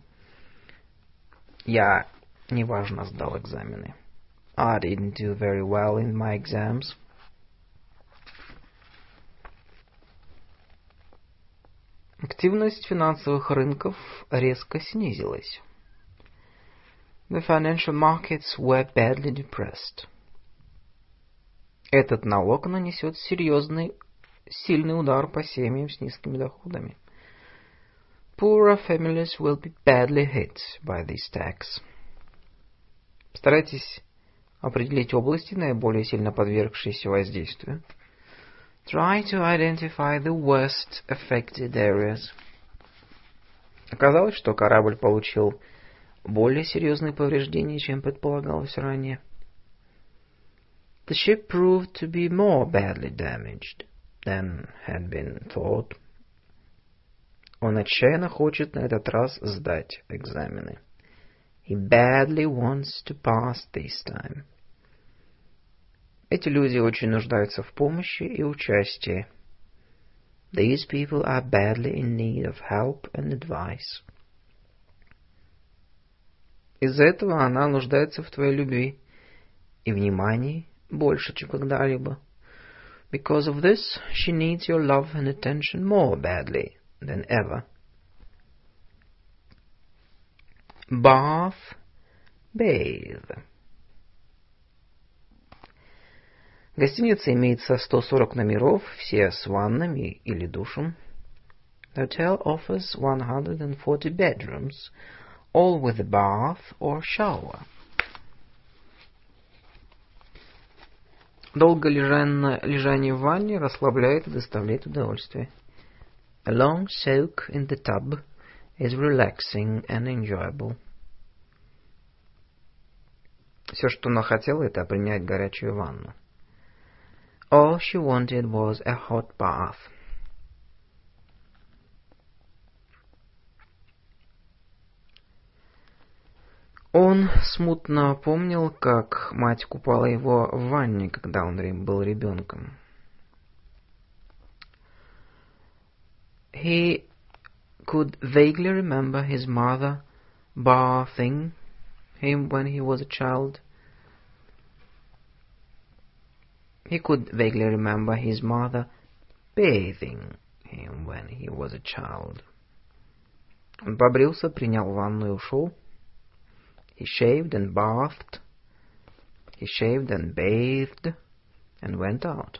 Я неважно сдал экзамены. I didn't do very well in my exams. Активность финансовых рынков резко снизилась. The financial markets were badly depressed. Этот налог нанесет серьезный, сильный удар по семьям с низкими доходами. Poorer families will be badly hit by this tax. Старайтесь определить области, наиболее сильно подвергшиеся воздействию. Try to identify the worst affected areas. Оказалось, что корабль получил более серьезные повреждения, чем предполагалось ранее. The ship proved to be more badly damaged than had been thought. Он отчаянно хочет на этот раз сдать экзамены. He badly wants to pass this time. Эти люди очень нуждаются в помощи и участии. These people are badly in need of help and advice. Из-за этого она нуждается в твоей любви и внимании больше, чем когда-либо. Because of this, she needs your love and attention more badly than ever. Bath, bathe. Гостиница имеется 140 номеров, все с ваннами или душем. The hotel offers 140 bedrooms, all with a bath or shower. Долго лежание в ванне расслабляет и доставляет удовольствие. A long soak in the tub is relaxing and enjoyable. Все, что она хотела, это принять горячую ванну. All she wanted was a hot bath. Он смутно помнил, как мать купала его в ванне, когда он был ребенком. He could vaguely remember his mother bathing him when he was a child. He could vaguely remember his mother bathing him when he was a child. Он побрился, принял ванну и ушел. He shaved and bathed. He shaved and bathed and went out.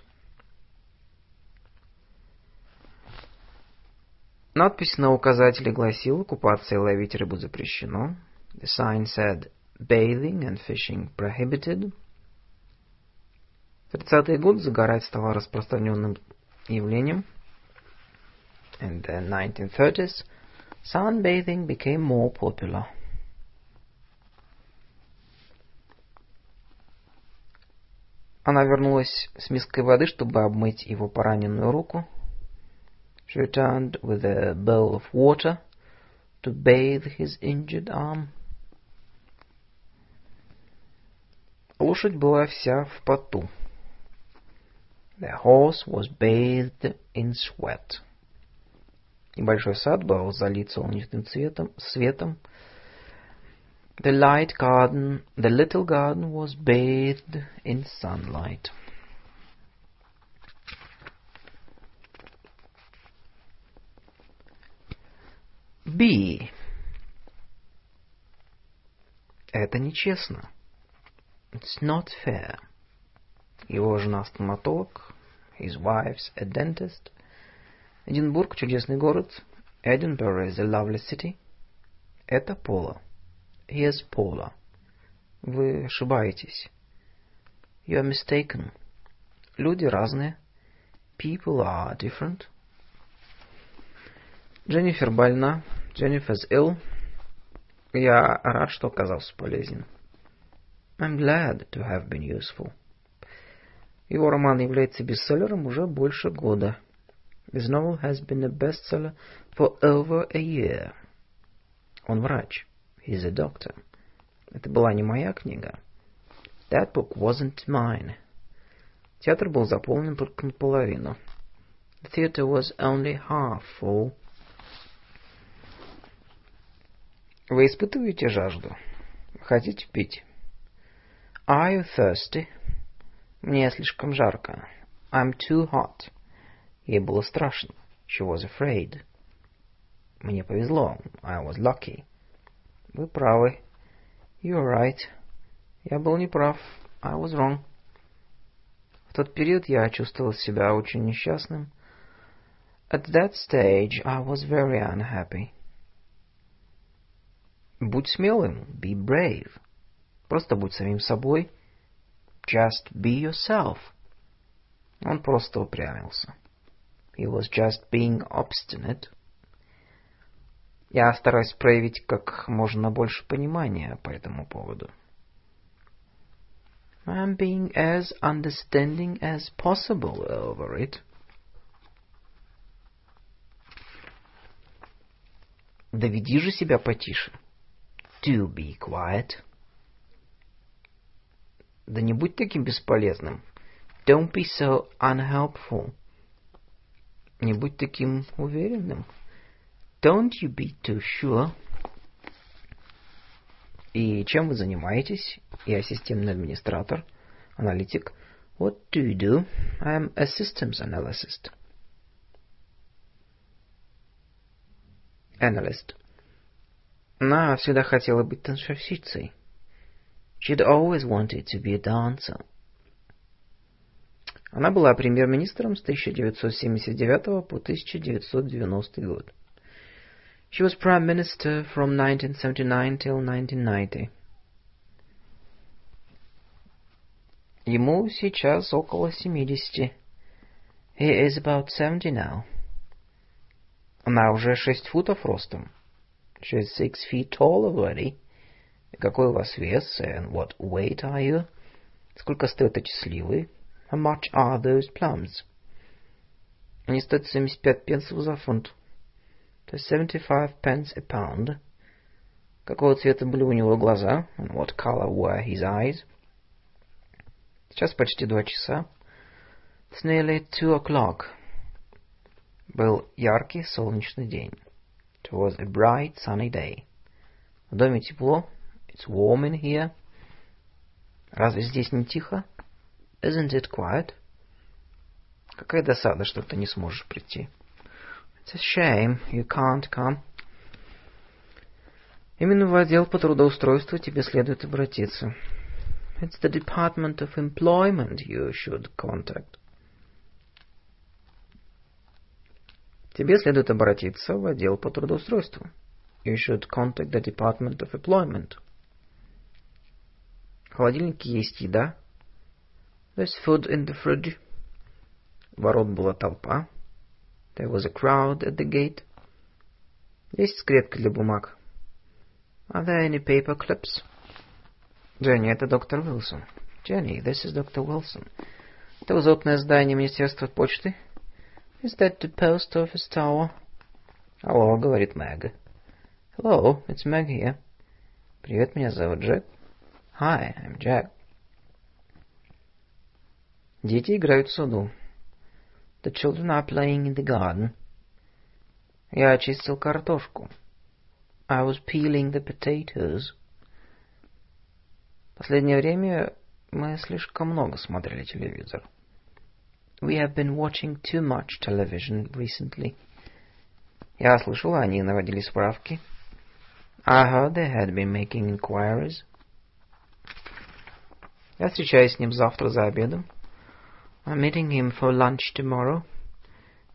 Надпись на указателе гласила «Купаться и ловить рыбу запрещено». The sign said «Bathing and fishing prohibited». В 30-е годы загорать стало распространенным явлением. In the 1930s, sunbathing became more popular. Она вернулась с миской воды, чтобы обмыть его пораненную руку. She returned with a bowl of water to bathe his injured arm. Лошадь была вся в поту. The horse was bathed in sweat. Небольшой сад был залит солнечным цветом, светом. The light garden, the little garden was bathed in sunlight. B. Это нечестно. It's not fair. Его жена стоматолог, his wife's a dentist. Эдинбург чудесный город. Edinburgh is a lovely city. Это Пола. Here's Paula. Вы ошибаетесь. You are mistaken. Люди разные. People are different. Дженнифер больна. Jennifer's ill. Я рад, что оказался полезен. I'm glad to have been useful. Его роман является бестселлером уже больше года. His novel has been a bestseller for over a year. Он врач. He's a doctor. Это была не моя книга. That book wasn't mine. Театр был заполнен только наполовину. The theater was only half full. Вы испытываете жажду? Хотите пить? Are you thirsty? Мне слишком жарко. I'm too hot. Ей было страшно. She was afraid. Мне повезло. I was lucky. Вы правы. You're right. Я был неправ. I was wrong. В тот период я чувствовал себя очень несчастным. At that stage I was very unhappy. Будь смелым. Be brave. Просто будь самим собой. Just be yourself. Он просто упрямился. He was just being obstinate. Я стараюсь проявить как можно больше понимания по этому поводу. I'm being as understanding as possible over it. Доведи же себя потише. Do be quiet. Да не будь таким бесполезным. Don't be so unhelpful. Не будь таким уверенным. Don't you be too sure. И чем вы занимаетесь? Я системный администратор, аналитик. What do you do? I am a systems analyst. Analyst. Она всегда хотела быть танцовщицей. She'd always wanted to be a dancer. Она была премьер-министром с 1979 по 1990 год. She was prime minister from 1979 till 1990. Ему сейчас около 70. He is about 70 now. Она уже 6 футов ростом. She is six feet tall already. И какой у вас вес? And what weight are you? Сколько стоят эти сливы? How much are those plums? Они стоят 75 пенсов за фунт. To 75 pence a pound. Какого цвета были у него глаза? And what color were his eyes? Сейчас почти два часа. It's nearly two o'clock. Был яркий солнечный день. It was a bright sunny day. В доме тепло. It's warm in here. Разве здесь не тихо? Isn't it quiet? Какая досада, что ты не сможешь прийти. It's a shame you can't come. Именно в отдел по трудоустройству тебе следует обратиться. It's the Department of Employment you should contact. Тебе следует обратиться в отдел по трудоустройству. You should contact the Department of Employment. В холодильнике есть еда. There's food in the fridge. Ворот была толпа. There was a crowd at the gate. Есть скрепки для бумаг. Are there any paper clips? Дженни, это доктор Уилсон. Jenny, this is Dr. Wilson. Это высотное здание Министерства почты? Is that the post office tower? Алло, говорит Мэг. Hello, it's Meg here. Привет, меня зовут Джек. Hi, I'm Jack. Дети играют в саду. The children are playing in the garden. Я очистил картошку. I was peeling the potatoes. Последнее время мы слишком много смотрели телевизор. We have been watching too much television recently. Я слышал, они наводили справки. I heard they had been making inquiries. Я встречаюсь с ним завтра за обедом. I'm meeting him for lunch tomorrow.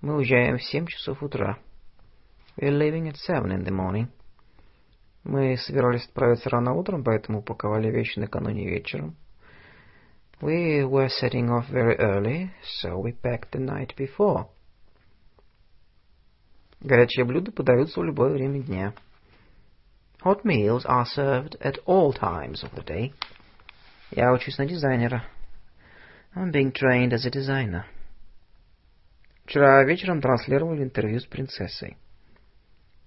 Мы уезжаем в семь часов утра. We're leaving at seven in the morning. Мы собирались отправиться рано утром, поэтому упаковали вещи накануне вечером. We were setting off very early, so we packed the night before. Горячие блюда подаются в любое время дня. Hot meals are served at all times of the day. Я учусь на дизайнера. I'm being trained as a designer. Вчера вечером транслировали интервью с принцессой.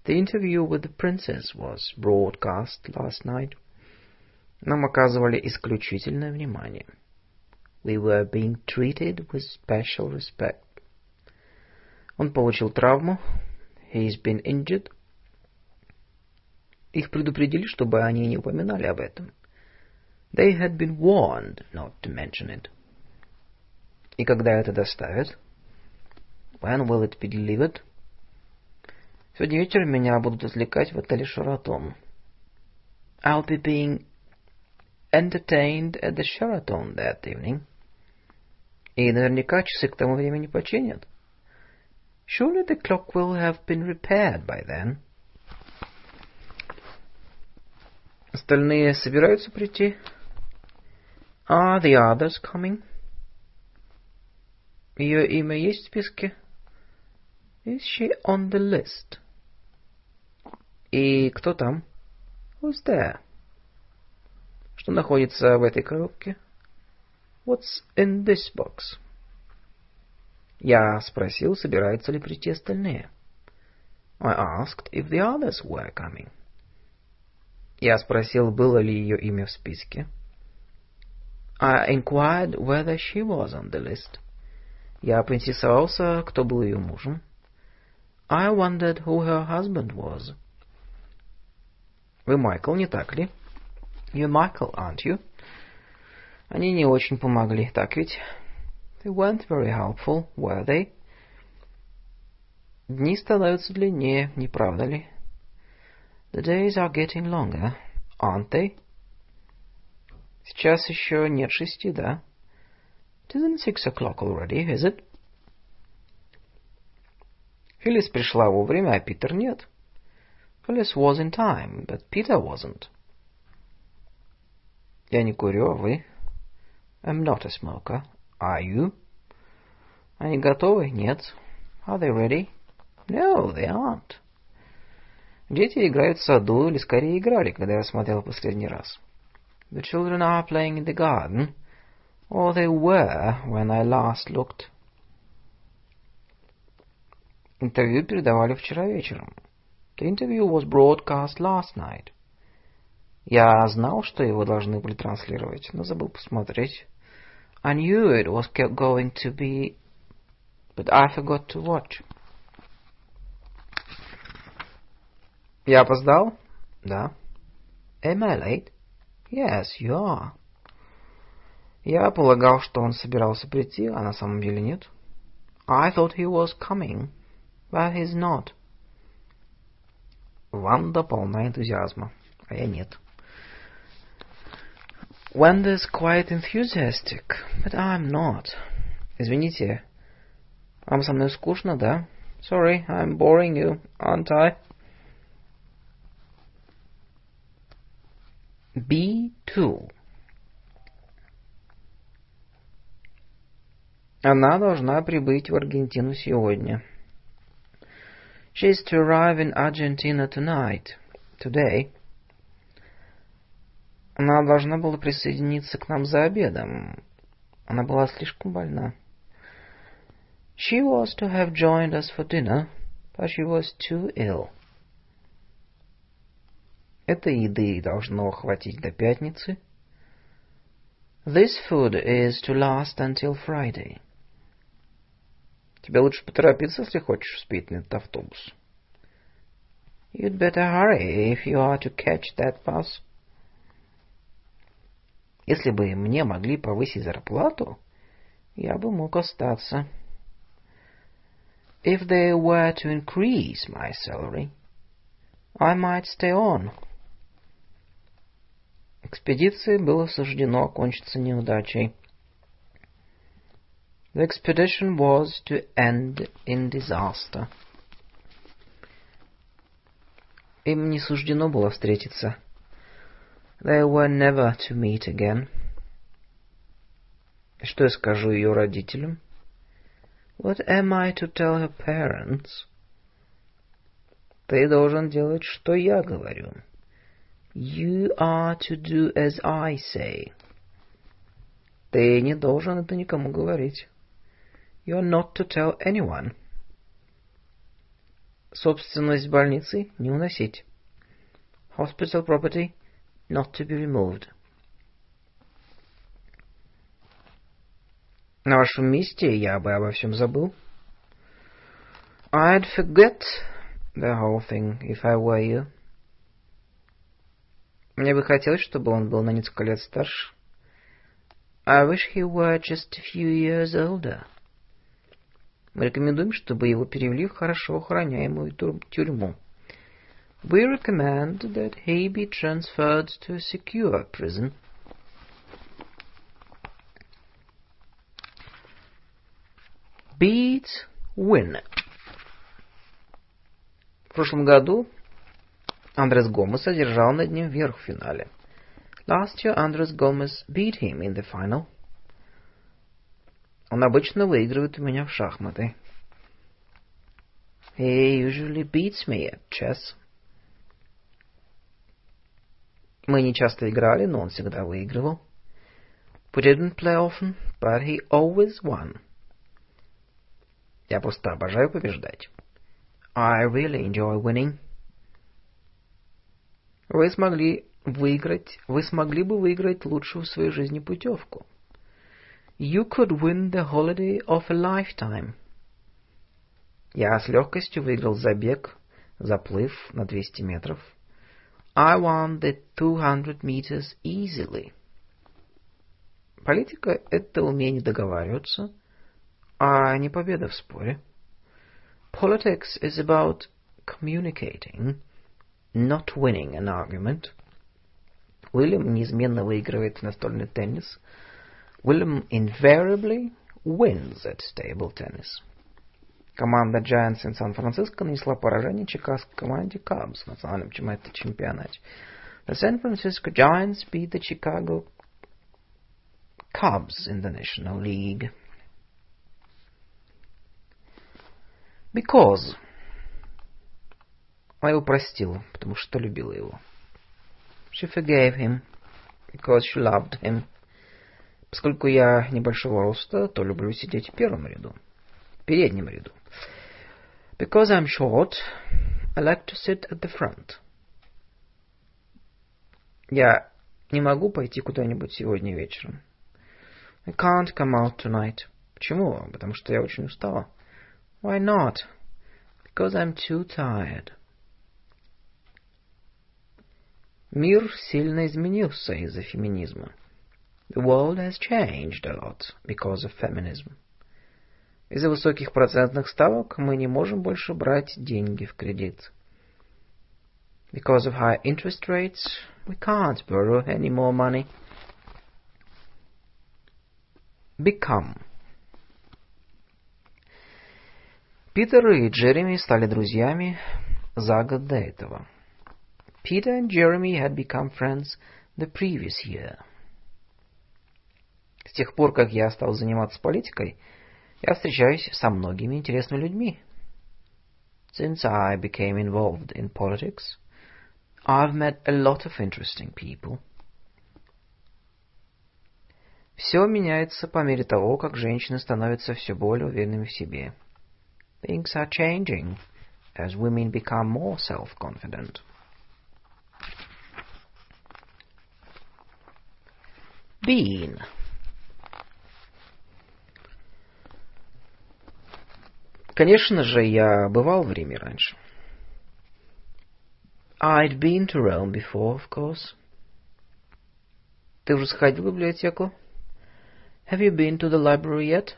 The interview with the princess was broadcast last night. Нам оказывали исключительное внимание. We were being treated with special respect. Он получил травму. He's been injured. Их предупредили, чтобы они не упоминали об этом. They had been warned not to mention it. И когда это доставят? When will it be delivered? Сегодня вечером меня будут развлекать в отеле Шератон. I'll be being entertained at the Sheraton that evening. И наверняка часы к тому времени починят. Surely the clock will have been repaired by then. Остальные собираются прийти? Are the others coming? Ее имя есть в списке? Is she on the list? И кто там? Who's there? Что находится в этой коробке? What's in this box? Я спросил, собираются ли прийти остальные. I asked if the others were coming. Я спросил, было ли ее имя в списке. I inquired whether she was on the list. Я поинтересовался, кто был ее мужем. I wondered who her husband was. Вы Майкл, не так ли? You're Michael, aren't you? Они не очень помогли, так ведь? They weren't very helpful, were they? Дни становятся длиннее, не правда ли? The days are getting longer, aren't they? Сейчас еще нет шести, да? It isn't six o'clock already, is it? Филлис пришла вовремя, а Питер нет. Phyllis was in time, but Peter wasn't. Я не курю, а вы? I'm not a smoker. Are you? Они готовы? Нет. Are they ready? No, they aren't. Дети играют в саду, или скорее играли, когда я смотрел последний раз. The children are playing in the garden, or they were when I last looked. Интервью передавали вчера вечером. The interview was broadcast last night. Я знал, что его должны были транслировать, но забыл посмотреть. I knew it was going to be, but I forgot to watch. Я опоздал? Да. Am I late? Yes, you are. Я полагал, что он собирался прийти, а на самом деле нет. I thought he was coming, but he's not. Ванда полна энтузиазма, а я нет. Wanda's quite enthusiastic, but I'm not. Извините, вам со мной скучно, да? Sorry, I'm boring you, aren't I? B2 Она должна прибыть в Аргентину сегодня. She is to arrive in Argentina tonight. Today. Она должна была присоединиться к нам за обедом. Она была слишком больна. She was to have joined us for dinner, but she was too ill. Этой еды должно хватить до пятницы. This food is to last until Friday. Тебе лучше поторопиться, если хочешь успеть на этот автобус. You'd better hurry if you are to catch that bus. Если бы мне могли повысить зарплату, я бы мог остаться. If they were to increase my salary, I might stay on. Экспедиции было суждено окончиться неудачей. The expedition was to end in disaster. Им не суждено было встретиться. They were never to meet again. Что я скажу ее родителям? What am I to tell her parents? Ты должен делать, что я говорю. You are to do as I say. Ты не должен это никому говорить. You are not to tell anyone. Собственность больницы не уносить. Hospital property not to be removed. На вашем месте я бы обо всем забыл. I'd forget the whole thing if I were you. Мне бы хотелось, чтобы он был на несколько лет старше. I wish he were just a few years older. Мы рекомендуем, чтобы его перевели в хорошо охраняемую тюрьму. We recommend that he be transferred to a secure prison. Beat win. В прошлом году Андрес Гомес одержал над ним верх в финале. Last year Andres Gomez beat him in the final. Он обычно выигрывает у меня в шахматы. He usually beats me at chess. Мы не часто играли, но он всегда выигрывал. We didn't play often, but he always won. Я просто обожаю побеждать. I really enjoy winning. Вы смогли выиграть, вы смогли бы выиграть лучшую в своей жизни путевку. You could win the holiday of a lifetime. Я с легкостью выиграл забег, заплыв на 200 метров. I won the 200 meters easily. Политика — это умение договариваться, а не победа в споре. Politics is about communicating, not winning an argument. Уильям неизменно выигрывает настольный теннис — William invariably wins at table tennis. Команда Giants in Сан-Франциско нанесла поражение чикагской команде Cubs в национальном чемпионате. The San Francisco Giants beat the Chicago Cubs in the National League. Because. Она его простила, потому что любила его. She forgave him because she loved him. Поскольку я небольшого роста, то люблю сидеть в первом ряду, в переднем ряду. Because I'm short, I like to sit at the front. Я не могу пойти куда-нибудь сегодня вечером. I can't come out tonight. Почему? Потому что я очень устала. Why not? Because I'm too tired. Мир сильно изменился из-за феминизма. The world has changed a lot because of feminism. Из-за высоких процентных ставок мы не можем больше брать деньги в кредит. Because of high interest rates, we can't borrow any more money. Become. Питер и Джереми стали друзьями за год до этого. Peter and Jeremy had become friends the previous year. С тех пор, как я стал заниматься политикой, Я встречаюсь со многими интересными людьми. Since I became involved in politics, I've met a lot of interesting people. Все меняется по мере того, как женщины становятся все более уверенными в себе. Things are changing as women become more self-confident. Been. Конечно же, я бывал в Риме раньше. I'd been to Rome before, of course. Ты уже сходил в библиотеку? Have you been to the library yet?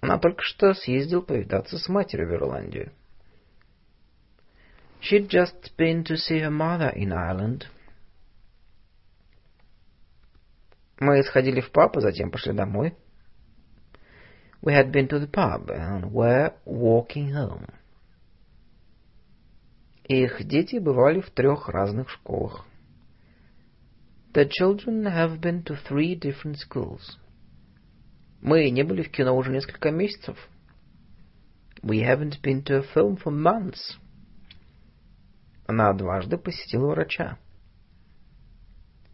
Она только что съездил повидаться с матерью в Ирландию. She'd just been to see her mother in Ireland. Мы сходили в паб, а затем пошли домой. We had been to the pub and were walking home. Их дети бывали в трех разных школах. The children have been to three different schools. Мы не были в кино уже несколько месяцев. We haven't been to a film for months. Она дважды посетила врача.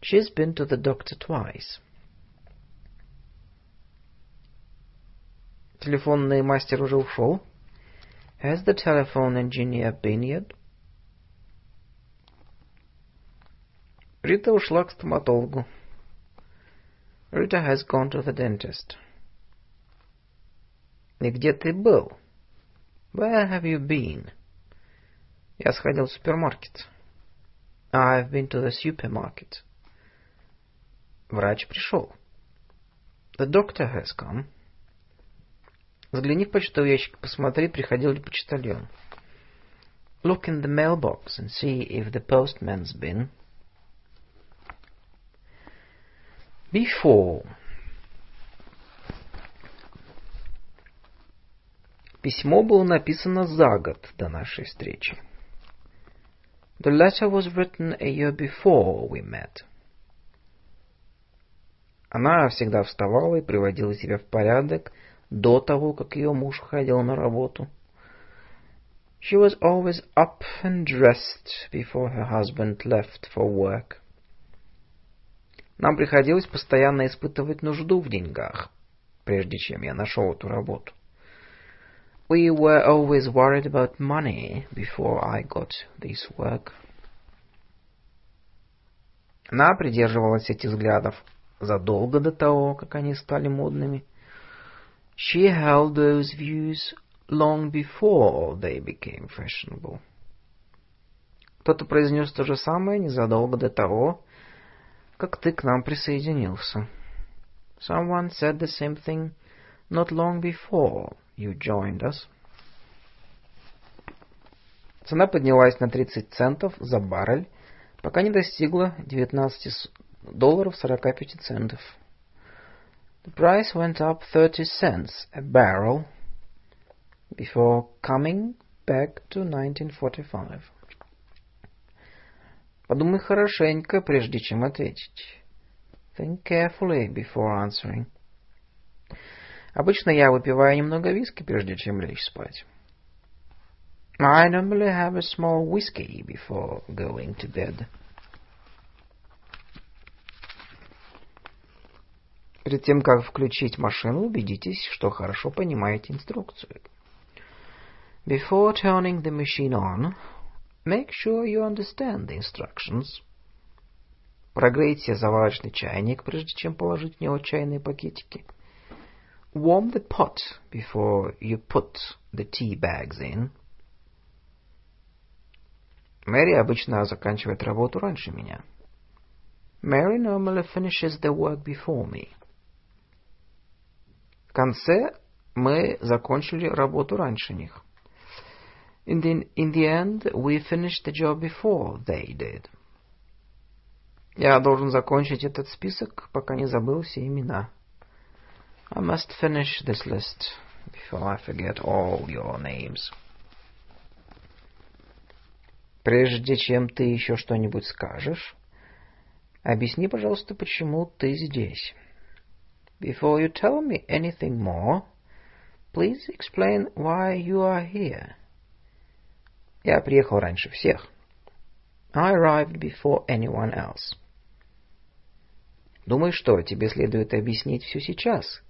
She's been to the doctor twice. Телефонный мастер уже ушел. Has the telephone engineer been yet? Рита ушла к стоматологу. Rita has gone to the dentist. И где ты был? Where have you been? Я сходил в супермаркет. I've been to the supermarket. Врач пришел. The doctor has come. Взгляни в почтовый ящик, посмотри, приходил ли почтальон. Look in the mailbox and see if the postman's been. Before. Письмо было написано за год до нашей встречи. The letter was written a year before we met. Она всегда вставала и приводила себя в порядок до того, как ее муж ходил на работу. She was always up and dressed before her husband left for work. Нам приходилось постоянно испытывать нужду в деньгах, прежде чем я нашел эту работу. We were always worried about money before I got this work. Она придерживалась этих взглядов задолго до того, как они стали модными. She held those views long before they became fashionable. Кто-то произнес то же самое незадолго до того, как ты к нам присоединился. Someone said the same thing not long before you joined us. Цена поднялась на 30 центов за баррель, пока не достигла 19 долларов 45 центов. The price went up 30 cents a barrel before coming back to 1945. Подумай хорошенько, прежде чем ответить. Think carefully before answering. Обычно я выпиваю немного виски, прежде чем лечь спать. I normally have a small whiskey before going to bed. Перед тем, как включить машину, убедитесь, что хорошо понимаете инструкцию. Before turning the machine on, Make sure you understand the instructions. Прогрейте заварочный чайник, прежде чем положить в него чайные пакетики. Warm the pot before you put the tea bags in. Мэри обычно заканчивает работу раньше меня. Mary normally finishes the work before me. Конце мы закончили работу раньше них. In the, in the end, we finished the job before they did. Я должен закончить этот список, пока не забыл все имена. I must finish this list before I forget all your names. Прежде чем ты еще что-нибудь скажешь, объясни, пожалуйста, почему ты здесь. Before you tell me anything more, please explain why you are here. Я приехал раньше всех. I arrived before anyone else. Думаю, что тебе следует объяснить все сейчас,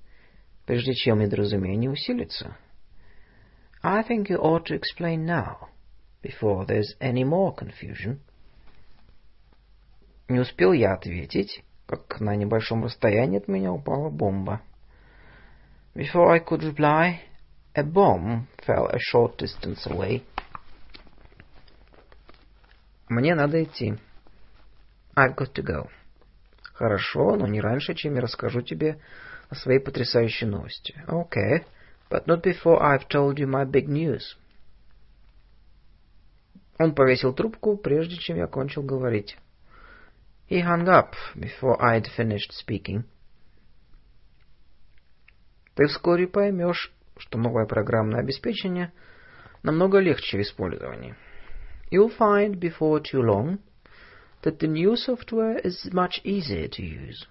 прежде чем недоразумение усилится. I think you ought to explain now, before there's any more confusion. Не успел я ответить, как на небольшом расстоянии от меня упала бомба. Before I could reply, a bomb fell a short distance away. Мне надо идти. I've got to go. Хорошо, но не раньше, чем я расскажу тебе о своей потрясающей новости. Okay, but not before I've told you my big news. Он повесил трубку, прежде чем я кончил говорить. He hung up before I'd finished speaking. Ты вскоре поймешь, что новое программное обеспечение намного легче в использовании. You'll find before too long that the new software is much easier to use.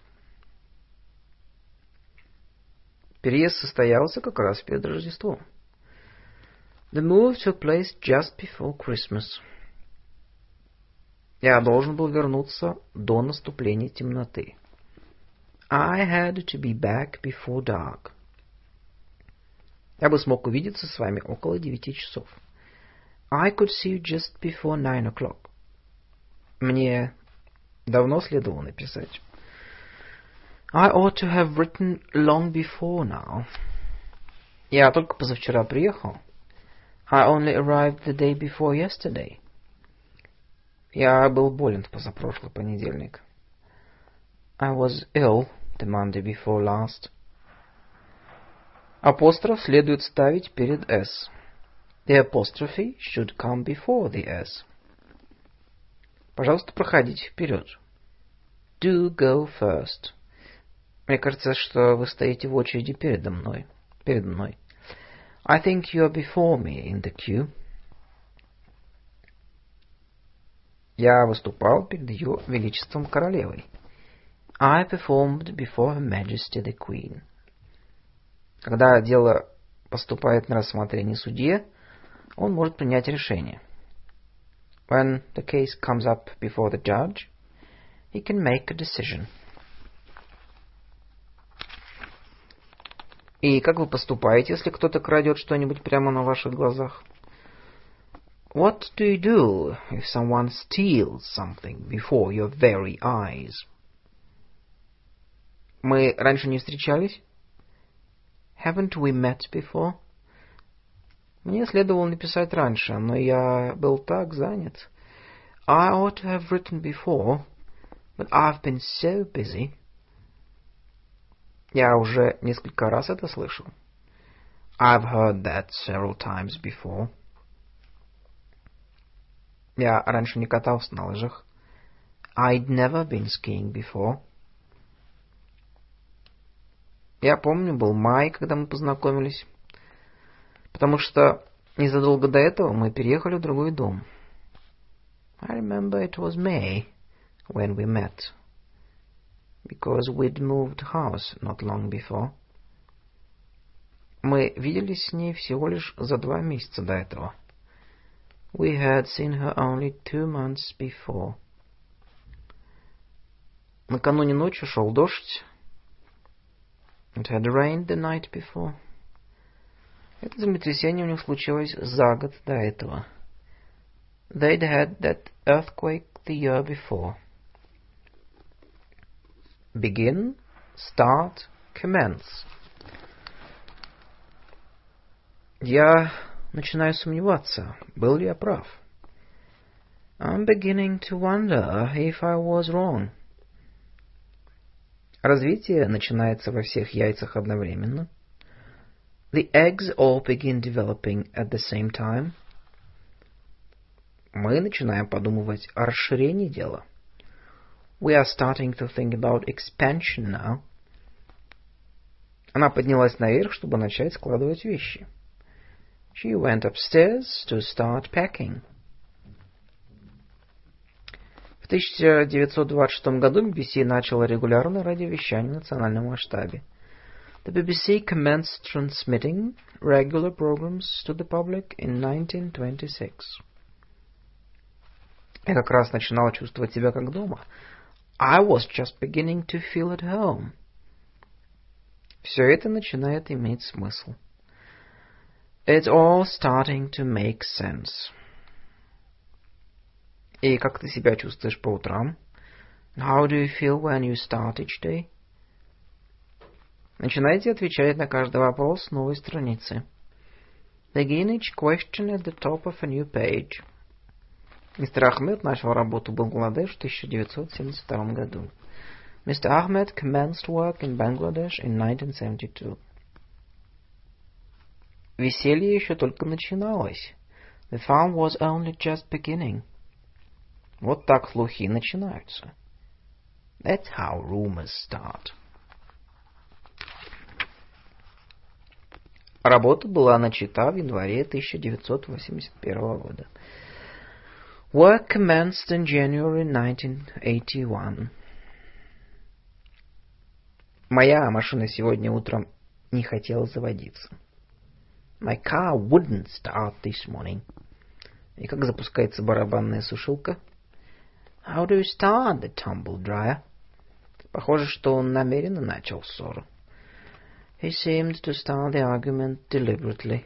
Переезд состоялся как раз перед Рождеством. The move took place just before Christmas. Я должен был вернуться до наступления темноты. I had to be back before dark. Я бы смог увидеться с вами около девяти часов. I could see you just before nine o'clock. Мне давно следовало написать. I ought to have written long before now. Я только позавчера приехал. I only arrived the day before yesterday. Я был болен в позапрошлый понедельник. I was ill the Monday before last. Апостроф следует ставить перед «s». The apostrophe should come before the «s». Пожалуйста, проходите вперед. Do go first. Мне кажется, что вы стоите в очереди передо мной. Перед мной. I think you are before me in the queue. Я выступал перед ее величеством королевой. I performed before Her Majesty the Queen. Когда дело поступает на рассмотрение судье, он может принять решение. When the case comes up before the judge, he can make a decision. И как вы поступаете, если кто-то крадет что-нибудь прямо на ваших глазах? What do you do if someone steals something before your very eyes? Мы раньше не встречались? Haven't we met before? Мне следовало написать раньше, но я был так занят. I ought to have written before, but I've been so busy. Я уже несколько раз это слышал. I've heard that several times before. Я раньше не катался на лыжах. I'd never been skiing before. Я помню, был май, когда мы познакомились. Потому что незадолго до этого мы переехали в другой дом. I remember it was May when we met. Because we'd moved house not long before. Мы виделись с ней всего лишь за два месяца до этого. We had seen her only two months before. Накануне ночью шел дождь. It had rained the night before. Это землетрясение у них случилось за год до этого. They'd had that earthquake the year before. Begin, start, commence. Я начинаю сомневаться, был ли я прав. I'm beginning to wonder if I was wrong. Развитие начинается во всех яйцах одновременно. The eggs all begin developing at the same time. Мы начинаем подумывать о расширении дела. We are starting to think about expansion now. Она поднялась наверх, чтобы начать складывать вещи. She went upstairs to start packing. В 1926 году BBC начала регулярное радиовещание в национальном масштабе. The BBC commenced transmitting regular programs to the public in 1926. Я как раз начинал чувствовать себя как дома. I was just beginning to feel at home. Все это начинает иметь смысл. It's all starting to make sense. И как ты себя чувствуешь по утрам? How do you feel when you start each day? Начинайте отвечать на каждый вопрос с новой страницы. Begin each question at the top of a new page. Мистер Ахмед начал работу в Бангладеш в 1972 году. Mr. Ahmed commenced work in Bangladesh in 1972. Веселье еще только начиналось. The fun was only just beginning. Вот так слухи начинаются. That's how rumors start. Работа была начата в январе 1981 года. Work commenced in January 1981. Моя машина сегодня утром не хотела заводиться. My car wouldn't start this morning. И как запускается барабанная сушилка? How do you start the tumble dryer? Похоже, что он намеренно начал ссору. He seemed to start the argument deliberately.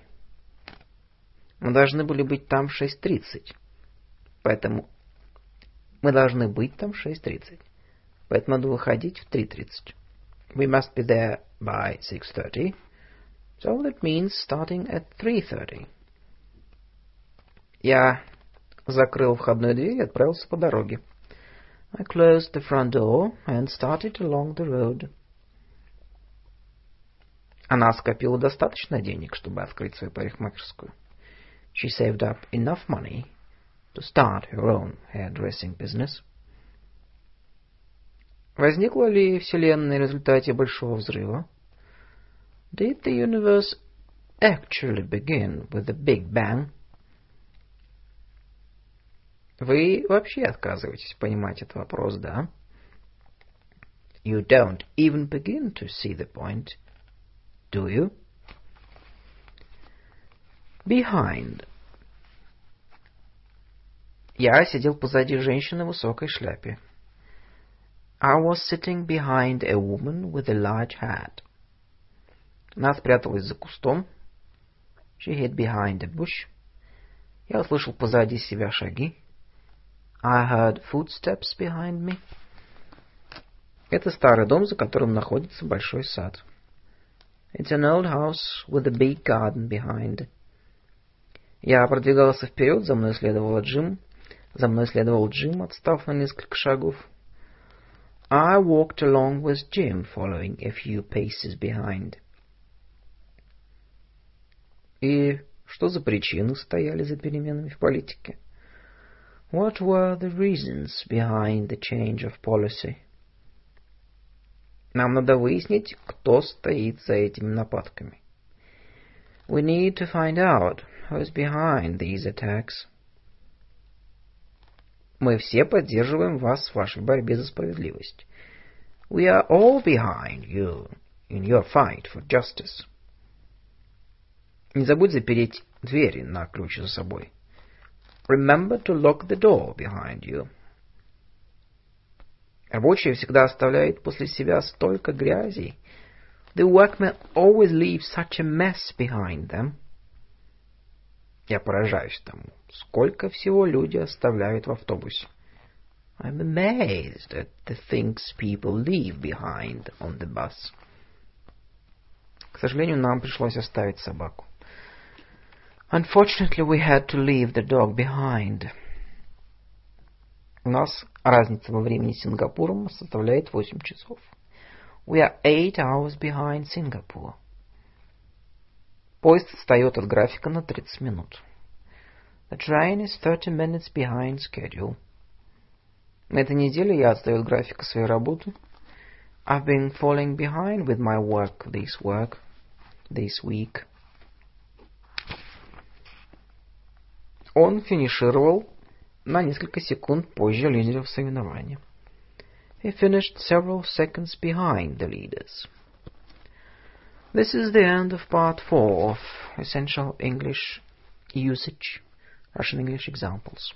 Мы должны были быть там в 6.30. Поэтому мы должны быть там в 6.30. Поэтому надо выходить в 3.30. We must be there by 6.30. So that means starting at 3.30. Я закрыл входную дверь и отправился по дороге. I closed the front door and started along the road. Она скопила достаточно денег, чтобы открыть свою парикмахерскую. She saved up enough money to start her own hairdressing business. Возникла ли Вселенная в результате Большого Взрыва? Did the universe actually begin with a Big Bang? Вы вообще отказываетесь понимать этот вопрос, да? You don't even begin to see the point, do you? Behind. Я сидел позади женщины в высокой шляпе. I was sitting behind a woman with a large hat. Она спряталась за кустом. She hid behind a bush. Я услышал позади себя шаги. I heard footsteps behind me. Это старый дом, за которым находится большой сад. It's an old house with a big garden behind. Я продвигался вперед, за мной следовал Джим. За мной следовал Джим, отстав на несколько шагов. I walked along with Jim, following a few paces behind. И что за причины стояли за переменами в политике? What were the reasons behind the change of policy? Нам надо выяснить, кто стоит за этими нападками. We need to find out who is behind these attacks. Мы все поддерживаем вас в вашей борьбе за справедливость. We are all behind you in your fight for justice. Не забудь запереть двери на ключ за собой. Remember to lock the door behind you. Рабочий всегда оставляет после себя столько грязи. The workmen always leave such a mess behind them. Я поражаюсь тому, сколько всего люди оставляют в автобусе. I'm amazed at the things people leave behind on the bus. К сожалению, нам пришлось оставить собаку. Unfortunately, we had to leave the dog behind. У нас разница во времени с Сингапуром составляет 8 часов. We are 8 hours behind Singapore. Поезд отстает от графика на 30 минут. The train is 30 minutes behind schedule. На этой неделе я отстаю от графика своей работы. I've been falling behind with my work this work this week. Он финишировал на несколько секунд позже лидеров соревнования. He finished several seconds behind the leaders. This is the end of part 4 of Essential English Usage, Russian English Examples.